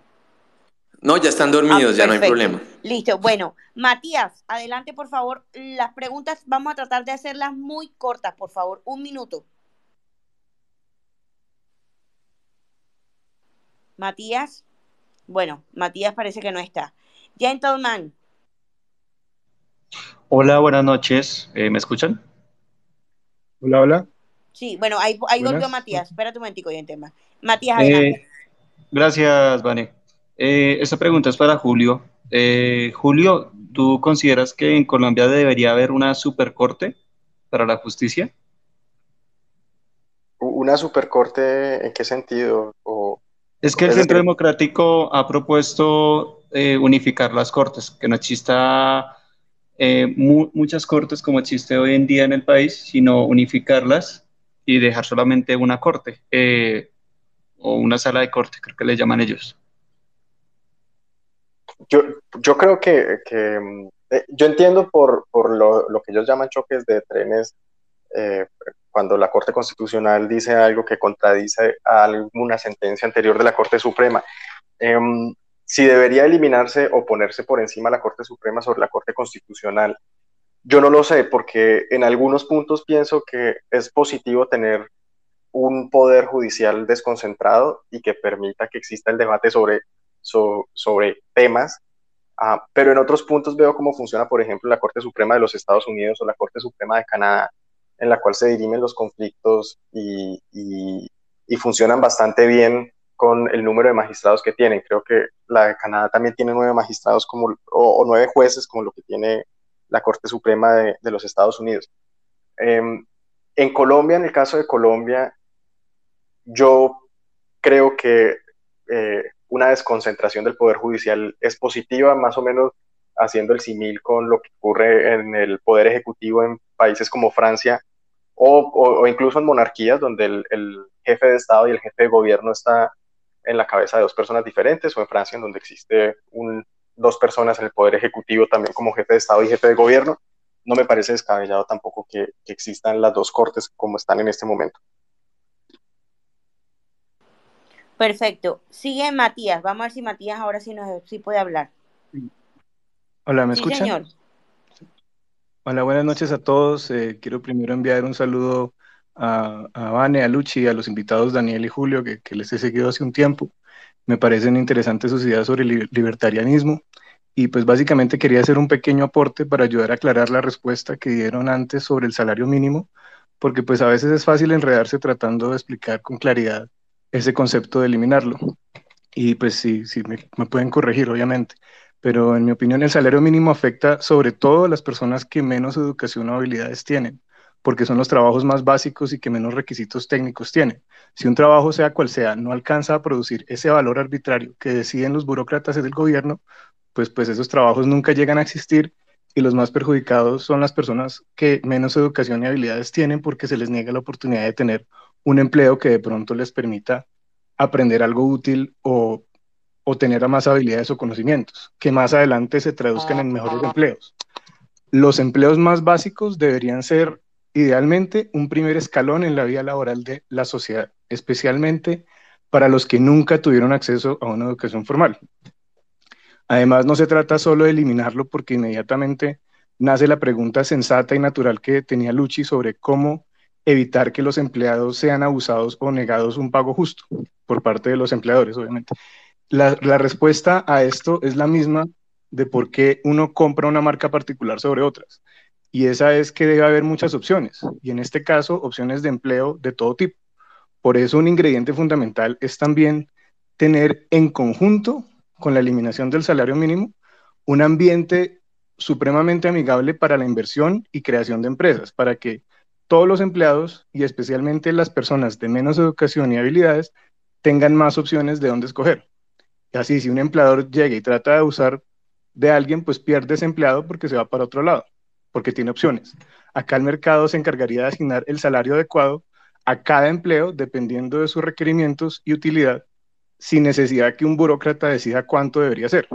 No, ya están dormidos, ya no hay problema. Listo. Bueno, Matías, adelante, por favor. Las preguntas vamos a tratar de hacerlas muy cortas, por favor. Un minuto. Matías. Bueno, Matías parece que no está. Gentleman. Hola, buenas noches. Eh, ¿Me escuchan? Hola, hola. Sí, bueno, ahí, ahí volvió Matías. Espérate un momentico, Gentleman. Matías, eh, adelante. gracias, Vane. Eh, esta pregunta es para Julio. Julio, ¿tú consideras que en Colombia debería haber una supercorte para la justicia? ¿Una supercorte en qué sentido? ¿O es que el Centro Democrático ha propuesto eh, unificar las cortes, que no exista eh, muchas cortes como existe hoy en día en el país, sino unificarlas y dejar solamente una corte eh, o una sala de corte, creo que le llaman ellos. Yo, creo que, yo entiendo por, lo, que ellos llaman choques de trenes cuando la Corte Constitucional dice algo que contradice a alguna sentencia anterior de la Corte Suprema. Em, si debería eliminarse o ponerse por encima la Corte Suprema sobre la Corte Constitucional, yo no lo sé, porque en algunos puntos pienso que es positivo tener un poder judicial desconcentrado y que permita que exista el debate sobre, sobre temas, ah, pero en otros puntos veo cómo funciona, por ejemplo, la Corte Suprema de los Estados Unidos o la Corte Suprema de Canadá, en la cual se dirimen los conflictos y, funcionan bastante bien con el número de magistrados que tienen. Creo que la de Canadá también tiene nueve magistrados como, o, nueve jueces como lo que tiene la Corte Suprema de, los Estados Unidos. Em, en Colombia, en el caso de Colombia, yo creo que eh, una desconcentración del Poder Judicial es positiva, más o menos haciendo el simil con lo que ocurre en el Poder Ejecutivo en países como Francia, o, incluso en monarquías donde el, jefe de Estado y el jefe de gobierno está en la cabeza de dos personas diferentes, o en Francia en donde existe dos personas en el Poder Ejecutivo también como jefe de Estado y jefe de gobierno, no me parece descabellado tampoco que, que existan las dos cortes como están en este momento. Perfecto. Sigue Matías. Vamos a ver si Matías ahora sí, nos, sí puede hablar. Hola, ¿me Sí, escuchan? señor. Hola, buenas noches a todos. Eh, quiero primero enviar un saludo a, a Vane, a Luchi, a los invitados Daniel y Julio, que, que les he seguido hace un tiempo. Me parecen interesantes sus ideas sobre el li- libertarianismo. Y pues básicamente quería hacer un pequeño aporte para ayudar a aclarar la respuesta que dieron antes sobre el salario mínimo, porque pues a veces es fácil enredarse tratando de explicar con claridad ese concepto de eliminarlo. Y pues sí, sí, me, pueden corregir, obviamente. Pero en mi opinión, el salario mínimo afecta sobre todo a las personas que menos educación o habilidades tienen, porque son los trabajos más básicos y que menos requisitos técnicos tienen. Si un trabajo, sea cual sea, no alcanza a producir ese valor arbitrario que deciden los burócratas del gobierno, pues, pues esos trabajos nunca llegan a existir y los más perjudicados son las personas que menos educación y habilidades tienen porque se les niega la oportunidad de tener un empleo que de pronto les permita aprender algo útil o, o tener más habilidades o conocimientos, que más adelante se traduzcan en mejores empleos. Los empleos más básicos deberían ser idealmente un primer escalón en la vida laboral de la sociedad, especialmente para los que nunca tuvieron acceso a una educación formal. Además, no se trata solo de eliminarlo porque inmediatamente nace la pregunta sensata y natural que tenía Luchi sobre cómo evitar que los empleados sean abusados o negados un pago justo por parte de los empleadores, obviamente. La, la respuesta a esto es la misma de por qué uno compra una marca particular sobre otras. Y esa es que debe haber muchas opciones, y en este caso opciones de empleo de todo tipo. Por eso un ingrediente fundamental es también tener en conjunto con la eliminación del salario mínimo un ambiente supremamente amigable para la inversión y creación de empresas, para que todos los empleados y especialmente las personas de menos educación y habilidades tengan más opciones de dónde escoger. Así, si un empleador llega y trata de usar de alguien, pues pierde ese empleado porque se va para otro lado, porque tiene opciones. Acá el mercado se encargaría de asignar el salario adecuado a cada empleo dependiendo de sus requerimientos y utilidad, sin necesidad que un burócrata decida cuánto debería ser.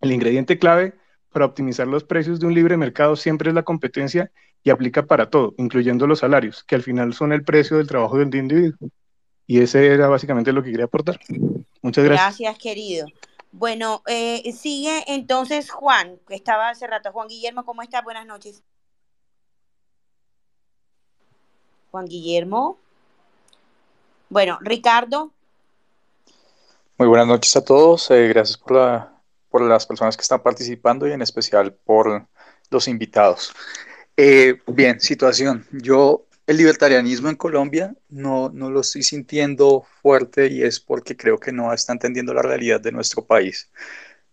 El ingrediente clave para optimizar los precios de un libre mercado siempre es la competencia y aplica para todo, incluyendo los salarios, que al final son el precio del trabajo del individuo. Y ese era básicamente lo que quería aportar. Muchas gracias. Gracias, querido. Bueno, eh, sigue entonces Juan, que estaba hace rato. Juan Guillermo, ¿cómo está? Buenas noches. Juan Guillermo. Bueno, Ricardo. Muy buenas noches a todos. eh, gracias por, la, por las personas que están participando y en especial por los invitados. Eh, bien, situación. Yo, el libertarianismo en Colombia no, no lo estoy sintiendo fuerte y es porque creo que no está entendiendo la realidad de nuestro país.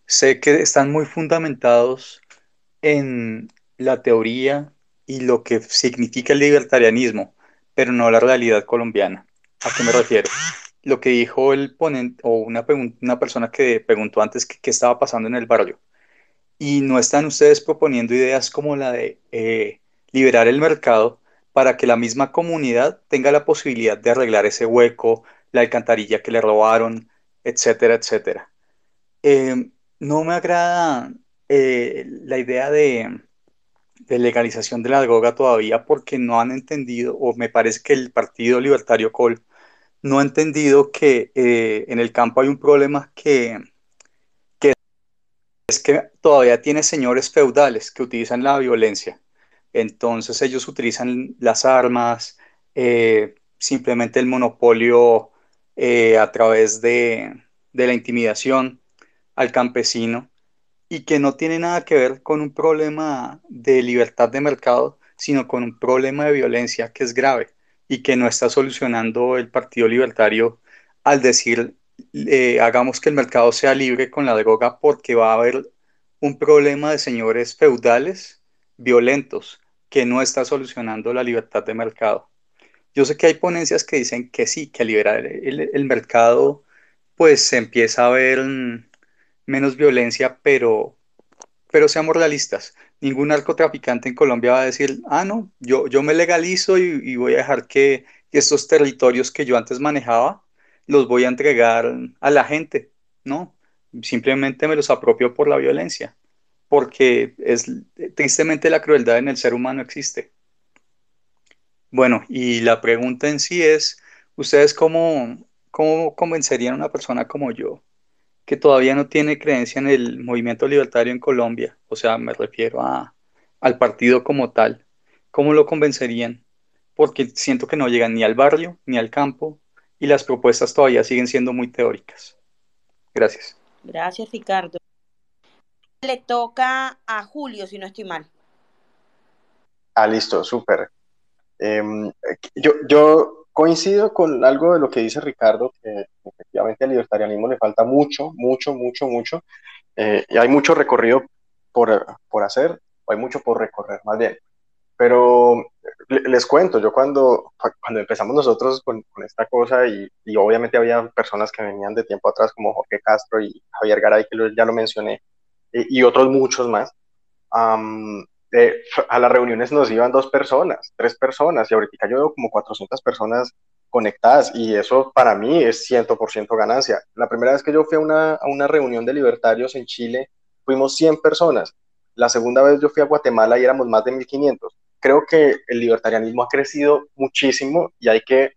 Sé que están muy fundamentados en la teoría y lo que significa el libertarianismo, pero no la realidad colombiana. ¿A qué me refiero? Lo que dijo el ponente o una, una persona que preguntó antes qué estaba pasando en el barrio. Y no están ustedes proponiendo ideas como la de eh, liberar el mercado para que la misma comunidad tenga la posibilidad de arreglar ese hueco, la alcantarilla que le robaron, etcétera, etcétera. Eh, no me agrada eh, la idea de, legalización de la droga todavía porque no han entendido, o me parece que el Partido Libertario Col no ha entendido que eh, en el campo hay un problema que es que todavía tiene señores feudales que utilizan la violencia. Entonces ellos utilizan las armas, eh, simplemente el monopolio eh, a través de, de la intimidación al campesino y que no tiene nada que ver con un problema de libertad de mercado, sino con un problema de violencia que es grave y que no está solucionando el Partido Libertario al decir hagamos que el mercado sea libre con la droga porque va a haber un problema de señores feudales violentos que no está solucionando la libertad de mercado. Yo sé que hay ponencias que dicen que sí, que liberar el, el mercado pues se empieza a ver mm, menos violencia, pero, pero seamos realistas. Ningún narcotraficante en Colombia va a decir, ah, no, yo, yo me legalizo y, y voy a dejar que estos territorios que yo antes manejaba los voy a entregar a la gente. No, simplemente me los apropio por la violencia, porque es tristemente la crueldad en el ser humano existe. Bueno, y la pregunta en sí es, ¿ustedes cómo, cómo convencerían a una persona como yo, que todavía no tiene creencia en el movimiento libertario en Colombia? O sea, me refiero a, al partido como tal. ¿Cómo lo convencerían? Porque siento que no llegan ni al barrio ni al campo y las propuestas todavía siguen siendo muy teóricas. Gracias. Gracias, Ricardo. Le toca a Julio, si no estoy mal. Ah, listo, súper. Em, yo, yo coincido con algo de lo que dice Ricardo, que efectivamente al libertarianismo le falta mucho, mucho, mucho, mucho. Eh, y hay mucho recorrido por, por hacer, hay mucho por recorrer, más bien. Pero les cuento, yo cuando, cuando empezamos nosotros con, con esta cosa, y, y, obviamente había personas que venían de tiempo atrás, como Jorge Castro y Javier Garay, que ya lo mencioné, y, y otros muchos más, um, de, a las reuniones nos iban dos personas, tres personas, y ahorita yo veo como 400 personas conectadas, y eso para mí es 100% ganancia. La primera vez que yo fui a una, a una reunión de libertarios en Chile, fuimos 100 personas. La segunda vez yo fui a Guatemala y éramos más de 1500 creo que el libertarianismo ha crecido muchísimo y hay que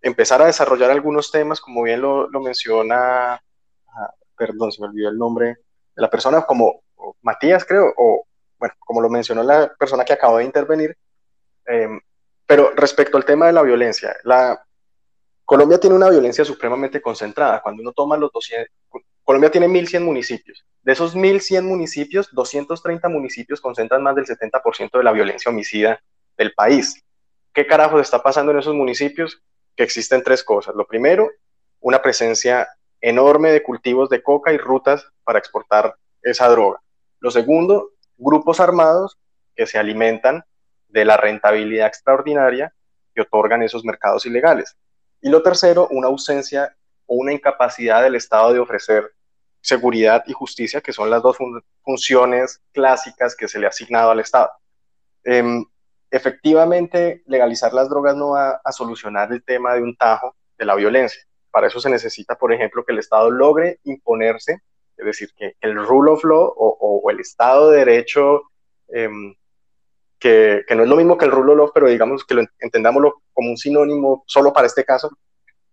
empezar a desarrollar algunos temas, como bien lo, menciona, perdón, se me olvidó el nombre de la persona, como Matías, creo, o bueno, como lo mencionó la persona que acabó de intervenir. Eh, pero respecto al tema de la violencia, la, Colombia tiene una violencia supremamente concentrada. Cuando uno toma los 200, Colombia tiene 1.100 municipios. De esos 1.100 municipios, 230 municipios concentran más del 70% de la violencia homicida del país. ¿Qué carajos está pasando en esos municipios? Que existen tres cosas. Lo primero, una presencia enorme de cultivos de coca y rutas para exportar esa droga. Lo segundo, grupos armados que se alimentan de la rentabilidad extraordinaria que otorgan esos mercados ilegales. Y lo tercero, una ausencia o una incapacidad del Estado de ofrecer seguridad y justicia, que son las dos funciones clásicas que se le ha asignado al Estado. Em, efectivamente, legalizar las drogas no va a solucionar el tema de un tajo de la violencia. Para eso se necesita, por ejemplo, que el Estado logre imponerse, es decir, que el rule of law o, el Estado de Derecho, em, que, que, no es lo mismo que el rule of law, pero digamos que lo entendámoslo como un sinónimo solo para este caso,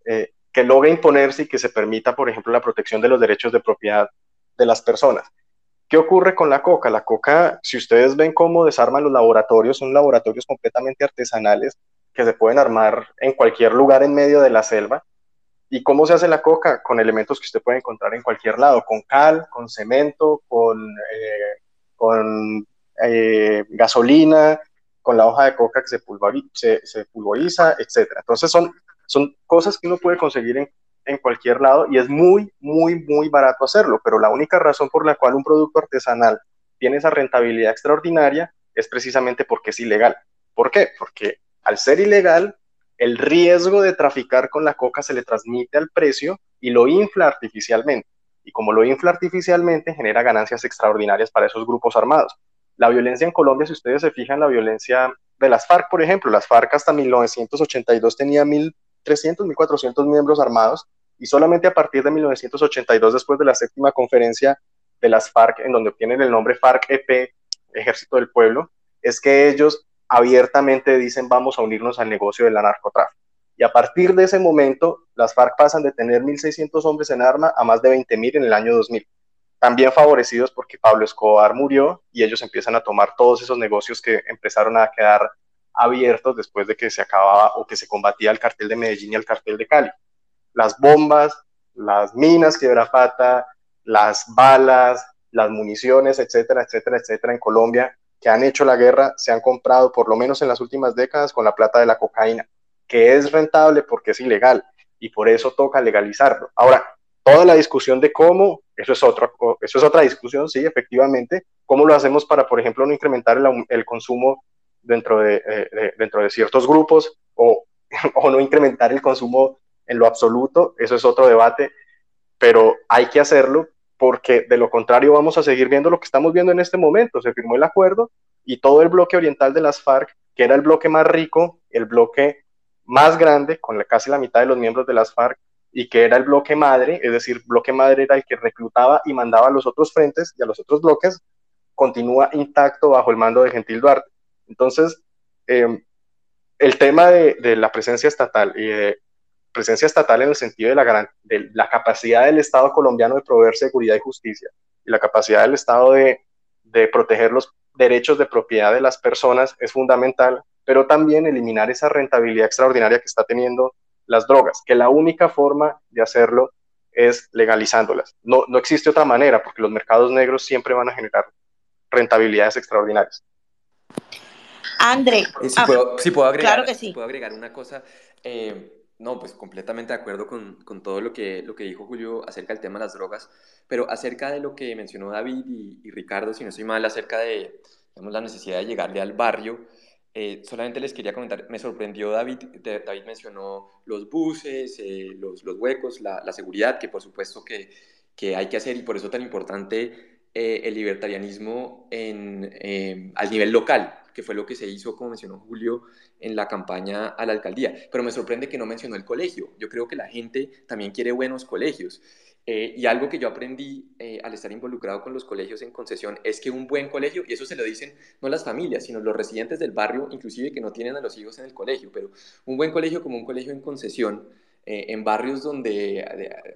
eh, que logre imponerse y que se permita, por ejemplo, la protección de los derechos de propiedad de las personas. ¿Qué ocurre con la coca? La coca, si ustedes ven cómo desarman los laboratorios, son laboratorios completamente artesanales que se pueden armar en cualquier lugar en medio de la selva. ¿Y cómo se hace la coca? Con elementos que usted puede encontrar en cualquier lado, con cal, con cemento, con, eh, eh, gasolina, con la hoja de coca que se pulveriza, se, se pulveriza, etc. Entonces son son cosas que uno puede conseguir en, en cualquier lado y es muy, muy, muy barato hacerlo, pero la única razón por la cual un producto artesanal tiene esa rentabilidad extraordinaria es precisamente porque es ilegal. ¿Por qué? Porque al ser ilegal, el riesgo de traficar con la coca se le transmite al precio y lo infla artificialmente. Y como lo infla artificialmente, genera ganancias extraordinarias para esos grupos armados. La violencia en Colombia, si ustedes se fijan, la violencia de las FARC, por ejemplo, las FARC hasta 1982 tenía mil 300, 1.400 miembros armados y solamente a partir de 1982, después de la séptima conferencia de las FARC, en donde obtienen el nombre FARC-EP, Ejército del Pueblo, es que ellos abiertamente dicen vamos a unirnos al negocio del narcotráfico. Y a partir de ese momento, las FARC pasan de tener 1.600 hombres en arma a más de 20.000 en el año 2000. También favorecidos porque Pablo Escobar murió y ellos empiezan a tomar todos esos negocios que empezaron a quedar abiertos después de que se acababa o que se combatía el cartel de Medellín y el cartel de Cali. Las bombas, las minas pata, las balas, las municiones, etcétera, etcétera, etcétera, en Colombia que han hecho la guerra se han comprado por lo menos en las últimas décadas con la plata de la cocaína, que es rentable porque es ilegal y por eso toca legalizarlo. Ahora, toda la discusión de cómo, eso es, otra, eso es otra discusión, sí, efectivamente, cómo lo hacemos para, por ejemplo, no incrementar el consumo dentro de, eh, dentro de ciertos grupos o, o no incrementar el consumo en lo absoluto, eso es otro debate, pero hay que hacerlo porque de lo contrario vamos a seguir viendo lo que estamos viendo en este momento. Se firmó el acuerdo y todo el bloque oriental de las FARC, que era el bloque más rico, el bloque más grande, con casi la mitad de los miembros de las FARC, y que era el bloque madre, es decir, bloque madre era el que reclutaba y mandaba a los otros frentes y a los otros bloques, continúa intacto bajo el mando de Gentil Duarte. Entonces, em, el tema de, la presencia estatal y de presencia estatal en el sentido de la, capacidad del Estado colombiano de proveer seguridad y justicia y la capacidad del Estado de, proteger los derechos de propiedad de las personas es fundamental, pero también eliminar esa rentabilidad extraordinaria que está teniendo las drogas, que la única forma de hacerlo es legalizándolas. No existe otra manera, porque los mercados negros siempre van a generar rentabilidades extraordinarias. André, eh, si, puedo, si puedo agregar, claro que sí. puedo agregar una cosa. Eh, no, pues completamente de acuerdo con, con, todo lo que, lo que dijo Julio acerca del tema de las drogas, pero acerca de lo que mencionó David y, y Ricardo, si no estoy mal, acerca de digamos, la necesidad de llegarle al barrio, eh, solamente les quería comentar, me sorprendió David, David mencionó los buses, eh, los, los, huecos, la, la, seguridad, que por supuesto que, que, hay que hacer y por eso tan importante eh, el libertarianismo em, al nivel local, que fue lo que se hizo, como mencionó Julio, en la campaña a la alcaldía. Pero me sorprende que no mencionó el colegio. Yo creo que la gente también quiere buenos colegios. Eh, y algo que yo aprendí eh, al estar involucrado con los colegios en concesión es que un buen colegio, y eso se lo dicen no las familias, sino los residentes del barrio, inclusive que no tienen a los hijos en el colegio, pero un buen colegio como un colegio en concesión, en barrios donde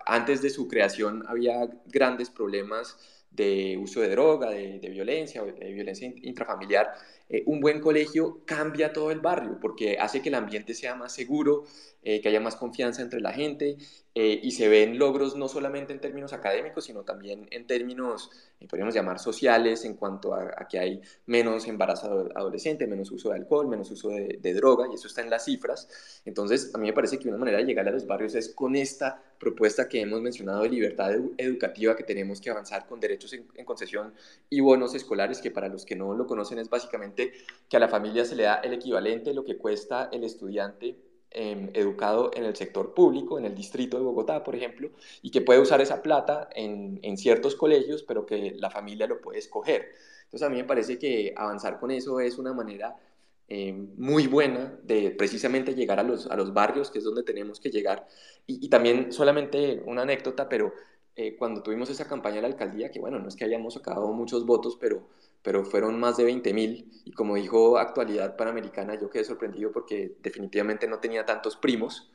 antes de su creación había grandes problemas de uso de droga, de, violencia, de violencia intrafamiliar, eh, un buen colegio cambia todo el barrio porque hace que el ambiente sea más seguro, eh, que haya más confianza entre la gente eh, y se ven logros no solamente en términos académicos, sino también en términos, podríamos llamar, sociales, en cuanto a, que hay menos embarazo adolescente, menos uso de alcohol, menos uso de, droga, y eso está en las cifras. Entonces, a mí me parece que una manera de llegar a los barrios es con esta propuesta que hemos mencionado de libertad educativa que tenemos que avanzar con derechos en concesión y bonos escolares, que para los que no lo conocen es básicamente que a la familia se le da el equivalente de lo que cuesta el estudiante em, educado en el sector público, en el distrito de Bogotá, por ejemplo, y que puede usar esa plata en, en ciertos colegios, pero que la familia lo puede escoger. Entonces a mí me parece que avanzar con eso es una manera em, muy buena de precisamente llegar a los, a los barrios, que es donde tenemos que llegar. Y, también solamente una anécdota, pero eh, cuando tuvimos esa campaña de la alcaldía, que bueno, no es que hayamos sacado muchos votos, pero pero fueron más de 20 mil y como dijo Actualidad Panamericana, yo quedé sorprendido porque definitivamente no tenía tantos primos,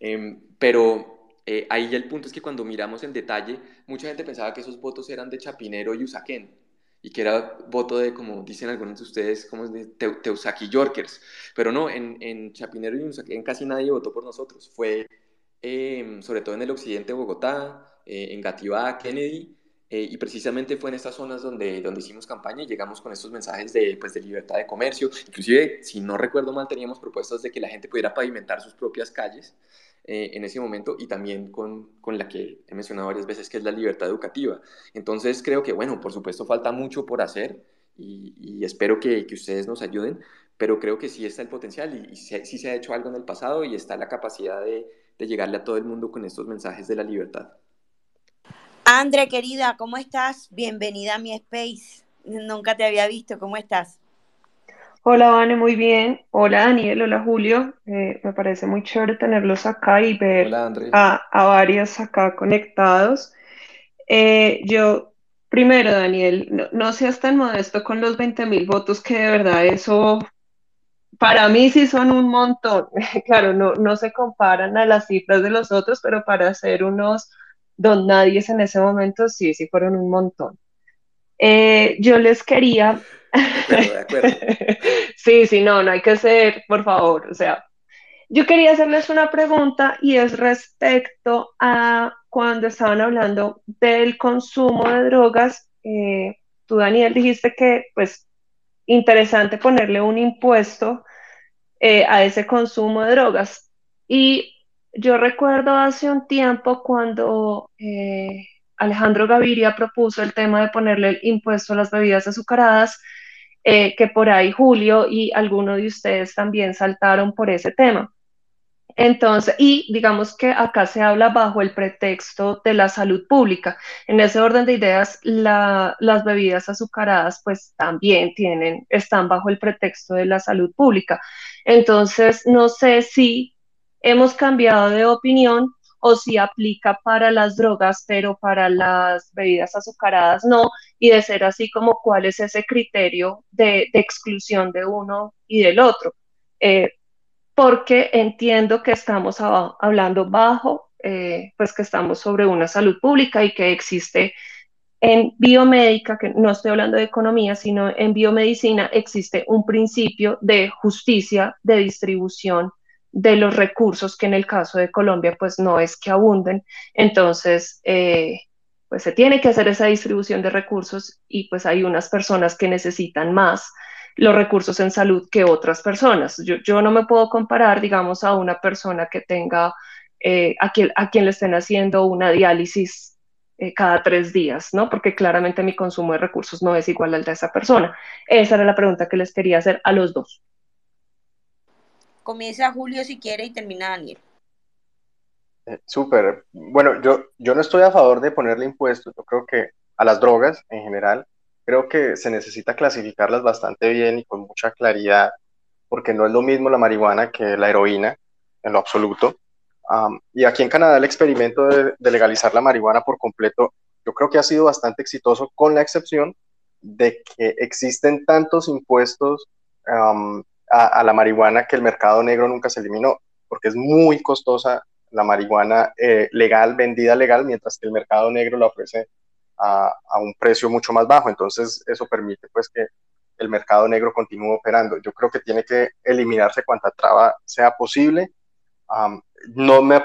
em, pero eh, ahí el punto es que cuando miramos en detalle, mucha gente pensaba que esos votos eran de Chapinero y Usaquén, y que era voto de, como dicen algunos de ustedes, como de Teusaki Yorkers, pero no, en, en Chapinero y Usaquén casi nadie votó por nosotros, fue em, sobre todo en el occidente de Bogotá, eh, en Gativá, Kennedy, eh, y precisamente fue en estas zonas donde, donde hicimos campaña y llegamos con estos mensajes de, pues, de libertad de comercio. Inclusive, si no recuerdo mal, teníamos propuestas de que la gente pudiera pavimentar sus propias calles eh, en ese momento y también con, con, la que he mencionado varias veces, que es la libertad educativa. Entonces, creo que, bueno, por supuesto falta mucho por hacer y, y espero que, que, ustedes nos ayuden, pero creo que sí está el potencial y, y sí se ha hecho algo en el pasado y está la capacidad de, de llegarle a todo el mundo con estos mensajes de la libertad. Andre, querida, ¿cómo estás? Bienvenida a mi space. Nunca te había visto, ¿cómo estás? Hola, Vane, muy bien. Hola, Daniel, hola, Julio. Eh, me parece muy chévere tenerlos acá y ver a, a, varios acá conectados. Eh, yo, primero, Daniel, no, no, seas tan modesto con los 20 mil votos, que de verdad eso para mí sí son un montón. claro, no, no se comparan a las cifras de los otros, pero para hacer unos don nadie en ese momento, sí, sí fueron un montón. Eh, yo les quería... De acuerdo, sí, sí, no, no hay que ser, por favor, o sea, yo quería hacerles una pregunta y es respecto a cuando estaban hablando del consumo de drogas. Eh, tú, Daniel, dijiste que, pues, interesante ponerle un impuesto eh, a ese consumo de drogas. Y yo recuerdo hace un tiempo cuando eh, Alejandro Gaviria propuso el tema de ponerle el impuesto a las bebidas azucaradas, eh, que por ahí Julio y alguno de ustedes también saltaron por ese tema. Entonces, y digamos que acá se habla bajo el pretexto de la salud pública. En ese orden de ideas, la, las bebidas azucaradas pues también tienen, están bajo el pretexto de la salud pública. Entonces, no sé si hemos cambiado de opinión o si aplica para las drogas, pero para las bebidas azucaradas no, y de ser así como cuál es ese criterio de, exclusión de uno y del otro. Eh, porque entiendo que estamos hablando bajo, eh, pues que estamos sobre una salud pública y que existe en biomédica, que no estoy hablando de economía, sino en biomedicina, existe un principio de justicia de distribución de los recursos que en el caso de Colombia pues no es que abunden. Entonces, eh, pues se tiene que hacer esa distribución de recursos y pues hay unas personas que necesitan más los recursos en salud que otras personas. Yo, no me puedo comparar, digamos, a una persona que tenga, eh, a, quien, a quien le estén haciendo una diálisis eh, cada tres días, ¿no? Porque claramente mi consumo de recursos no es igual al de esa persona. Esa era la pregunta que les quería hacer a los dos. Comienza Julio si quiere y termina Daniel. Eh, súper. Bueno, yo, yo no estoy a favor de ponerle impuestos. Yo creo que a las drogas en general, creo que se necesita clasificarlas bastante bien y con mucha claridad, porque no es lo mismo la marihuana que la heroína, en lo absoluto y aquí en Canadá el experimento de, legalizar la marihuana por completo, yo creo que ha sido bastante exitoso, con la excepción de que existen tantos impuestos a, la marihuana que el mercado negro nunca se eliminó, porque es muy costosa la marihuana eh, legal, vendida legal, mientras que el mercado negro la ofrece a, a, un precio mucho más bajo. Entonces, eso permite pues que el mercado negro continúe operando. Yo creo que tiene que eliminarse cuanta traba sea posible no me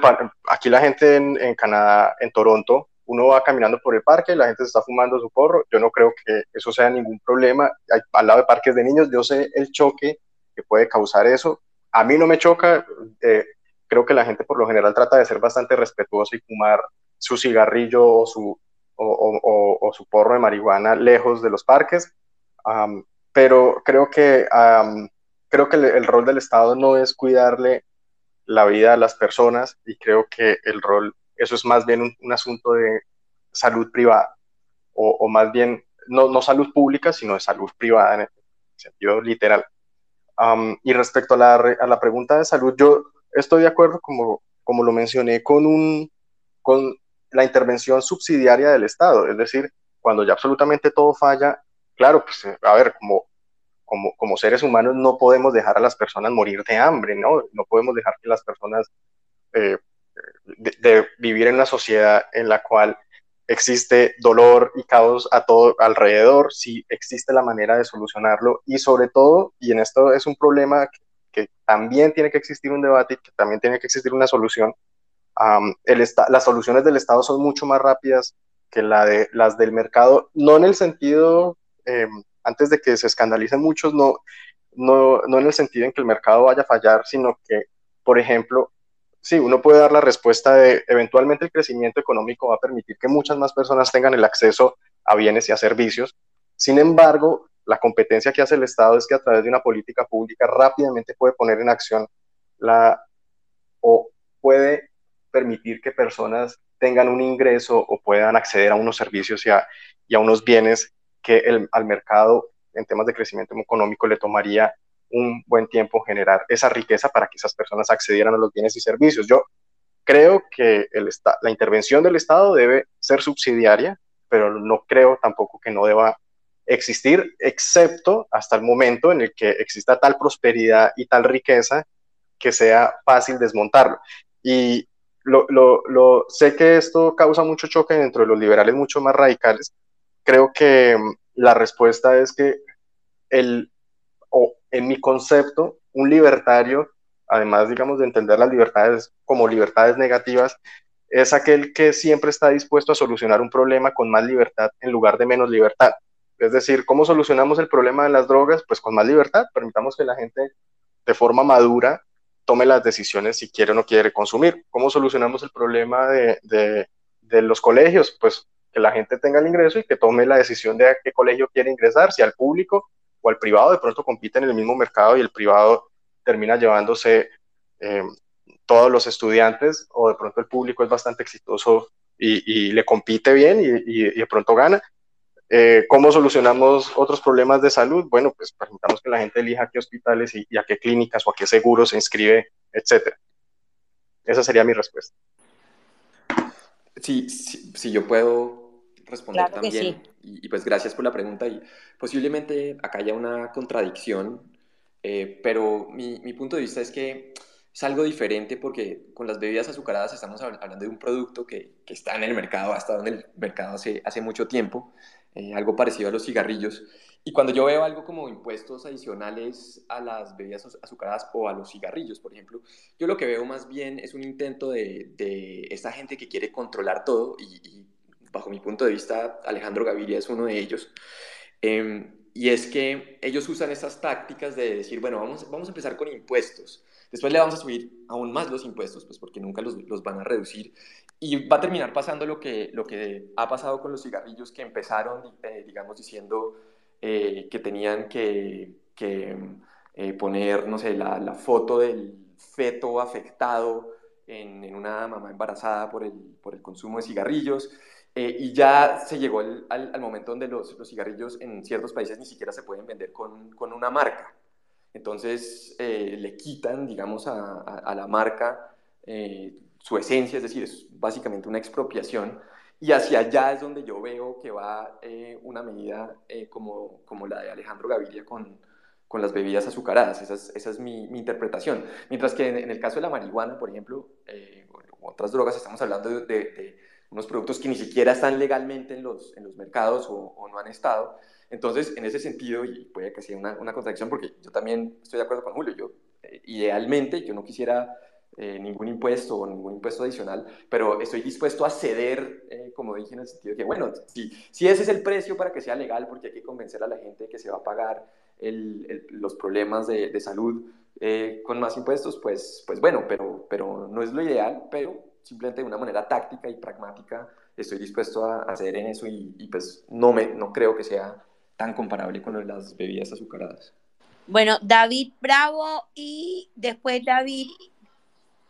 aquí la gente en, Canadá, en Toronto, uno va caminando por el parque, la gente está fumando su porro, yo no creo que eso sea ningún problema. al lado de parques de niños, yo sé el choque que puede causar eso. A mí no me choca, eh, creo que la gente por lo general trata de ser bastante respetuosa y fumar su cigarrillo o su, o, su porro de marihuana lejos de los parques, pero creo que, creo que el rol del Estado no es cuidarle la vida de las personas y creo que el rol, eso es más bien un, asunto de salud privada o, más bien no, no, salud pública, sino de salud privada en el sentido literal. Y respecto a la, a la, pregunta de salud, yo estoy de acuerdo, como, como lo mencioné, con, un, con la intervención subsidiaria del Estado, es decir, cuando ya absolutamente todo falla, claro, pues a ver, como como, seres humanos no podemos dejar a las personas morir de hambre, ¿no? No podemos dejar que las personas eh, de, vivir en una sociedad en la cual existe dolor y caos a todo alrededor, si existe la manera de solucionarlo y sobre todo, y en esto es un problema que, también tiene que existir un debate y que también tiene que existir una solución, el las soluciones del Estado son mucho más rápidas que la de, las del mercado, no en el sentido em, antes de que se escandalicen muchos, no, no, no en el sentido en que el mercado vaya a fallar, sino que, por ejemplo, sí, uno puede dar la respuesta de eventualmente el crecimiento económico va a permitir que muchas más personas tengan el acceso a bienes y a servicios. Sin embargo, la competencia que hace el Estado es que a través de una política pública rápidamente puede poner en acción la o puede permitir que personas tengan un ingreso o puedan acceder a unos servicios y a, y a unos bienes que el, al mercado en temas de crecimiento económico le tomaría un buen tiempo generar esa riqueza para que esas personas accedieran a los bienes y servicios. Yo creo que el, la intervención del Estado debe ser subsidiaria, pero no creo tampoco que no deba existir, excepto hasta el momento en el que exista tal prosperidad y tal riqueza que sea fácil desmontarlo. Y lo, lo, lo, sé que esto causa mucho choque dentro de los liberales mucho más radicales, creo que mm, la respuesta es que el, en mi concepto, un libertario, además, digamos, de entender las libertades como libertades negativas, es aquel que siempre está dispuesto a solucionar un problema con más libertad en lugar de menos libertad. Es decir, ¿cómo solucionamos el problema de las drogas? Pues con más libertad, permitamos que la gente de forma madura tome las decisiones si quiere o no quiere consumir. ¿Cómo solucionamos el problema de, de, de los colegios? Pues que la gente tenga el ingreso y que tome la decisión de a qué colegio quiere ingresar, si al público o al privado, de pronto compiten en el mismo mercado y el privado termina llevándose eh, todos los estudiantes o de pronto el público es bastante exitoso y, le compite bien y, de pronto gana. Eh, ¿Cómo solucionamos otros problemas de salud? Bueno, pues permitamos que la gente elija a qué hospitales y, y a qué clínicas o a qué seguros se inscribe, etcétera. Esa sería mi respuesta. sí, sí, yo puedo responder Claro que también. sí. Y, y pues gracias por la pregunta. Y posiblemente acá haya una contradicción, eh, pero mi, mi punto de vista es que es algo diferente porque con las bebidas azucaradas estamos hab- hablando de un producto que, que está en el mercado, ha estado en el mercado hace, hace mucho tiempo, eh, algo parecido a los cigarrillos. Y cuando yo veo algo como impuestos adicionales a las bebidas azu- azucaradas o a los cigarrillos, por ejemplo, yo lo que veo más bien es un intento de, de esta gente que quiere controlar todo y, y bajo mi punto de vista Alejandro Gaviria es uno de ellos. Eh, y es que ellos usan esas tácticas de decir, bueno, vamos, vamos a empezar con impuestos. Después le vamos a subir aún más los impuestos, pues porque nunca los, los van a reducir. Y va a terminar pasando lo que, lo que ha pasado con los cigarrillos que empezaron, eh, digamos, diciendo eh, que tenían que, que eh, poner, no sé, la, la, foto del feto afectado en, en una mamá embarazada por el, por el consumo de cigarrillos. Eh, y ya se llegó al, al, al momento donde los, los, cigarrillos en ciertos países ni siquiera se pueden vender con, con una marca. Entonces eh, le quitan, digamos, a, a, a la marca eh, su esencia, es decir, es básicamente una expropiación. Y hacia allá es donde yo veo que va eh, una medida como, como la de Alejandro Gaviria con, con las bebidas azucaradas. Esa es, esa es mi, mi, interpretación. Mientras que en, en, el caso de la marihuana, por ejemplo, o otras drogas, estamos hablando de, de, de unos productos que ni siquiera están legalmente en los, en los mercados o, o, no han estado. Entonces, en ese sentido, y puede que sea una, una contradicción, porque yo también estoy de acuerdo con Julio, yo eh, idealmente yo no quisiera eh, ningún impuesto o ningún impuesto adicional, pero estoy dispuesto a ceder, eh, como dije, en el sentido de que, bueno, si, si ese es el precio para que sea legal, porque hay que convencer a la gente que se va a pagar el, el, los problemas de, de salud eh, con más impuestos, pues, pues bueno, pero, pero no es lo ideal, pero simplemente de una manera táctica y pragmática estoy dispuesto a hacer en eso y, y, pues no, me, no creo que sea tan comparable con las bebidas azucaradas. Bueno, David Bravo y después David,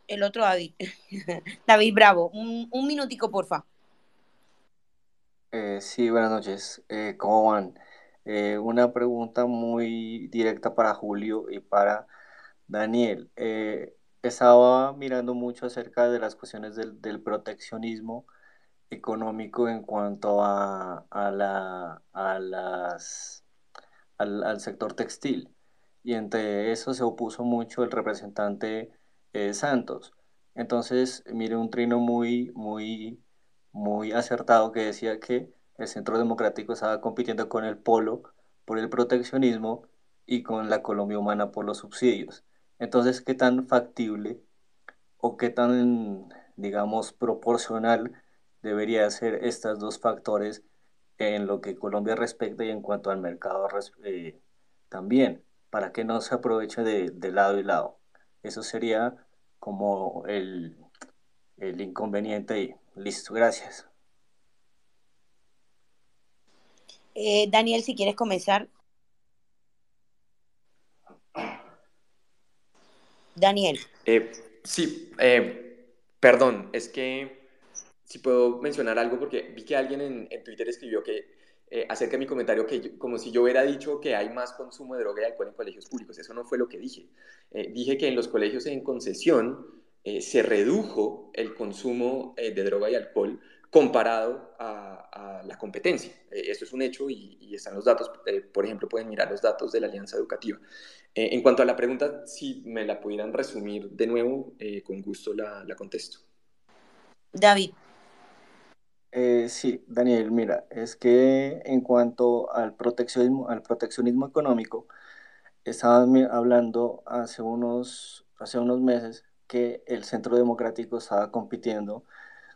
el otro David, David Bravo, un, un minutico porfa. Eh, sí, buenas noches, eh, ¿cómo van? Eh, una pregunta muy directa para Julio y para Daniel. Eh, estaba mirando mucho acerca de las cuestiones del, proteccionismo económico en cuanto a, la, las, al, al, sector textil. Y entre eso se opuso mucho el representante eh, Santos. Entonces, mire un trino muy, muy, muy acertado que decía que el Centro Democrático estaba compitiendo con el Polo por el proteccionismo y con la Colombia Humana por los subsidios. Entonces, ¿qué tan factible o qué tan, digamos, proporcional debería ser estos dos factores en lo que Colombia respecta y en cuanto al mercado eh, también, para que no se aproveche de, de, lado y lado. Eso sería como el, el inconveniente y listo, gracias. Eh, Daniel, si quieres comenzar. Daniel. Eh, sí, perdón, es que si puedo mencionar algo, porque vi que alguien en, Twitter escribió que eh, acerca de mi comentario, que como si yo hubiera dicho que hay más consumo de droga y alcohol en colegios públicos. Eso no fue lo que dije. Eh, dije que en los colegios en concesión eh, se redujo el consumo de droga y alcohol comparado a, a la competencia. eso es un hecho y, y están los datos. por ejemplo, pueden mirar los datos de la Alianza Educativa. en cuanto a la pregunta, si me la pudieran resumir de nuevo, con gusto la, la contesto. David. Eh, sí, Daniel, mira, es que en cuanto al proteccionismo, al proteccionismo económico, estaban hablando hace unos, hace unos meses que el Centro Democrático estaba compitiendo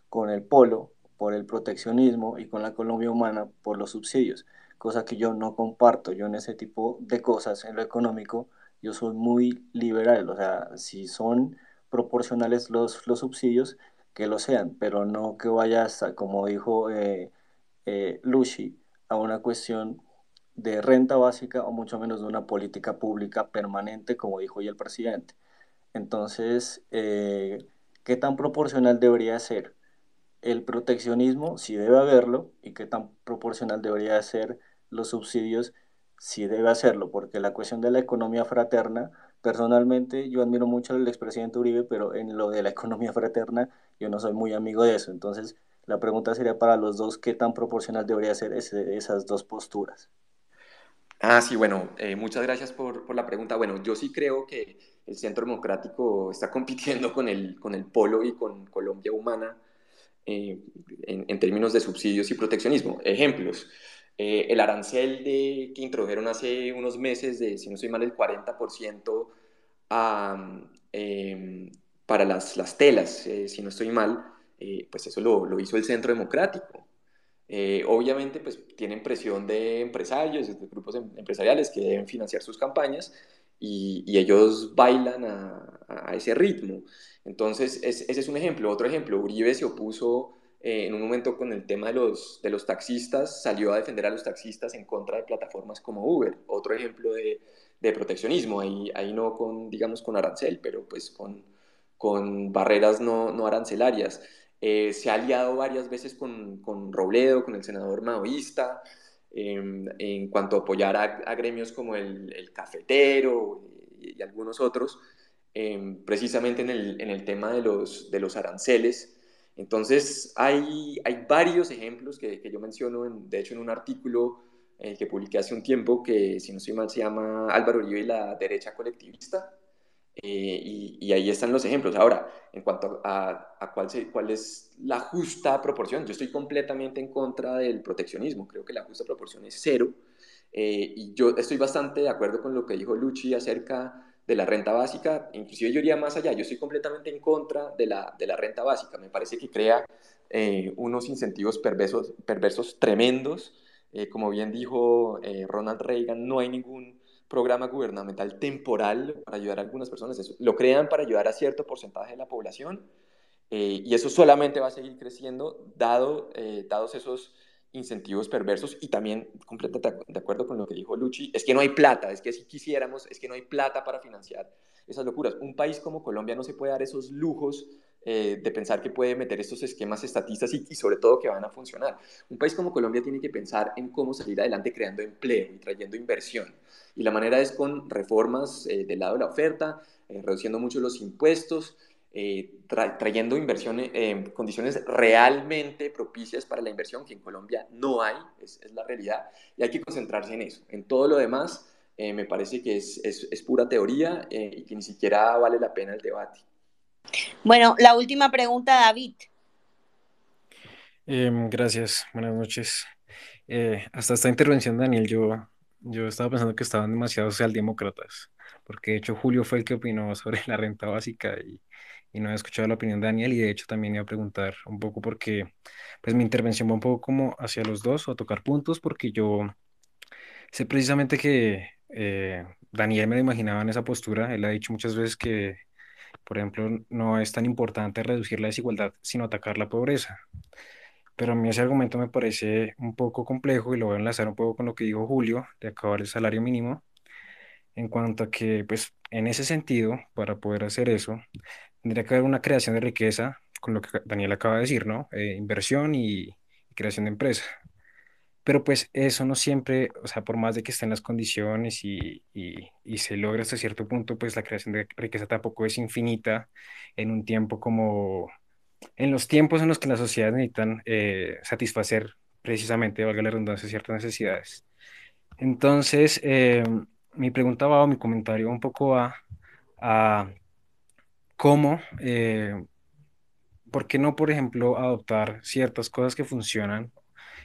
con el Polo por el proteccionismo y con la Colombia Humana por los subsidios, cosa que yo no comparto. Yo en ese tipo de cosas, en lo económico, yo soy muy liberal, o sea, si son proporcionales los, los subsidios, que lo sean, pero no que vaya hasta, como dijo eh, eh, Lucy, a una cuestión de renta básica o mucho menos de una política pública permanente, como dijo hoy el presidente. Entonces, eh, ¿qué tan proporcional debería ser el proteccionismo? Si debe haberlo, y qué tan proporcional debería ser los subsidios, si debe hacerlo, porque la cuestión de la economía fraterna, personalmente yo admiro mucho al expresidente Uribe, pero en lo de la economía fraterna yo no soy muy amigo de eso. Entonces, La pregunta sería para los dos, ¿qué tan proporcional debería ser esas dos posturas? Ah, sí, bueno, eh, muchas gracias por, por, la pregunta. Bueno, yo sí creo que el Centro Democrático está compitiendo con el, con el Polo y con Colombia Humana eh, en, en, términos de subsidios y proteccionismo. Ejemplos, eh, el arancel de, que introdujeron hace unos meses de, si no soy mal, el 40% a, eh, para las, las telas, si no estoy mal, pues eso lo, lo hizo el Centro Democrático. Eh, obviamente, pues tienen presión de empresarios, de grupos em, empresariales que deben financiar sus campañas y, ellos bailan a, ese ritmo. Entonces, es, ese es un ejemplo. Otro ejemplo, Uribe se opuso eh, en un momento con el tema de los, de los taxistas, salió a defender a los taxistas en contra de plataformas como Uber. Otro ejemplo de, de proteccionismo, ahí, ahí no con, digamos, con arancel, pero pues con, con barreras no, no arancelarias. Eh, se ha aliado varias veces con, con, Robledo, con el senador maoísta, eh, en cuanto a apoyar a, gremios como el, cafetero y, algunos otros, eh, precisamente en el, en el, tema de los, de los aranceles. Entonces, hay, hay varios ejemplos que, que yo menciono, en, de hecho, en un artículo eh, que publiqué hace un tiempo, que si no estoy mal se llama Álvaro Uribe y la derecha colectivista, eh, y, y, ahí están los ejemplos. Ahora, en cuanto a, a cuál, se, cuál, es la justa proporción, yo estoy completamente en contra del proteccionismo. Creo que la justa proporción es cero. Eh, y yo estoy bastante de acuerdo con lo que dijo Luchi acerca de la renta básica. Inclusive yo iría más allá. Yo estoy completamente en contra de la, de la renta básica. Me parece que crea eh, unos incentivos perversos, perversos tremendos. Eh, como bien dijo eh, Ronald Reagan, no hay ningún programa gubernamental temporal para ayudar a algunas personas. Lo crean para ayudar a cierto porcentaje de la población y eso solamente va a seguir creciendo dado, eh, dados esos incentivos perversos y también completamente de acuerdo con lo que dijo Luchi, es que no hay plata, es que si quisiéramos, es que no hay plata para financiar esas locuras. Un país como Colombia no se puede dar esos lujos eh, de pensar que puede meter estos esquemas estatistas y, sobre todo que van a funcionar. Un país como Colombia tiene que pensar en cómo salir adelante creando empleo y trayendo inversión. Y la manera es con reformas eh, del lado de la oferta, eh, reduciendo mucho los impuestos, eh, tra trayendo inversiones, condiciones realmente propicias para la inversión, que en Colombia no hay, es, es la realidad, y hay que concentrarse en eso. En todo lo demás, me parece que es, es, es pura teoría y que ni siquiera vale la pena el debate. Bueno, la última pregunta, David. Eh, gracias, buenas noches. Eh, hasta esta intervención, Daniel, yo, yo estaba pensando que estaban demasiado socialdemócratas, porque de hecho Julio fue el que opinó sobre la renta básica y, y no he escuchado la opinión de Daniel y de hecho también iba a preguntar un poco porque pues mi intervención va un poco como hacia los dos o a tocar puntos porque yo sé precisamente que eh, Daniel me lo imaginaba en esa postura, él ha dicho muchas veces que por ejemplo, no es tan importante reducir la desigualdad, sino atacar la pobreza. Pero a mí ese argumento me parece un poco complejo y lo voy a enlazar un poco con lo que dijo Julio de acabar el salario mínimo, en cuanto a que, pues, en ese sentido, para poder hacer eso, tendría que haber una creación de riqueza, con lo que Daniel acaba de decir, ¿no? Eh, inversión y, y creación de empresa. Pero pues eso no siempre, o sea, por más de que estén las condiciones y, y, y, se logra hasta cierto punto, pues la creación de riqueza tampoco es infinita en un tiempo como, en los tiempos en los que las sociedades necesitan eh, satisfacer precisamente, valga la redundancia, ciertas necesidades. Entonces, eh, mi pregunta va o mi comentario un poco a, a cómo, eh, ¿por qué no, por ejemplo, adoptar ciertas cosas que funcionan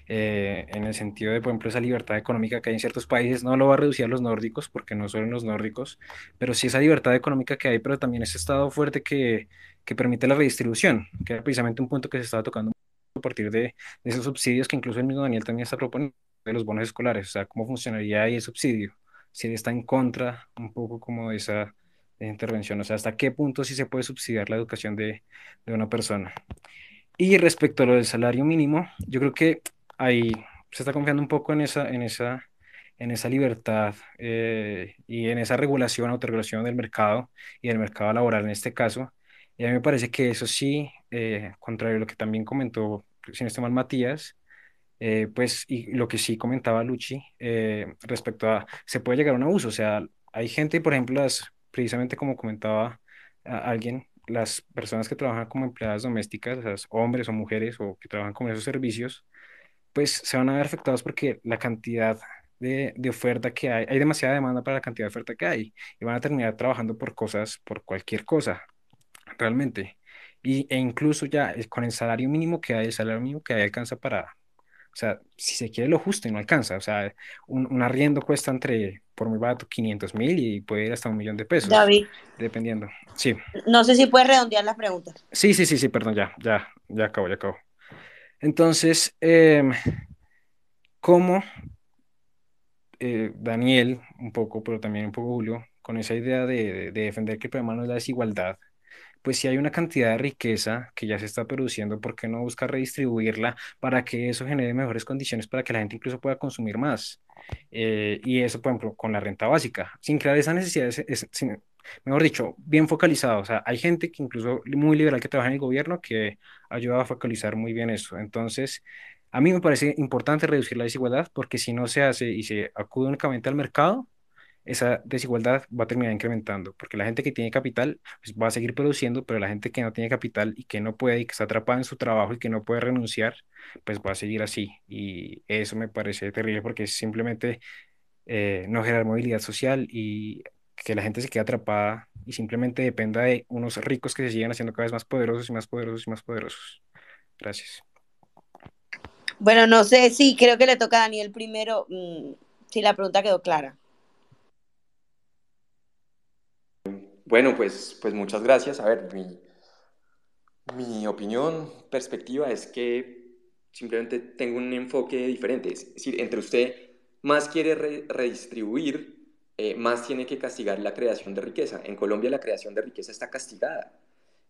eh, en el sentido de, por ejemplo, esa libertad económica que hay en ciertos países, no lo va a reducir a los nórdicos, porque no son los nórdicos, pero sí esa libertad económica que hay, pero también ese estado fuerte que, permite la redistribución, que era precisamente un punto que se estaba tocando a partir de, de esos subsidios que incluso el mismo Daniel también está proponiendo, de los bonos escolares, o sea, cómo funcionaría ahí el subsidio, si él está en contra un poco como de esa de intervención, o sea, hasta qué punto sí se puede subsidiar la educación de, de una persona. Y respecto a lo del salario mínimo, yo creo que ahí se está confiando un poco en esa, en esa, en esa libertad eh, y en esa regulación, autorregulación del mercado y del mercado laboral en este caso. Y a mí me parece que eso sí, eh, contrario a lo que también comentó, si no estoy mal, Matías, eh, pues, y lo que sí comentaba Luchi, eh, respecto a, se puede llegar a un abuso, o sea, hay gente, por ejemplo, las, precisamente como comentaba alguien, las personas que trabajan como empleadas domésticas, o sea, hombres o mujeres o que trabajan con esos servicios, pues se van a ver afectados porque la cantidad de, de, oferta que hay, hay demasiada demanda para la cantidad de oferta que hay y van a terminar trabajando por cosas, por cualquier cosa, realmente. Y, e incluso ya con el salario mínimo que hay, el salario mínimo que hay alcanza para, o sea, si se quiere lo justo y no alcanza. O sea, un, un arriendo cuesta entre, por muy barato, 500 mil y puede ir hasta un millón de pesos. David. Dependiendo. Sí. No sé si puedes redondear las preguntas. Sí, sí, sí, sí, perdón, ya, ya, ya acabo, ya acabo. Entonces, eh, ¿cómo eh, Daniel, un poco, pero también un poco Julio, con esa idea de, de, de defender que el problema no es la desigualdad, pues si hay una cantidad de riqueza que ya se está produciendo, ¿por qué no buscar redistribuirla para que eso genere mejores condiciones para que la gente incluso pueda consumir más? Eh, y eso, por ejemplo, con la renta básica, sin crear esa necesidad, es, mejor dicho, bien focalizado. O sea, hay gente que incluso muy liberal que trabaja en el gobierno que ayuda a focalizar muy bien eso. Entonces, a mí me parece importante reducir la desigualdad porque si no se hace y se acude únicamente al mercado, esa desigualdad va a terminar incrementando, porque la gente que tiene capital pues va a seguir produciendo, pero la gente que no tiene capital y que no puede y que está atrapada en su trabajo y que no puede renunciar, pues va a seguir así. Y eso me parece terrible porque es simplemente eh, no generar movilidad social y que la gente se quede atrapada y simplemente dependa de unos ricos que se siguen haciendo cada vez más poderosos y más poderosos y más poderosos. Gracias. Bueno, no sé, sí, creo que le toca a Daniel primero, mmm, si la pregunta quedó clara. Bueno, pues, pues muchas gracias. A ver, mi, mi opinión, perspectiva es que simplemente tengo un enfoque diferente. Es decir, entre usted más quiere re redistribuir, eh, más tiene que castigar la creación de riqueza. En Colombia la creación de riqueza está castigada.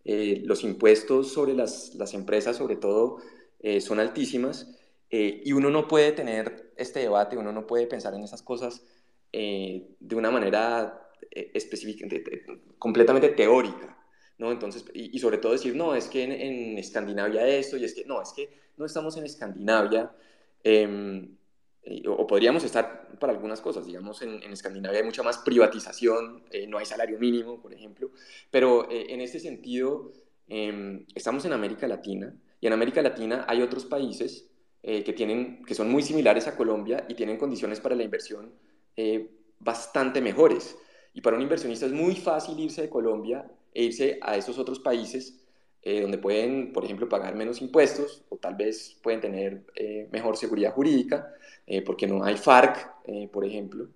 Eh, los impuestos sobre las, las, empresas, sobre todo, eh, son altísimas y uno no puede tener este debate, uno no puede pensar en esas cosas de una manera eh, completamente teórica, ¿no? Entonces, y, y, sobre todo decir, no, es que en, en, Escandinavia esto, y es que, no, es que no estamos en Escandinavia, eh, o podríamos estar para algunas cosas, digamos, en, en Escandinavia hay mucha más privatización, eh, no hay salario mínimo, por ejemplo, pero eh, en este sentido, em, estamos en América Latina, y en América Latina hay otros países eh, que, tienen, que son muy similares a Colombia y tienen condiciones para la inversión bastante mejores. Y para un inversionista es muy fácil irse de Colombia e irse a esos otros países eh, donde pueden, por ejemplo, pagar menos impuestos o tal vez pueden tener eh, mejor seguridad jurídica, eh, porque no hay FARC, por ejemplo.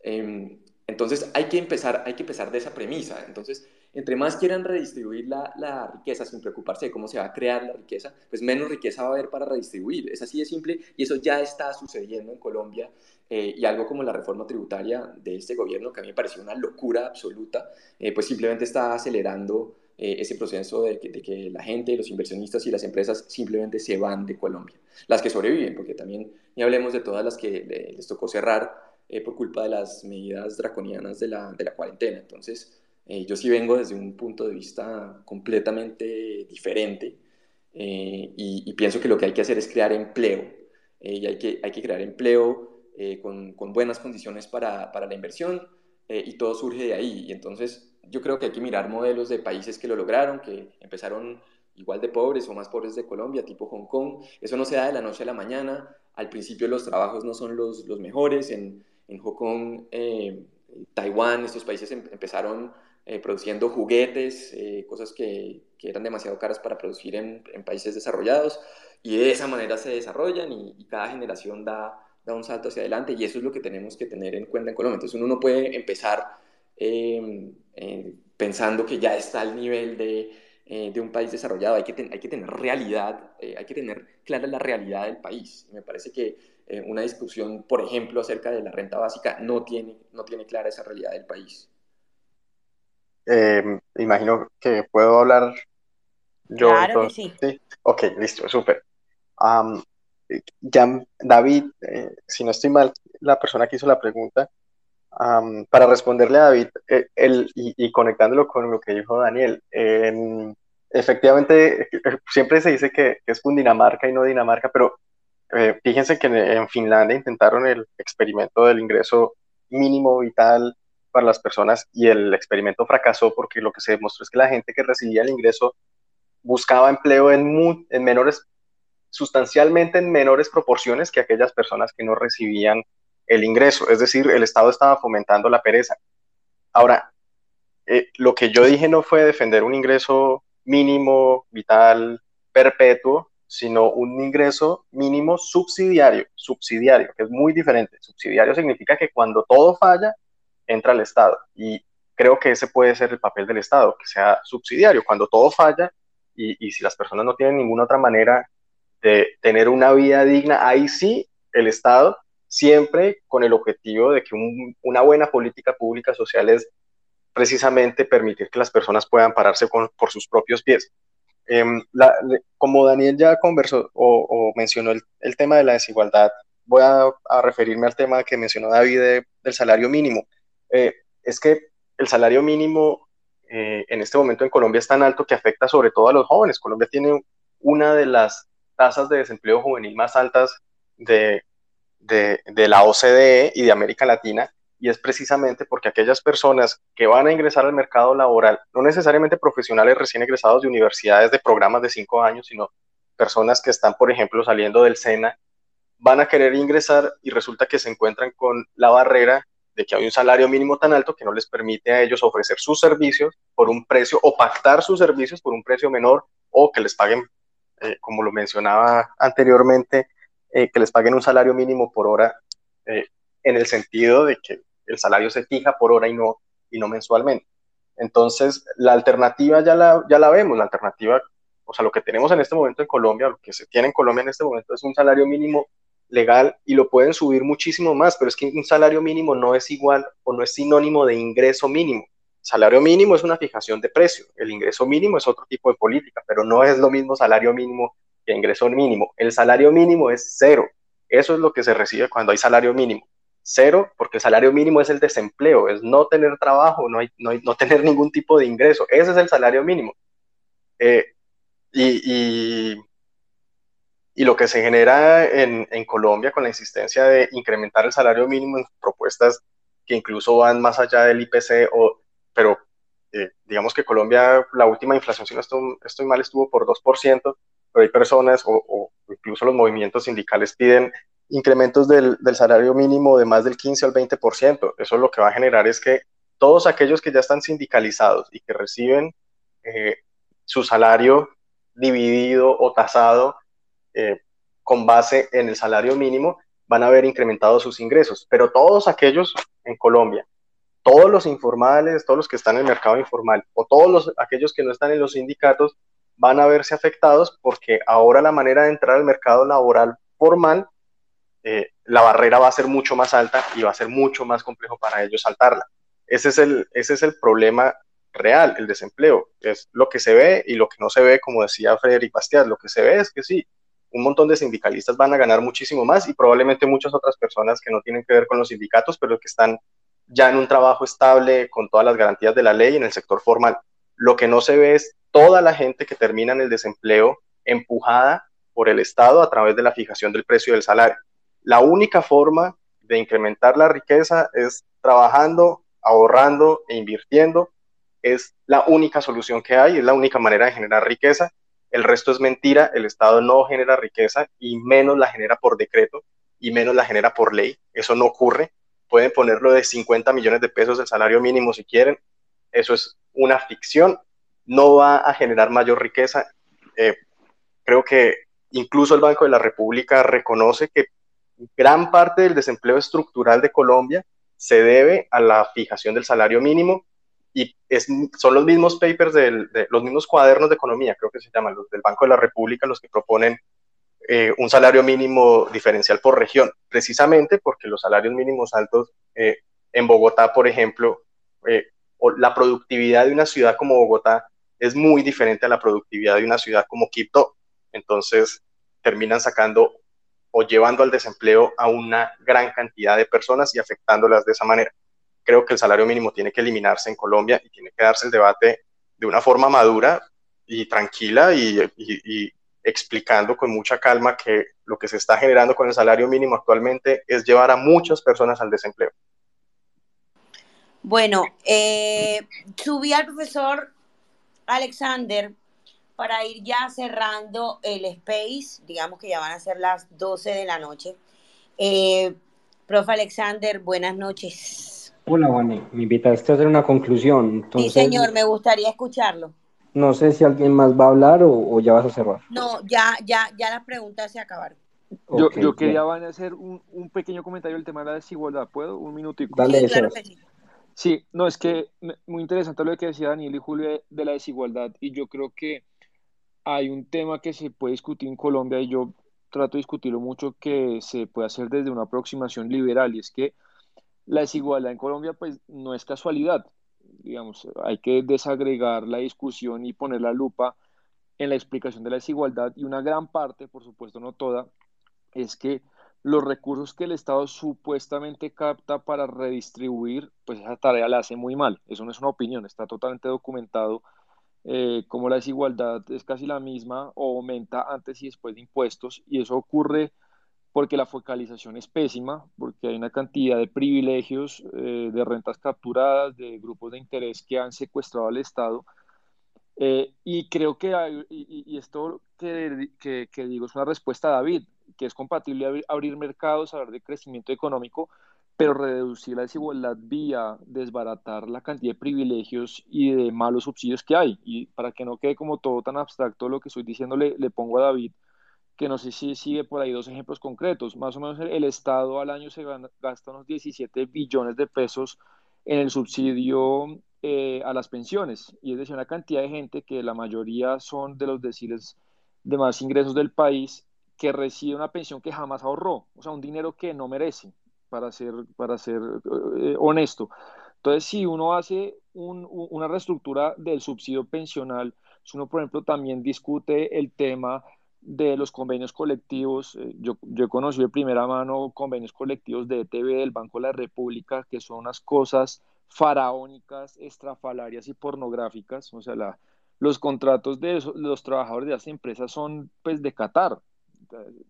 Em, entonces hay que, empezar, hay que empezar de esa premisa. Entonces, entre más quieran redistribuir la, la, riqueza sin preocuparse de cómo se va a crear la riqueza, pues menos riqueza va a haber para redistribuir. Es así de simple y eso ya está sucediendo en Colombia eh, y algo como la reforma tributaria de este gobierno, que a mí me pareció una locura absoluta, eh, pues simplemente está acelerando eh, ese proceso de que, la gente, los inversionistas y las empresas simplemente se van de Colombia. Las que sobreviven, porque también ni hablemos de todas las que les tocó cerrar por culpa de las medidas draconianas de la, de la cuarentena. Entonces, yo sí vengo desde un punto de vista completamente diferente y, y, pienso que lo que hay que hacer es crear empleo. y hay que, hay que crear empleo eh, con, buenas condiciones para, la inversión eh, y todo surge de ahí. Y entonces yo creo que hay que mirar modelos de países que lo lograron, que empezaron igual de pobres o más pobres de Colombia, tipo Hong Kong. Eso no se da de la noche a la mañana. Al principio los trabajos no son los, mejores. En, Hong Kong, eh, Taiwán, estos países em empezaron produciendo juguetes, cosas que, que, eran demasiado caras para producir en, países desarrollados. Y de esa manera se desarrollan y cada generación da da un salto hacia adelante y eso es lo que tenemos que tener en cuenta en Colombia. Entonces uno no puede empezar eh, eh, pensando que ya está al nivel de, eh, de un país desarrollado, hay que, ten, hay que tener realidad, eh, hay que tener clara la realidad del país. Me parece que eh, una discusión, por ejemplo, acerca de la renta básica no tiene, no tiene clara esa realidad del país. imagino que puedo hablar yo. Claro entonces, que sí. sí. Ok, listo, súper. Um, ya David, eh, si no estoy mal, la persona que hizo la pregunta, para responderle a David eh, el, y, conectándolo con lo que dijo Daniel, eh, efectivamente siempre se dice que, es Cundinamarca y no Dinamarca, pero eh, fíjense que en, Finlandia intentaron el experimento del ingreso mínimo vital para las personas y el experimento fracasó porque lo que se demostró es que la gente que recibía el ingreso buscaba empleo en menores, sustancialmente en menores proporciones que aquellas personas que no recibían el ingreso. Es decir, el Estado estaba fomentando la pereza. Ahora, eh, lo que yo dije no fue defender un ingreso mínimo, vital, perpetuo, sino un ingreso mínimo subsidiario, subsidiario, que es muy diferente. Subsidiario significa que cuando todo falla, entra el Estado. Y creo que ese puede ser el papel del Estado, que sea subsidiario. Cuando todo falla y, si las personas no tienen ninguna otra manera de tener una vida digna, ahí sí el Estado, siempre con el objetivo de que una buena política pública social es precisamente permitir que las personas puedan pararse por sus propios pies. Em, como Daniel ya conversó o, mencionó el, tema de la desigualdad, voy a, referirme al tema que mencionó David del salario mínimo. Eh, es que el salario mínimo eh, en este momento en Colombia es tan alto que afecta sobre todo a los jóvenes. Colombia tiene una de las tasas de desempleo juvenil más altas de, de, la OCDE y de América Latina y es precisamente porque aquellas personas que van a ingresar al mercado laboral, no necesariamente profesionales recién egresados de universidades de programas de cinco años, sino personas que están, por ejemplo, saliendo del SENA, van a querer ingresar y resulta que se encuentran con la barrera de que hay un salario mínimo tan alto que no les permite a ellos ofrecer sus servicios por un precio o pactar sus servicios por un precio menor o que les paguen, eh, como lo mencionaba anteriormente, eh, que les paguen un salario mínimo por hora eh, en el sentido de que el salario se fija por hora y no, y no mensualmente. Entonces, la alternativa ya la, ya la vemos, la alternativa, o sea, lo que tenemos en este momento en Colombia, lo que se tiene en Colombia en este momento es un salario mínimo legal y lo pueden subir muchísimo más, pero es que un salario mínimo no es igual o no es sinónimo de ingreso mínimo. Salario mínimo es una fijación de precio, el ingreso mínimo es otro tipo de política, pero no es lo mismo salario mínimo que ingreso mínimo. El salario mínimo es cero, eso es lo que se recibe cuando hay salario mínimo. Cero, porque el salario mínimo es el desempleo, es no tener trabajo, no, hay, no, tener ningún tipo de ingreso. Ese es el salario mínimo. Eh, y, y, lo que se genera en, en, Colombia con la insistencia de incrementar el salario mínimo en propuestas que incluso van más allá del IPC, o, pero eh, digamos que Colombia, la última inflación, si no estoy, estoy mal, estuvo por 2%, pero hay personas o, incluso los movimientos sindicales piden incrementos del, salario mínimo de más del 15 al 20%. Eso lo que va a generar es que todos aquellos que ya están sindicalizados y que reciben eh, su salario dividido o tasado eh, con base en el salario mínimo, van a haber incrementado sus ingresos. Pero todos aquellos en Colombia, todos los informales, todos los que están en el mercado informal o todos los, aquellos que no están en los sindicatos, van a verse afectados porque ahora la manera de entrar al mercado laboral formal eh, la barrera va a ser mucho más alta y va a ser mucho más complejo para ellos saltarla. Ese es el, ese es el problema real, el desempleo. Es lo que se ve y lo que no se ve, como decía Frederic Bastiat, lo que se ve es que sí, un montón de sindicalistas van a ganar muchísimo más y probablemente muchas otras personas que no tienen que ver con los sindicatos, pero que están ya en un trabajo estable con todas las garantías de la ley en el sector formal. Lo que no se ve es toda la gente que termina en el desempleo empujada por el Estado a través de la fijación del precio del salario. La única forma de incrementar la riqueza es trabajando, ahorrando e invirtiendo. Es la única solución que hay, es la única manera de generar riqueza. El resto es mentira, el Estado no genera riqueza y menos la genera por decreto y menos la genera por ley. Eso no ocurre. Pueden ponerlo de 50 millones de pesos el salario mínimo si quieren. Eso es una ficción. No va a generar mayor riqueza. Eh, creo que incluso el Banco de la República reconoce que gran parte del desempleo estructural de Colombia se debe a la fijación del salario mínimo y es, son los mismos papers, de, los mismos cuadernos de economía, creo que se llaman, los del Banco de la República, los que proponen eh, un salario mínimo diferencial por región, precisamente porque los salarios mínimos altos eh, en Bogotá, por ejemplo, eh, o la productividad de una ciudad como Bogotá es muy diferente a la productividad de una ciudad como Quito. Entonces, terminan sacando o llevando al desempleo a una gran cantidad de personas y afectándolas de esa manera. Creo que el salario mínimo tiene que eliminarse en Colombia y tiene que darse el debate de una forma madura y tranquila y, explicando con mucha calma que lo que se está generando con el salario mínimo actualmente es llevar a muchas personas al desempleo. Bueno, eh, subí al profesor Alexander para ir ya cerrando el space, digamos que ya van a ser las 12 de la noche. Eh, profe Alexander, buenas noches. Hola, Vane. Me invitaste a hacer una conclusión. Entonces, sí, señor, me gustaría escucharlo. No sé si alguien más va a hablar o, o ya vas a cerrar. No, ya, ya, ya las preguntas se acabaron. Yo, yo quería. Van, hacer un, un pequeño comentario del tema de la desigualdad. ¿Puedo? Un minutico. Dale, Sí, claro Sebas. Sí, no, es que muy interesante lo que decía Daniel y Julio de, de la desigualdad y yo creo que hay un tema que se puede discutir en Colombia y yo trato de discutirlo mucho que se puede hacer desde una aproximación liberal y es que la desigualdad en Colombia pues no es casualidad, digamos, hay que desagregar la discusión y poner la lupa en la explicación de la desigualdad y una gran parte, por supuesto no toda, es que los recursos que el Estado supuestamente capta para redistribuir, pues esa tarea la hace muy mal. Eso no es una opinión, está totalmente documentado eh, como la desigualdad es casi la misma o aumenta antes y después de impuestos y eso ocurre porque la focalización es pésima, porque hay una cantidad de privilegios, eh, de rentas capturadas, de grupos de interés que han secuestrado al Estado. Eh, y creo que, hay- y, y- esto que, que- que digo es una respuesta a David, que es compatible abrir, abrir mercados, hablar de crecimiento económico, pero reducir la desigualdad vía desbaratar la cantidad de privilegios y de malos subsidios que hay. Y para que no quede como todo tan abstracto lo que estoy diciendo, le, le pongo a David que no sé si sigue por ahí dos ejemplos concretos. Más o menos el, Estado al año se gasta unos 17 billones de pesos en el subsidio eh, a las pensiones. Y es decir, una cantidad de gente que la mayoría son de los deciles de más ingresos del país que recibe una pensión que jamás ahorró, o sea, un dinero que no merece, para ser, para ser eh, honesto. Entonces, si uno hace un- un- una reestructura del subsidio pensional, si uno, por ejemplo, también discute el tema de los convenios colectivos, eh, yo, yo he conocido de primera mano convenios colectivos de ETB, del Banco de la República, que son unas cosas faraónicas, estrafalarias y pornográficas, o sea, la, los contratos de los trabajadores de las empresas son pues de Qatar.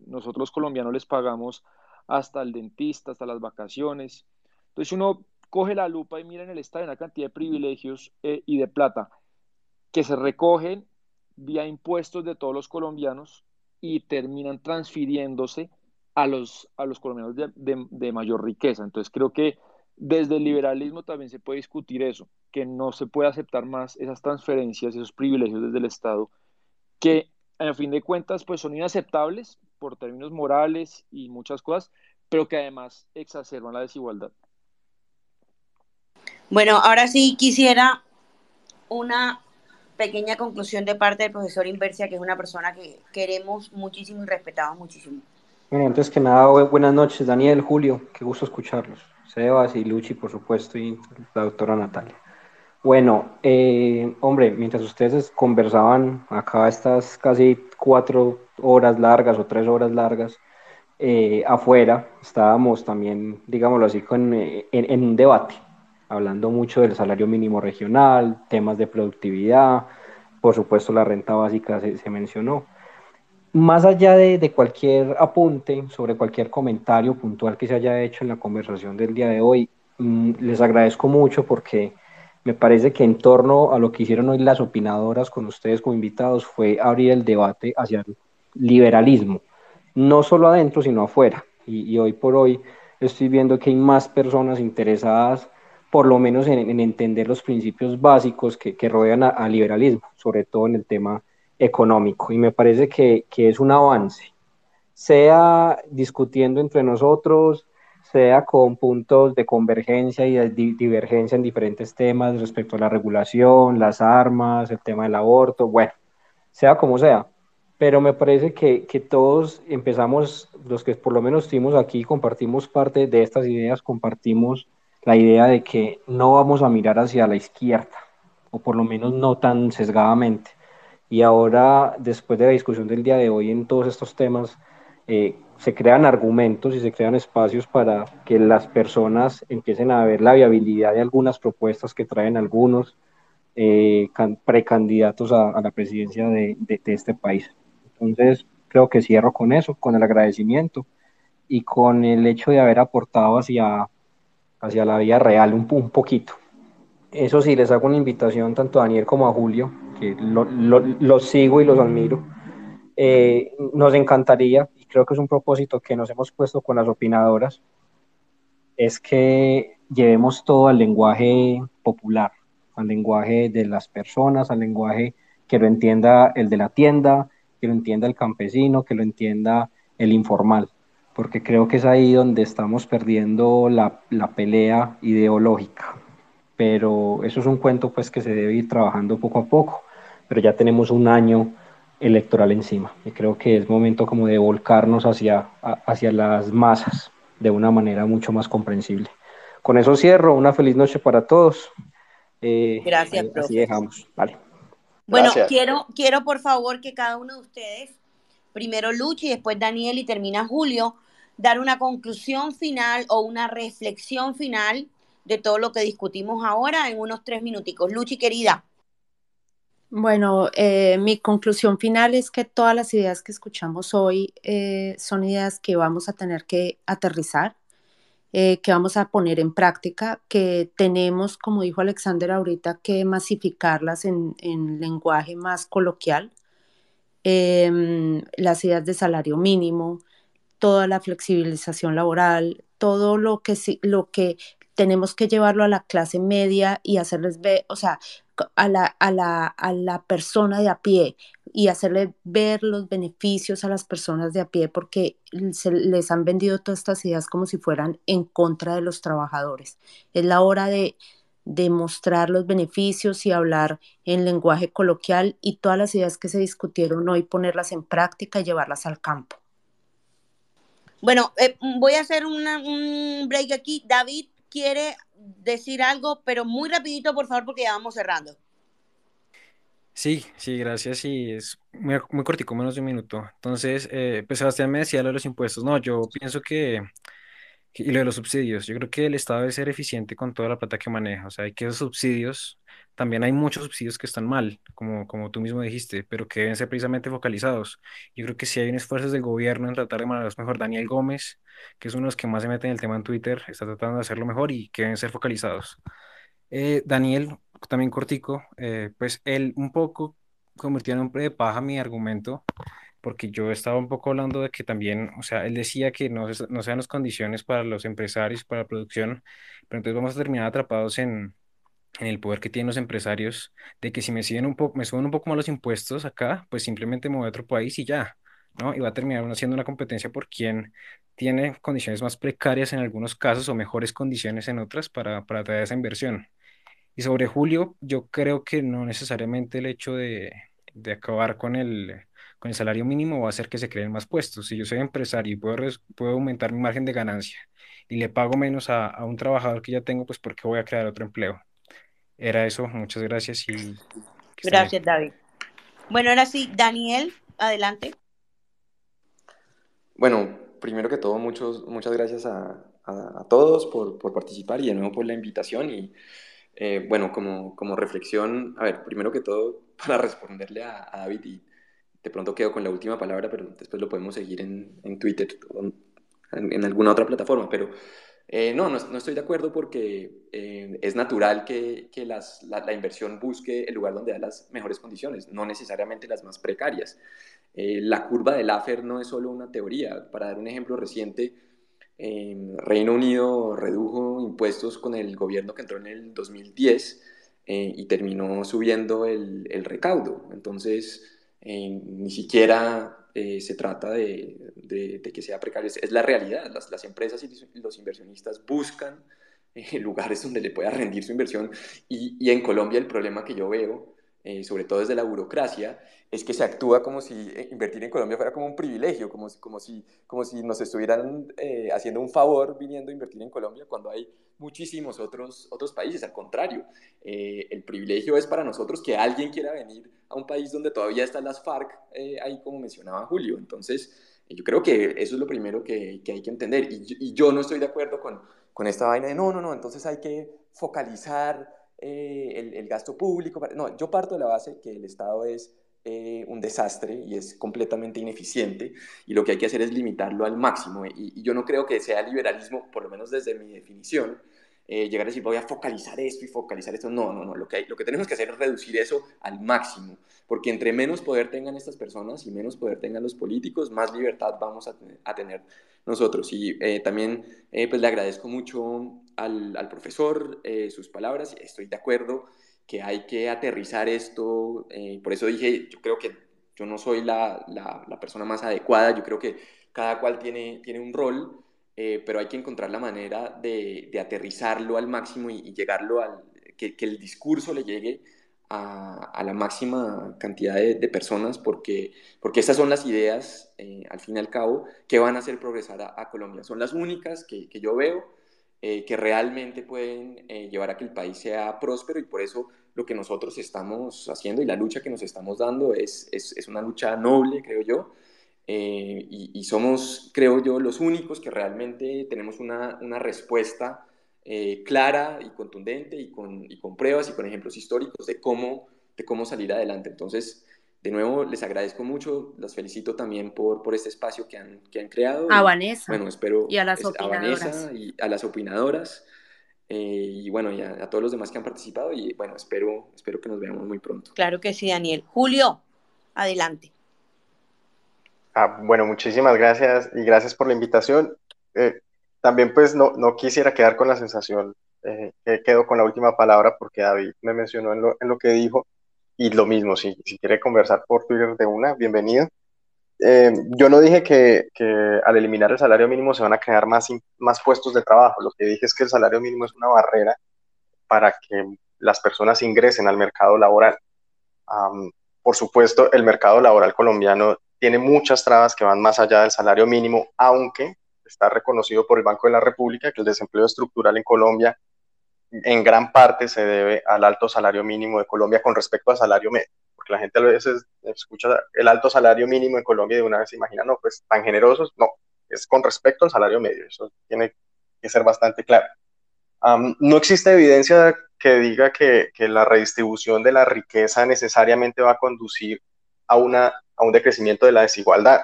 Nosotros los colombianos les pagamos hasta el dentista, hasta las vacaciones. Entonces uno coge la lupa y mira en el Estado una cantidad de privilegios eh, y de plata que se recogen vía impuestos de todos los colombianos y terminan transfiriéndose a los, a los colombianos de, de- mayor riqueza. Entonces creo que desde el liberalismo también se puede discutir eso, que no se puede aceptar más esas transferencias, esos privilegios desde el Estado, que a fin de cuentas pues son inaceptables por términos morales y muchas cosas, pero que además exacerban la desigualdad. Bueno, ahora sí quisiera una pequeña conclusión de parte del profesor Inversia, que es una persona que queremos muchísimo y respetamos muchísimo. Bueno, antes que nada, bu- buenas noches, Daniel, Julio, qué gusto escucharlos. Sebas y Luchi, por supuesto, y la doctora Natalia. Bueno, eh, hombre, mientras ustedes conversaban acá estas casi cuatro horas largas o tres horas largas, eh, afuera estábamos también, digámoslo así, con, eh, en, en un debate, hablando mucho del salario mínimo regional, temas de productividad, por supuesto la renta básica se, se mencionó. Más allá de, de cualquier apunte sobre cualquier comentario puntual que se haya hecho en la conversación del día de hoy, mm, les agradezco mucho porque me parece que en torno a lo que hicieron hoy las opinadoras con ustedes como invitados fue abrir el debate hacia el liberalismo, no solo adentro, sino afuera. Y, y hoy por hoy estoy viendo que hay más personas interesadas, por lo menos en, en entender los principios básicos que, que rodean al liberalismo, sobre todo en el tema económico. Y me parece que, que es un avance, sea discutiendo entre nosotros, sea con puntos de convergencia y de di- divergencia en diferentes temas respecto a la regulación, las armas, el tema del aborto, bueno, sea como sea. Pero me parece que, que todos empezamos, los que por lo menos estuvimos aquí, compartimos parte de estas ideas, compartimos la idea de que no vamos a mirar hacia la izquierda, o por lo menos no tan sesgadamente. Y ahora, después de la discusión del día de hoy en todos estos temas, eh, se crean argumentos y se crean espacios para que las personas empiecen a ver la viabilidad de algunas propuestas que traen algunos eh, can- precandidatos a, la presidencia de, de- de este país. Entonces, creo que cierro con eso, con el agradecimiento y con el hecho de haber aportado hacia, hacia la vida real un, un poquito. eso sí, les hago una invitación tanto a Daniel como a Julio, que los sigo y los admiro. Eh, nos encantaría, y creo que es un propósito que nos hemos puesto con las opinadoras, es que llevemos todo al lenguaje popular, al lenguaje de las personas, al lenguaje que lo entienda el de la tienda, que lo entienda el campesino, que lo entienda el informal, porque creo que es ahí donde estamos perdiendo la, la pelea ideológica pero eso es un cuento pues que se debe ir trabajando poco a poco, pero ya tenemos un año electoral encima y creo que es momento como de volcarnos hacia, hacia las masas de una manera mucho más comprensible. Con eso cierro, una feliz noche para todos. Eh, Gracias, profe. Así dejamos, vale. Bueno, quiero, quiero por favor que cada uno de ustedes, primero Luchi y después Daniel y termina Julio, dar una conclusión final o una reflexión final de todo lo que discutimos ahora en unos tres minuticos. Luchi, querida. Bueno, eh, mi conclusión final es que todas las ideas que escuchamos hoy eh, son ideas que vamos a tener que aterrizar, eh, que vamos a poner en práctica, que tenemos, como dijo Alexander ahorita, que masificarlas en, en lenguaje más coloquial. Em, las ideas de salario mínimo, toda la flexibilización laboral, todo lo que, lo que tenemos que llevarlo a la clase media y hacerles ver, o sea, a la, a la, a la persona de a pie y hacerle ver los beneficios a las personas de a pie porque se les han vendido todas estas ideas como si fueran en contra de los trabajadores. Es la hora de, de mostrar los beneficios y hablar en lenguaje coloquial y todas las ideas que se discutieron hoy ponerlas en práctica y llevarlas al campo. Bueno, eh, voy a hacer un break aquí. David, quiere decir algo, pero muy rapidito, por favor, porque ya vamos cerrando. Sí, sí, gracias. Sí, es muy, muy cortico, menos de un minuto. Entonces, eh, pues Sebastián me decía lo de los impuestos. No, yo pienso que, y lo de los subsidios, yo creo que el Estado debe ser eficiente con toda la plata que maneja. O sea, hay que esos subsidios, también hay muchos subsidios que están mal, como, como tú mismo dijiste, pero que deben ser precisamente focalizados. Yo creo que si hay un esfuerzo del gobierno en tratar de manejarlos mejor, Daniel Gómez que es uno de los que más se mete en el tema en Twitter, está tratando de hacerlo mejor y que deben ser focalizados. Eh, Daniel, también cortico, eh, pues él un poco convirtió en hombre de paja mi argumento, porque yo estaba un poco hablando de que también, o sea, él decía que no, no sean las condiciones para los empresarios, para la producción, pero entonces vamos a terminar atrapados en, en el poder que tienen los empresarios, de que si me, siguen un poco, me suben un poco más los impuestos acá, pues simplemente me voy a otro país y ya, ¿no? Y va a terminar haciendo una competencia por quien tiene condiciones más precarias en algunos casos o mejores condiciones en otras para, para traer esa inversión. Y sobre Julio, yo creo que no necesariamente el hecho de, de acabar con el, con el salario mínimo va a hacer que se creen más puestos. Si yo soy empresario y puedo, puedo aumentar mi margen de ganancia y le pago menos a, a, un trabajador que ya tengo, pues ¿por qué voy a crear otro empleo? Era eso, muchas gracias y... Gracias, David. Bueno, ahora sí, Daniel, adelante. Bueno, primero que todo, muchos, muchas gracias a, a, todos por, por, participar y de nuevo por la invitación. Y eh, bueno, como, como reflexión, a ver, primero que todo, para responderle a, a, David, y de pronto quedo con la última palabra, pero después lo podemos seguir en, en Twitter o en, alguna otra plataforma, pero eh, no, no, no, estoy de acuerdo porque eh, es natural que, que las, la, inversión busque el lugar donde da las mejores condiciones, no necesariamente las más precarias. Eh, la curva del AFER no es solo una teoría. Para dar un ejemplo reciente, Reino Unido redujo impuestos con el gobierno que entró en el 2010 eh, y terminó subiendo el, el recaudo. Entonces, ni siquiera eh, se trata de, que sea precario, es, la realidad. Las, empresas y los inversionistas buscan lugares donde le pueda rendir su inversión y, en Colombia el problema que yo veo eh, sobre todo desde la burocracia, es que se actúa como si eh, invertir en Colombia fuera como un privilegio, como como si, como si nos estuvieran eh, haciendo un favor viniendo a invertir en Colombia cuando hay muchísimos otros, otros países. Al contrario, el privilegio es para nosotros que alguien quiera venir a un país donde todavía están las FARC, ahí como mencionaba Julio. Entonces, yo creo que eso es lo primero que, que hay que entender. Y, y, yo no estoy de acuerdo con, con esta vaina de no, no, no, entonces hay que focalizar eh, el, el, gasto público. No, yo parto de la base que el Estado es eh, un desastre y es completamente ineficiente y lo que hay que hacer es limitarlo al máximo. Y, y, yo no creo que sea liberalismo, por lo menos desde mi definición, eh, llegar a decir voy a focalizar esto y focalizar esto. No, no, no. Lo que, hay, lo que tenemos que hacer es reducir eso al máximo. Porque entre menos poder tengan estas personas y menos poder tengan los políticos, más libertad vamos a, a tener nosotros. Y eh, también eh, pues le agradezco mucho al, al profesor sus palabras. Estoy de acuerdo que hay que aterrizar esto. por eso dije, yo creo que yo no soy la, la, la persona más adecuada. Yo creo que cada cual tiene, tiene un rol eh, pero hay que encontrar la manera de, aterrizarlo al máximo y, llegarlo al, que, el discurso le llegue a, la máxima cantidad de, personas, porque, porque estas son las ideas, eh, al fin y al cabo, que van a hacer progresar a, Colombia. Son las únicas que, yo veo eh, que realmente pueden llevar a que el país sea próspero y por eso lo que nosotros estamos haciendo y la lucha que nos estamos dando es, es, es una lucha noble, creo yo, eh, y, somos, creo yo, los únicos que realmente tenemos una, una respuesta eh, clara y contundente y con, y con, pruebas y con ejemplos históricos de cómo, de cómo salir adelante. Entonces, de nuevo, les agradezco mucho, las felicito también por, por este espacio que han, que han creado. A Vanessa. Bueno, espero y a las opinadoras. A Vanessa y a las opinadoras. Eh, y bueno, y a, a, todos los demás que han participado y bueno, espero, espero que nos veamos muy pronto. Claro que sí, Daniel. Julio, adelante. Ah, bueno, muchísimas gracias y gracias por la invitación. Eh, también pues no, no, quisiera quedar con la sensación eh, que quedo con la última palabra porque David me mencionó en lo, en lo que dijo y lo mismo, si, si quiere conversar por Twitter de una, bienvenido. Eh, yo no dije que, que, al eliminar el salario mínimo se van a crear más, más puestos de trabajo, lo que dije es que el salario mínimo es una barrera para que las personas ingresen al mercado laboral. por supuesto, el mercado laboral colombiano tiene muchas trabas que van más allá del salario mínimo, aunque está reconocido por el Banco de la República que el desempleo estructural en Colombia en gran parte se debe al alto salario mínimo de Colombia con respecto al salario medio, porque la gente a veces escucha el alto salario mínimo en Colombia y de una vez se imagina, no, pues tan generosos, no, es con respecto al salario medio, eso tiene que ser bastante claro. no existe evidencia que diga que, que la redistribución de la riqueza necesariamente va a conducir a una a un decrecimiento de la desigualdad.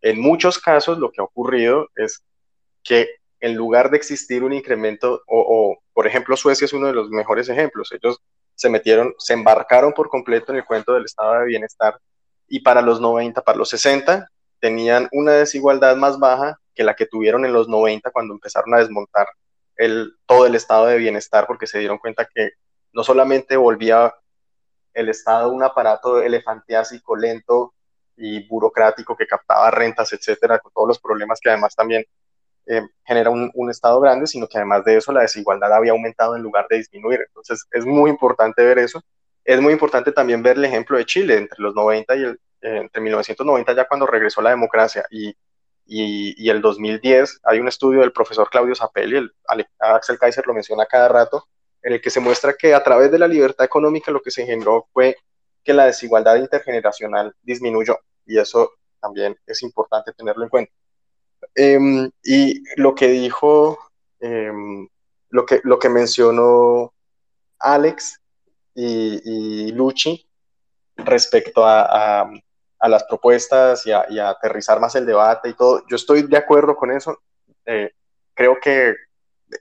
En muchos casos lo que ha ocurrido es que en lugar de existir un incremento, o, por ejemplo Suecia es uno de los mejores ejemplos, ellos se metieron, se embarcaron por completo en el cuento del estado de bienestar y para los 90, para los 60, tenían una desigualdad más baja que la que tuvieron en los 90 cuando empezaron a desmontar el, todo el estado de bienestar porque se dieron cuenta que no solamente volvía el Estado un aparato elefantiásico, lento y burocrático que captaba rentas, etcétera, con todos los problemas que además también eh, genera un, Estado grande, sino que además de eso la desigualdad había aumentado en lugar de disminuir. Entonces es muy importante ver eso. Es muy importante también ver el ejemplo de Chile entre los 90 y el, eh, entre 1990 ya cuando regresó la democracia y, y, el 2010 hay un estudio del profesor Claudio Zapelli, el, Axel Kaiser lo menciona cada rato, en el que se muestra que a través de la libertad económica lo que se generó fue que la desigualdad intergeneracional disminuyó y eso también es importante tenerlo en cuenta. Em, y lo que dijo, em, lo, que, lo que mencionó Alex y, Luchi respecto a, a, las propuestas y a, y a, aterrizar más el debate y todo, yo estoy de acuerdo con eso. Eh, creo que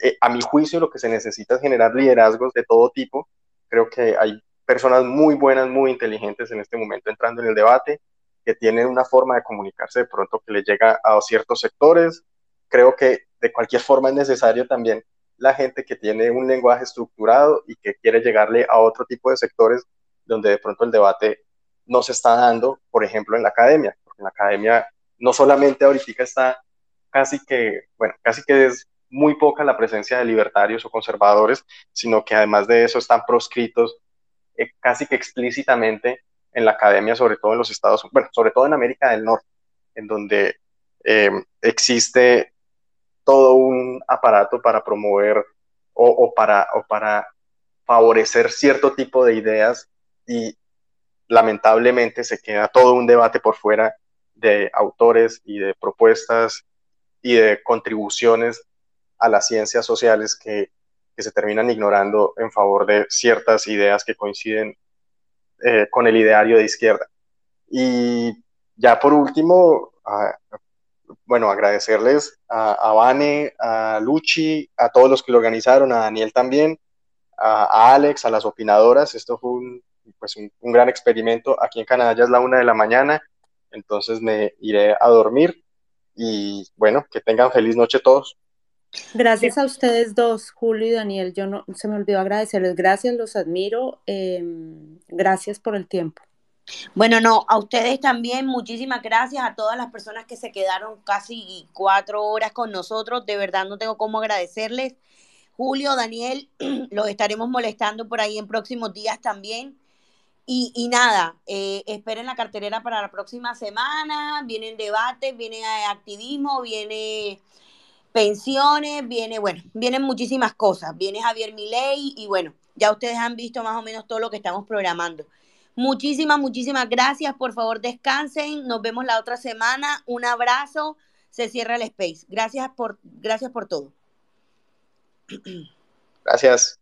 eh, a mi juicio lo que se necesita es generar liderazgos de todo tipo. Creo que hay personas muy buenas, muy inteligentes en este momento entrando en el debate, que tienen una forma de comunicarse de pronto que les llega a ciertos sectores. Creo que de cualquier forma es necesario también la gente que tiene un lenguaje estructurado y que quiere llegarle a otro tipo de sectores donde de pronto el debate no se está dando, por ejemplo, en la academia, porque en la academia no solamente ahorita está casi que, bueno, casi que es muy poca la presencia de libertarios o conservadores, sino que además de eso están proscritos eh, casi que explícitamente en la academia, sobre todo en los Estados Unidos, bueno, sobre todo en América del Norte, en donde eh, existe todo un aparato para promover o, para, o para favorecer cierto tipo de ideas y lamentablemente se queda todo un debate por fuera de autores y de propuestas y de contribuciones a las ciencias sociales que, que se terminan ignorando en favor de ciertas ideas que coinciden eh, con el ideario de izquierda. Y ya por último, bueno, agradecerles a, a Vane, a Luchi, a todos los que lo organizaron, a Daniel también, a, Alex, a las opinadoras. Esto fue un, pues un, un, gran experimento. Aquí en Canadá ya es la una de la mañana, entonces me iré a dormir y bueno, que tengan feliz noche todos. Gracias a ustedes dos, Julio y Daniel. Yo no se me olvidó agradecerles. Gracias, los admiro. Eh, gracias por el tiempo. Bueno, no, a ustedes también muchísimas gracias a todas las personas que se quedaron casi cuatro horas con nosotros. De verdad no tengo cómo agradecerles. Julio, Daniel, los estaremos molestando por ahí en próximos días también. Y, y nada, eh, esperen la cartelera para la próxima semana. Vienen debates, viene activismo, viene pensiones, viene, bueno, vienen muchísimas cosas. Viene Javier Milei y bueno, ya ustedes han visto más o menos todo lo que estamos programando. Muchísimas, muchísimas gracias. Por favor, descansen. Nos vemos la otra semana. Un abrazo. Se cierra el space. Gracias por, gracias por todo. Gracias.